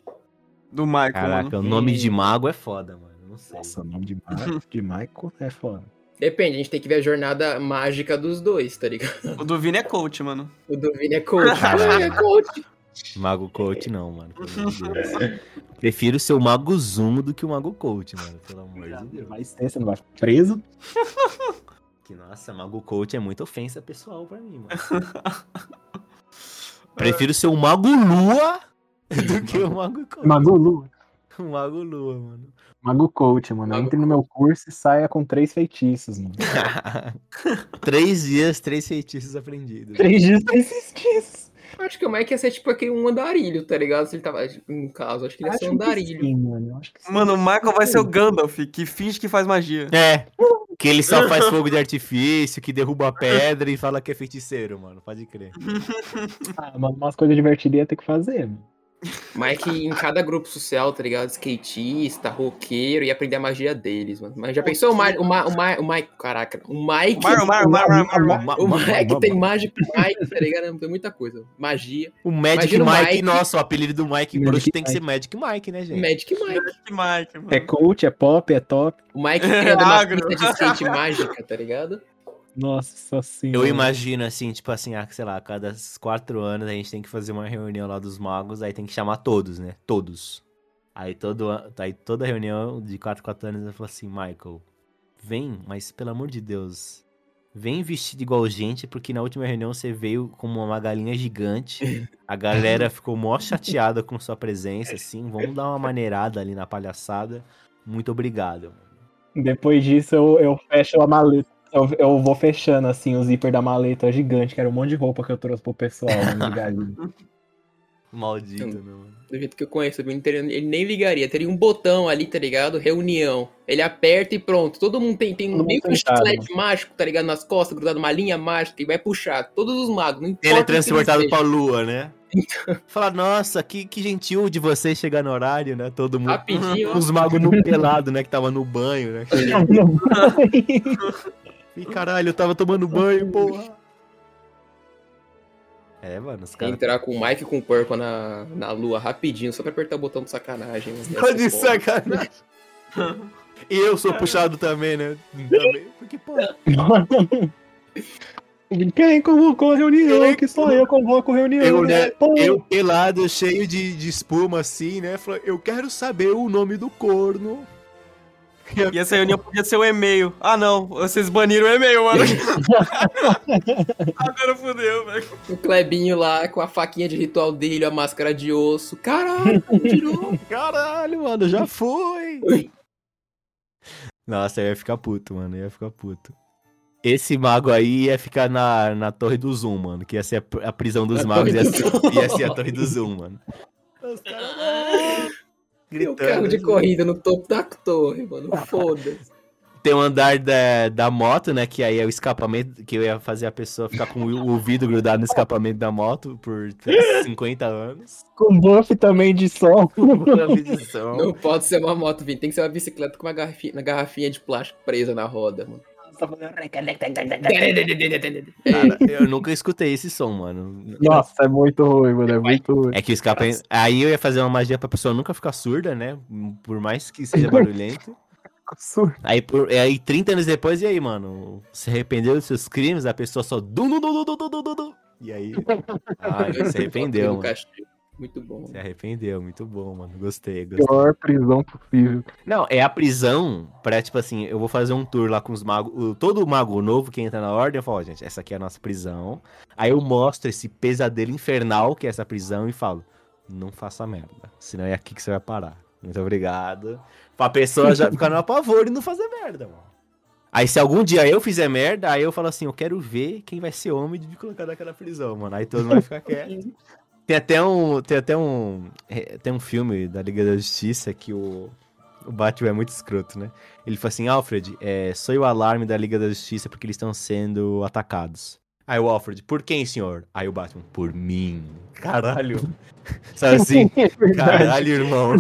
do Michael, Caraca, mano? o nome de mago é foda, mano. Não sei. Nossa, o nome de, Mar... de Michael é foda. Depende, a gente tem que ver a jornada mágica dos dois, tá ligado? *laughs* O do Vini é coach, mano. O do Vini é coach. *laughs* É coach. Mago coach não, mano. Pelo amor de Deus. Prefiro ser o mago zumo do que o mago coach, mano. Pelo amor de Deus. Vai ser, você não vai ficar preso. *laughs* Que, nossa, mago coach é muita ofensa pessoal pra mim, mano. Prefiro ser o mago lua do que o mago coach. Mago Lu. O mago lua, mano. Mago Coach, mano. Mago Entre no meu curso e saia com três feitiços, mano. *laughs* três dias, três feitiços aprendidos. Três dias, três feitiços. Acho que o Mike ia ser tipo aquele um andarilho, tá ligado? Se ele tava. No caso, acho que ele ia ser um Acho que andarilho. sim, mano. Eu acho que sim. Mano, o Michael vai ser o Gandalf, que finge que faz magia. É. Que ele só faz fogo de artifício, que derruba a pedra e fala que é feiticeiro, mano. Pode crer. Ah, mano, umas coisas divertidas ia ter que fazer, mano. Mike em cada grupo social, tá ligado? Skatista, roqueiro, ia aprender a magia deles, mano. Mas já pensou o Mike, o, Ma, o, Ma, o Mike, caraca, o Mike, mar, mar, mar. Ma- o ma- Mike tem Magic Mike, tá ligado? Tem muita coisa. Magia, O Magic o Mike, Mike. nossa, o apelido do Mike, Magic Bruxo tem que ser Magic Mike, né, gente? Magic Mike. Que Mike, mano. É cult, é pop, é top. O Mike criando uma *laughs* pista de skate mágica, tá ligado? Nossa senhora. Eu imagino assim, tipo assim, ah, sei lá, a cada quatro anos a gente tem que fazer uma reunião lá dos magos, aí tem que chamar todos, né? Todos. Aí, todo, aí toda reunião de quatro, quatro anos eu falo assim, Michael, vem, mas pelo amor de Deus, vem vestido igual gente, porque na última reunião você veio como uma galinha gigante, a galera *laughs* ficou mó chateada com sua presença, assim, vamos dar uma maneirada ali na palhaçada. Muito obrigado. Depois disso, eu, eu fecho a maleta. Eu, eu vou fechando, assim, o zíper da maleta gigante, que era um monte de roupa que eu trouxe pro pessoal, né. *laughs* Maldito, né, mano? Do jeito que eu conheço, ele, nem ligaria. Teria um botão ali, tá ligado? Reunião. Ele aperta e pronto. Todo mundo tem, tem Todo meio que um chiclete mágico, tá ligado? Nas costas, grudado uma linha mágica e vai puxar. Todos os magos, não importa. Ele é transportado pra lua, né? *laughs* Fala, nossa, que, que gentil de vocês chegar no horário, né? Todo mundo. Rapidinho. *laughs* Os magos no pelado, né? Que tava no banho, né? E caralho, eu tava tomando banho, porra. É, mano, os caras. Entrar com o Mike e com o Purple na, na lua rapidinho, só pra apertar o botão de sacanagem. Tá ser de foda. sacanagem. E eu sou puxado também, né? Também. Porque, pô. *laughs* Quem convocou a reunião? Que só eu convoco a reunião. Eu, né? né, eu pelado, cheio de, de espuma, assim, né? Falei, eu quero saber o nome do corno. E essa reunião podia ser o e-mail. Ah, não. Vocês baniram o e-mail, mano. *laughs* Agora fudeu, velho. O Klebinho lá com a faquinha de ritual dele, a máscara de osso. Caralho, tirou. *laughs* Caralho, mano, já foi. Nossa, eu ia ficar puto, mano. Eu ia ficar puto. Esse mago aí ia ficar na, na torre do Zoom, mano. Que ia ser a, a prisão dos A magos. Ia ser, ia ser a torre do Zoom, mano. Os caras. Tem o carro de assim. corrida no topo da torre, mano. Foda-se. Tem o andar da, da moto, né? Que aí é o escapamento. Que eu ia fazer a pessoa ficar com o, vidro grudado no escapamento da moto por *laughs* 50 anos. Com buff também de som. *laughs* Não pode ser uma moto, Vini. Tem que ser uma bicicleta com uma garrafinha, uma garrafinha de plástico presa na roda, mano. Cara, eu nunca escutei esse som, mano. Nossa, é muito ruim, mano. É muito ruim. É que o escapamento. Aí eu ia fazer uma magia pra pessoa nunca ficar surda, né? Por mais que seja barulhento. Aí, por, aí 30 anos depois, e aí, mano? Se arrependeu dos seus crimes, a pessoa só. Dum, dum, dum, dum, dum, dum, dum, dum. E aí. *laughs* Ah, se arrependeu, No mano. Muito bom. Se arrependeu, muito bom, mano. Gostei, gostei. Pior prisão possível. Não, é a prisão pra, tipo assim, eu vou fazer um tour lá com os magos. o- Todo mago novo que entra na ordem, eu falo, gente, essa aqui é a nossa prisão. Aí eu mostro esse pesadelo infernal que é essa prisão e falo, não faça merda. Senão é aqui que você vai parar. Muito obrigado. Pra pessoa já ficar no apavoro e não fazer merda, mano. Aí se algum dia eu fizer merda, aí eu falo assim, eu quero ver quem vai ser homem de me colocar naquela prisão, mano. Aí todo mundo vai ficar *laughs* quieto. Tem até um. Tem até um. é, Tem um filme da Liga da Justiça que o. O Batman é muito escroto, né? Ele fala assim, Alfred, é, soe o alarme da Liga da Justiça porque eles estão sendo atacados. Aí o Alfred, por quem, senhor? Aí o Batman, por mim. Caralho. *laughs* Sabe assim? Caralho, irmão.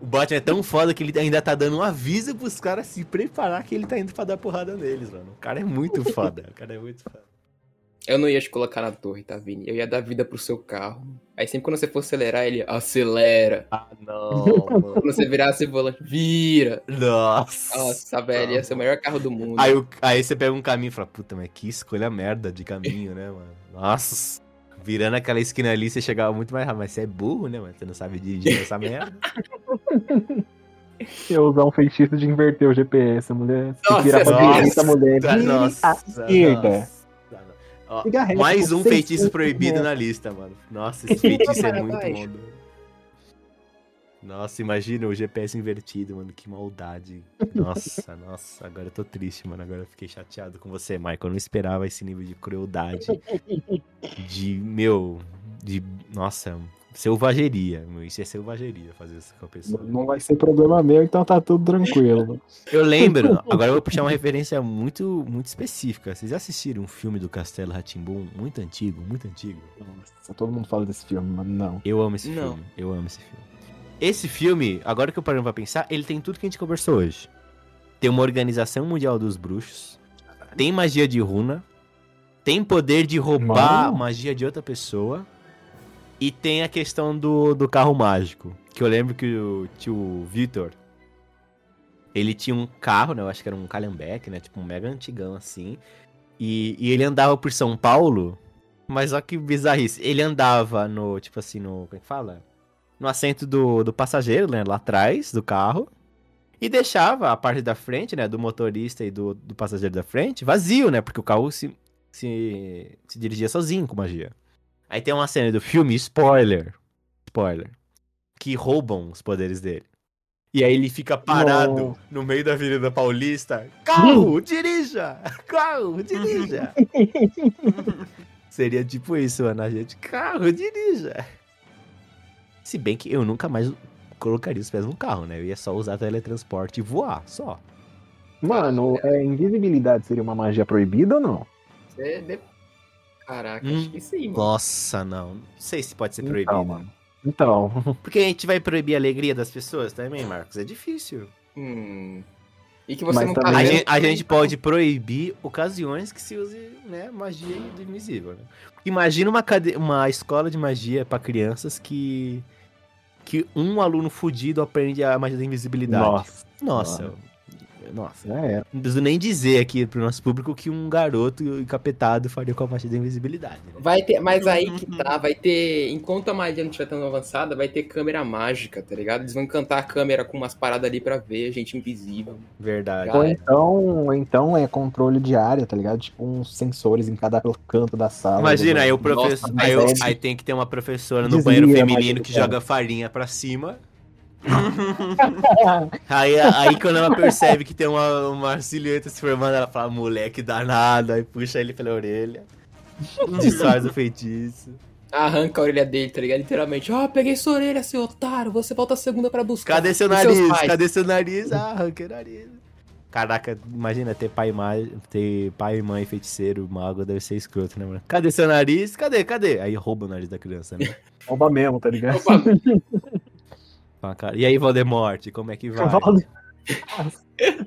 O Batman é tão foda que ele ainda tá dando um aviso pros caras se preparar que ele tá indo pra dar porrada neles, mano. O cara é muito foda. O cara é muito foda. Eu não ia te colocar na torre, tá, Vini? Eu ia dar vida pro seu carro. Aí sempre quando você for acelerar, ele acelera. Ah, não, mano. Quando você virar esse volante, vira. Nossa. Nossa, velho, ia ser o melhor carro do mundo. Aí, o- aí você pega um caminho e fala, puta, mas que escolha merda de caminho, né, mano? Nossa. Virando aquela esquina ali, você chegava muito mais rápido. Mas você é burro, né, mano? Você não sabe dirigir essa *laughs* merda. Eu usar um feitiço de inverter o GPS, mulher. Se Nossa, vira pra nossa. direita, mulher. Nossa. esquerda. nossa. Ó, mais um feitiço proibido né? na lista, mano. Nossa, esse *laughs* feitiço é muito bom. Nossa, imagina o GPS invertido, mano. Que maldade. Nossa, *laughs* nossa. Agora eu tô triste, mano. Agora eu fiquei chateado com você, Michael. Eu não esperava esse nível de crueldade. De, meu. De. Nossa. Selvageria. meu, Isso é selvageria fazer isso com a pessoa. Não vai ser problema meu, então tá tudo tranquilo. *laughs* Eu lembro, *laughs* agora eu vou puxar uma referência muito, muito específica. Vocês já assistiram um filme do Castelo Ratimbum muito antigo, muito antigo? Nossa, todo mundo fala desse filme, mas não. Eu amo esse Não. filme. Eu amo esse filme. Esse filme, agora que eu parando pra pensar, ele tem tudo que a gente conversou hoje. Tem uma organização mundial dos bruxos, tem magia de runa, tem poder de roubar Mano. magia de outra pessoa e tem a questão do, do carro mágico. Que eu lembro que o tio Vitor, ele tinha um carro, né? Eu acho que era um Calhambeck, né? Tipo um mega antigão assim. E, e ele andava por São Paulo, mas olha que bizarrice. Ele andava no, tipo assim, no. Como é que fala? No assento do, do passageiro, né? Lá atrás do carro. E deixava a parte da frente, né? Do motorista e do, do passageiro da frente vazio, né? Porque o carro se, se, se dirigia sozinho com magia. Aí tem uma cena do filme, spoiler. Spoiler. Que roubam os poderes dele. E aí ele fica parado Não. no meio da Avenida Paulista. Carro, dirija! *laughs* Carro, dirija! *laughs* Seria tipo isso, mano. A gente, carro, dirija! Se bem que eu nunca mais colocaria os pés no carro, né? Eu ia só usar teletransporte e voar, só. Mano, é, invisibilidade seria uma magia proibida ou não? É, de- Caraca, Hum. acho que sim, mano. Nossa, não. Não sei se pode ser proibido. Então, mano. Então, *laughs* Porque a gente vai proibir a alegria das pessoas também, Marcos? É difícil. Hum. E que você Mas não também- tá A gente, a gente pode proibir ocasiões que se use né, magia do invisível. Né? Imagina uma, cade- uma escola de magia pra crianças que que um aluno fudido aprende a magia da invisibilidade. nossa. Nossa. Nossa. Já era. Não preciso nem dizer aqui pro nosso público que um garoto encapetado faria com a magia da invisibilidade. né? Vai ter, mas aí que tá, vai ter, enquanto a magia não estiver tão avançada, vai ter câmera mágica, tá ligado? Eles vão encantar a câmera com umas paradas ali pra ver, gente invisível. Verdade. Ou então, ou então é controle de área, tá ligado? Tipo uns sensores em cada canto da sala. Imagina, aí o professor. aí, eu- é- aí tem que ter uma professora no Desvia banheiro feminino que joga farinha pra cima. *laughs* Aí, aí quando ela percebe que tem uma, uma silhueta se formando, ela fala, moleque danado, aí puxa ele pela orelha. *laughs* Desfaz o feitiço. Arranca a orelha dele, tá ligado? Literalmente, ó, peguei sua orelha, seu otário, você volta a segunda pra buscar. Cadê seu nariz? Cadê seu nariz? Ah, arranquei o nariz. Caraca, imagina ter pai, e mãe, ter pai e mãe feiticeiro, mago, deve ser escroto, né, mano? Cadê seu nariz? Cadê? Cadê? Aí rouba o nariz da criança, né? *laughs* Rouba mesmo, tá ligado? Opa, cara, E aí, Voldemort, como é que vai?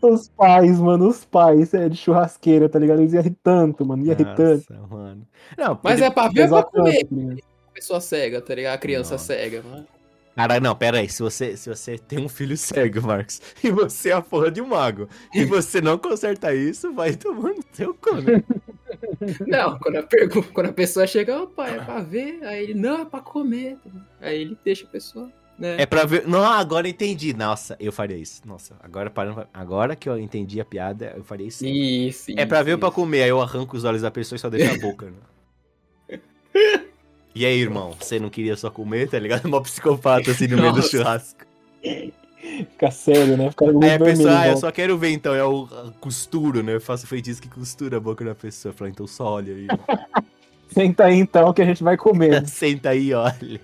Os pais, mano, os pais é de churrasqueira, tá ligado? Eles iam rir tanto, mano, ia rir tanto. Nossa, mano. Não, mas é pra ver ou pra comer? Pessoa cega, tá ligado? A criança Nossa. cega. mano. Cara, não, pera aí. Se você, se você tem um filho cego, Marcos, *laughs* e você é a porra de um mago, e você não conserta isso, vai tomando seu cu, né? *laughs* Não, quando a, pergu- quando a pessoa chega, ó, pai, é pra ver, aí ele, não, é pra comer. Aí ele deixa a pessoa, né? É pra ver. Não, agora eu entendi. Nossa, eu faria isso. Nossa, agora parando. Agora que eu entendi a piada, eu faria isso. Isso, É pra ver ou pra comer, aí eu arranco os olhos da pessoa e só deixo a boca, né? *laughs* E aí, irmão, você não queria só comer, tá ligado? *laughs* Mó psicopata assim no meio do churrasco. Fica sério, né? Fica Aí a pessoa, ah, eu só quero ver então, é o costuro, né? Eu faço feitiço que costura a boca da pessoa. Eu falo, então só olha aí. *laughs* Senta aí então que a gente vai comer. Senta aí, e olha.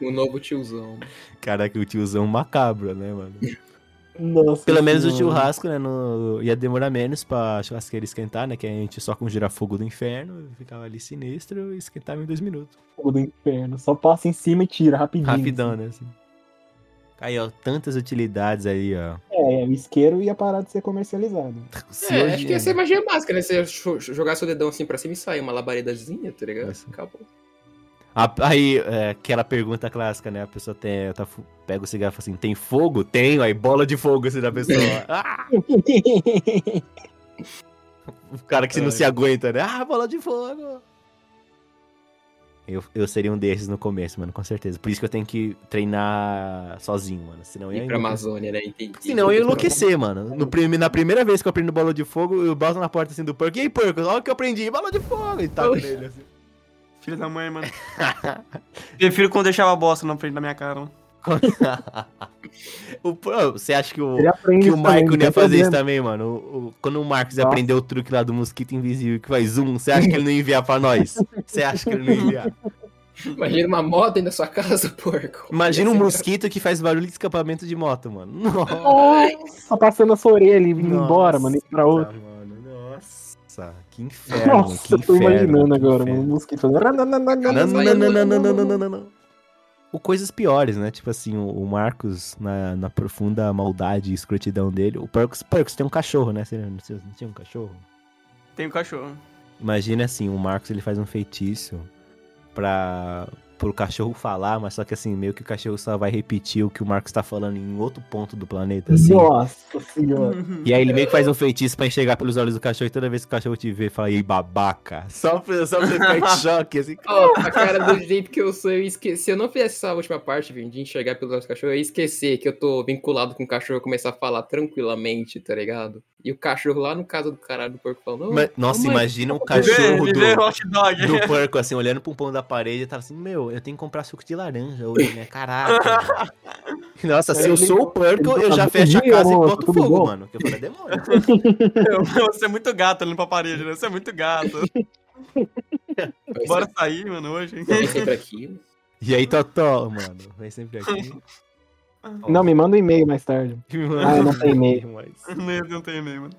O novo tiozão. Caraca, o tiozão macabro, né, mano? Nossa Pelo menos o Senhora. churrasco, né? no- Ia demorar menos pra churrasqueira esquentar, né? Que a gente só com o girafogo do inferno ficava ali sinistro e esquentava em dois minutos. Fogo do inferno. Só passa em cima e tira rapidinho. Rapidão, né? Assim. Aí, ó, tantas utilidades aí, ó. É, o isqueiro ia parar de ser comercializado. Se É, acho que ia ser magia básica, né? Você jo- jogar seu dedão assim pra cima e sair uma labaredazinha, tá ligado? Isso. Acabou. A- Aí, é, aquela pergunta clássica, né? A pessoa tem, tá pega o cigarro e fala assim: tem fogo? Tenho. Aí bola de fogo assim da pessoa. *laughs* ah! O cara que se não se aguenta, né? Ah, bola de fogo! Eu, eu seria um desses no começo, mano, com certeza. Por isso que eu tenho que treinar sozinho, mano. Senão eu ia pra. Amazônia, né? Entendi. Senão eu ia enlouquecer, mano. No prime- na primeira vez que eu aprendo bola de fogo, eu bato na porta assim do porco. E aí, porco, olha o que eu aprendi, bola de fogo! E taco nele assim. Filho da mãe, mano. *laughs* Prefiro quando deixava a bosta na frente da minha cara. mano. O- você acha que o, que o também, não ia fazer isso também, mano? O- o- quando o Marcos ia Nossa. aprender o truque lá do mosquito invisível que faz zoom, você acha que ele não ia enviar pra nós? Você acha que ele não ia enviar? Imagina uma moto dentro da sua casa, porco. Imagina um mosquito que faz barulho de escapamento de moto, mano. Nossa, Nossa, passando a sua orelha e vindo embora, mano, indo pra outra. mano. Que inferno, Nossa, que inferno. tô imaginando agora, um mosquito fazendo... Ou coisas piores, né? Tipo assim, o Marcos, na, na profunda maldade e escrotidão dele... O Perks, Perks tem um cachorro, né? Não, você não tinha um cachorro? Tem um cachorro. Imagina assim, o Marcos ele faz um feitiço pra, pro cachorro falar, mas só que assim, meio que o cachorro só vai repetir o que o Marcos tá falando em outro ponto do planeta, assim. Nossa senhora. E aí ele meio que faz um feitiço pra enxergar pelos olhos do cachorro e toda vez que o cachorro te vê, fala, ei, babaca. Só pra, só pra ficar em *laughs* choque, assim. Ó, a cara do jeito que eu sou, eu esqueci. Se eu não fizesse essa última parte, Vim, de enxergar pelos olhos do cachorro, eu ia esquecer que eu tô vinculado com o cachorro e começar a falar tranquilamente, tá ligado? E o cachorro lá no caso do caralho do porco falando, Ma- Nossa, mamãe, imagina o Viver, cachorro do, do porco, assim, olhando pra um pão da parede e tava assim, meu, eu tenho que comprar suco de laranja hoje, né? Caraca. *laughs* Nossa, se eu sou o porco, eu já fecho a casa e boto fogo, mano. Que eu falei, demônio. Você é muito gato olhando pra parede, né? Você é muito gato. *laughs* Bora sair, mano, hoje. vai sempre aqui. E aí, Totó, mano, vem sempre aqui. *laughs* Não, me manda um e-mail mais tarde. Ah, não tem e-mail. Mas- Não, tem e-mail, mano.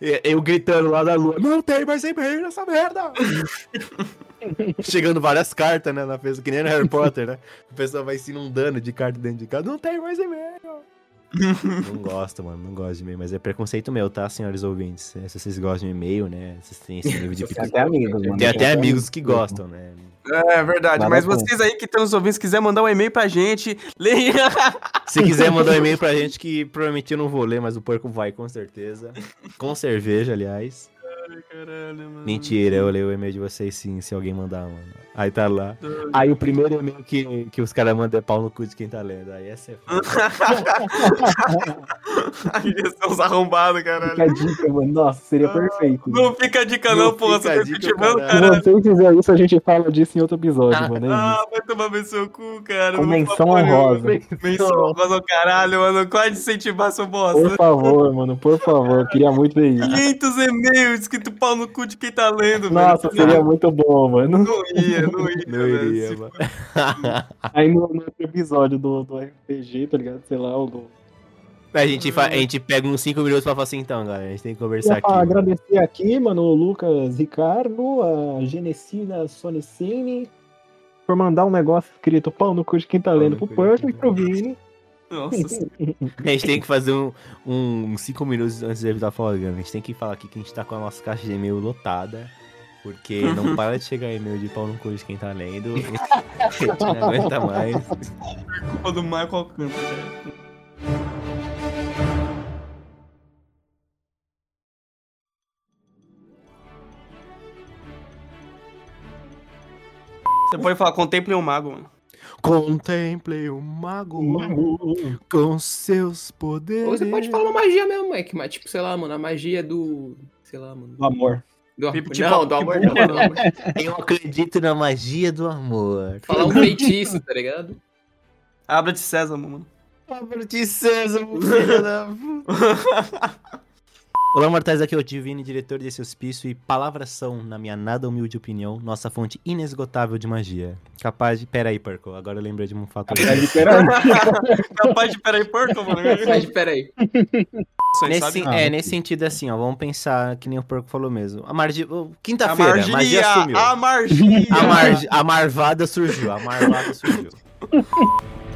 Eu gritando lá da lua, não tem mais e-mail nessa merda! *laughs* Chegando várias cartas, né, na pessoa, que nem no Harry Potter, né? O pessoal vai se inundando de carta dentro de casa, não tem mais e-mail! *laughs* não gosto, mano, não gosto de e-mail, mas é preconceito meu, tá, senhores ouvintes? É, Se vocês gostam de e-mail, né, vocês têm esse nível de *laughs* Tem até amigos, mano. Tem até amigos que gostam, né? É verdade, mas contra. vocês aí que estão nos ouvindo, se quiser mandar um e-mail pra gente, leia. Se quiser mandar um e-mail pra gente, que provavelmente eu não vou ler, mas o porco vai, com certeza. Com cerveja, aliás. Caralho, mano. Mentira, eu leio o e-mail de vocês sim, se alguém mandar, mano. Aí tá lá. Aí o primeiro e-mail que, que os caras mandam é pau no cu de quem tá lendo. Aí essa é foda. *laughs* Aí eles são uns arrombados, Fica a caralho. dica, mano. Nossa, seria perfeito. Não fica a dica não, Não pô. Você tá incentivando, caralho. Se caralho. você fizer isso, a gente fala disso em outro episódio, mano. É. Ah, vai tomar bem seu cu, cara. Com menção porra honrosa. Menção honrosa, caralho, mano. Quase incentivar seu bosta. Por favor, mano, por favor. Queria muito ver isso. 500 e-mails escrito pau no cu de quem tá lendo, Nossa, velho. seria muito bom, mano. Não ia, não ia. Não iria, mano. *laughs* Aí no, episódio do, do RPG, tá ligado? Sei lá, o do. A gente, fa- a gente pega uns 5 minutos pra falar assim, então, galera. A gente tem que conversar aqui. fa- mano. agradecer aqui, mano, o Lucas Ricardo, a Genesina Sonicine, por mandar um negócio escrito pau no cu de quem tá Pau lendo no pro quem e tá pro lendo. Vini. Nossa *laughs* senhora. A gente tem que fazer um, um 5 minutos antes de evitar falando. A gente tem que falar aqui que a gente tá com a nossa caixa de e-mail lotada. Porque não *laughs* para de chegar e-mail de pau no cu de quem tá lendo. *laughs* A gente não aguenta mais. culpa do Michael Alcântara, cara. Você pode falar, contemple um mago, mano. Contemple o mago com seus poderes. Ou você pode falar uma magia mesmo, é que, mas, tipo, sei lá, mano, a magia do. Sei lá, mano. Do amor. Do, Tipo, não, do amor não, não. mas Eu acredito na magia do amor. Falar um feitiço, tá ligado? Abra de Sésamo, mano. Pablo de Sésamo, filho da puta. *laughs* Olá, mortais, aqui é o Divine, diretor desse hospício, e palavras são, na minha nada humilde opinião, nossa fonte inesgotável de magia. Capaz de... Pera aí, Perco, agora eu lembrei de um fato. Capaz de peraí, *laughs* porco, mano. Mas peraí. Nesse, sabe? Ah, é, nesse sentido, assim, ó, vamos pensar que nem o Porco falou mesmo. A A Quinta-feira, magia margia, sumiu. a margia. A, mar... a marvada surgiu, a marvada surgiu. *laughs*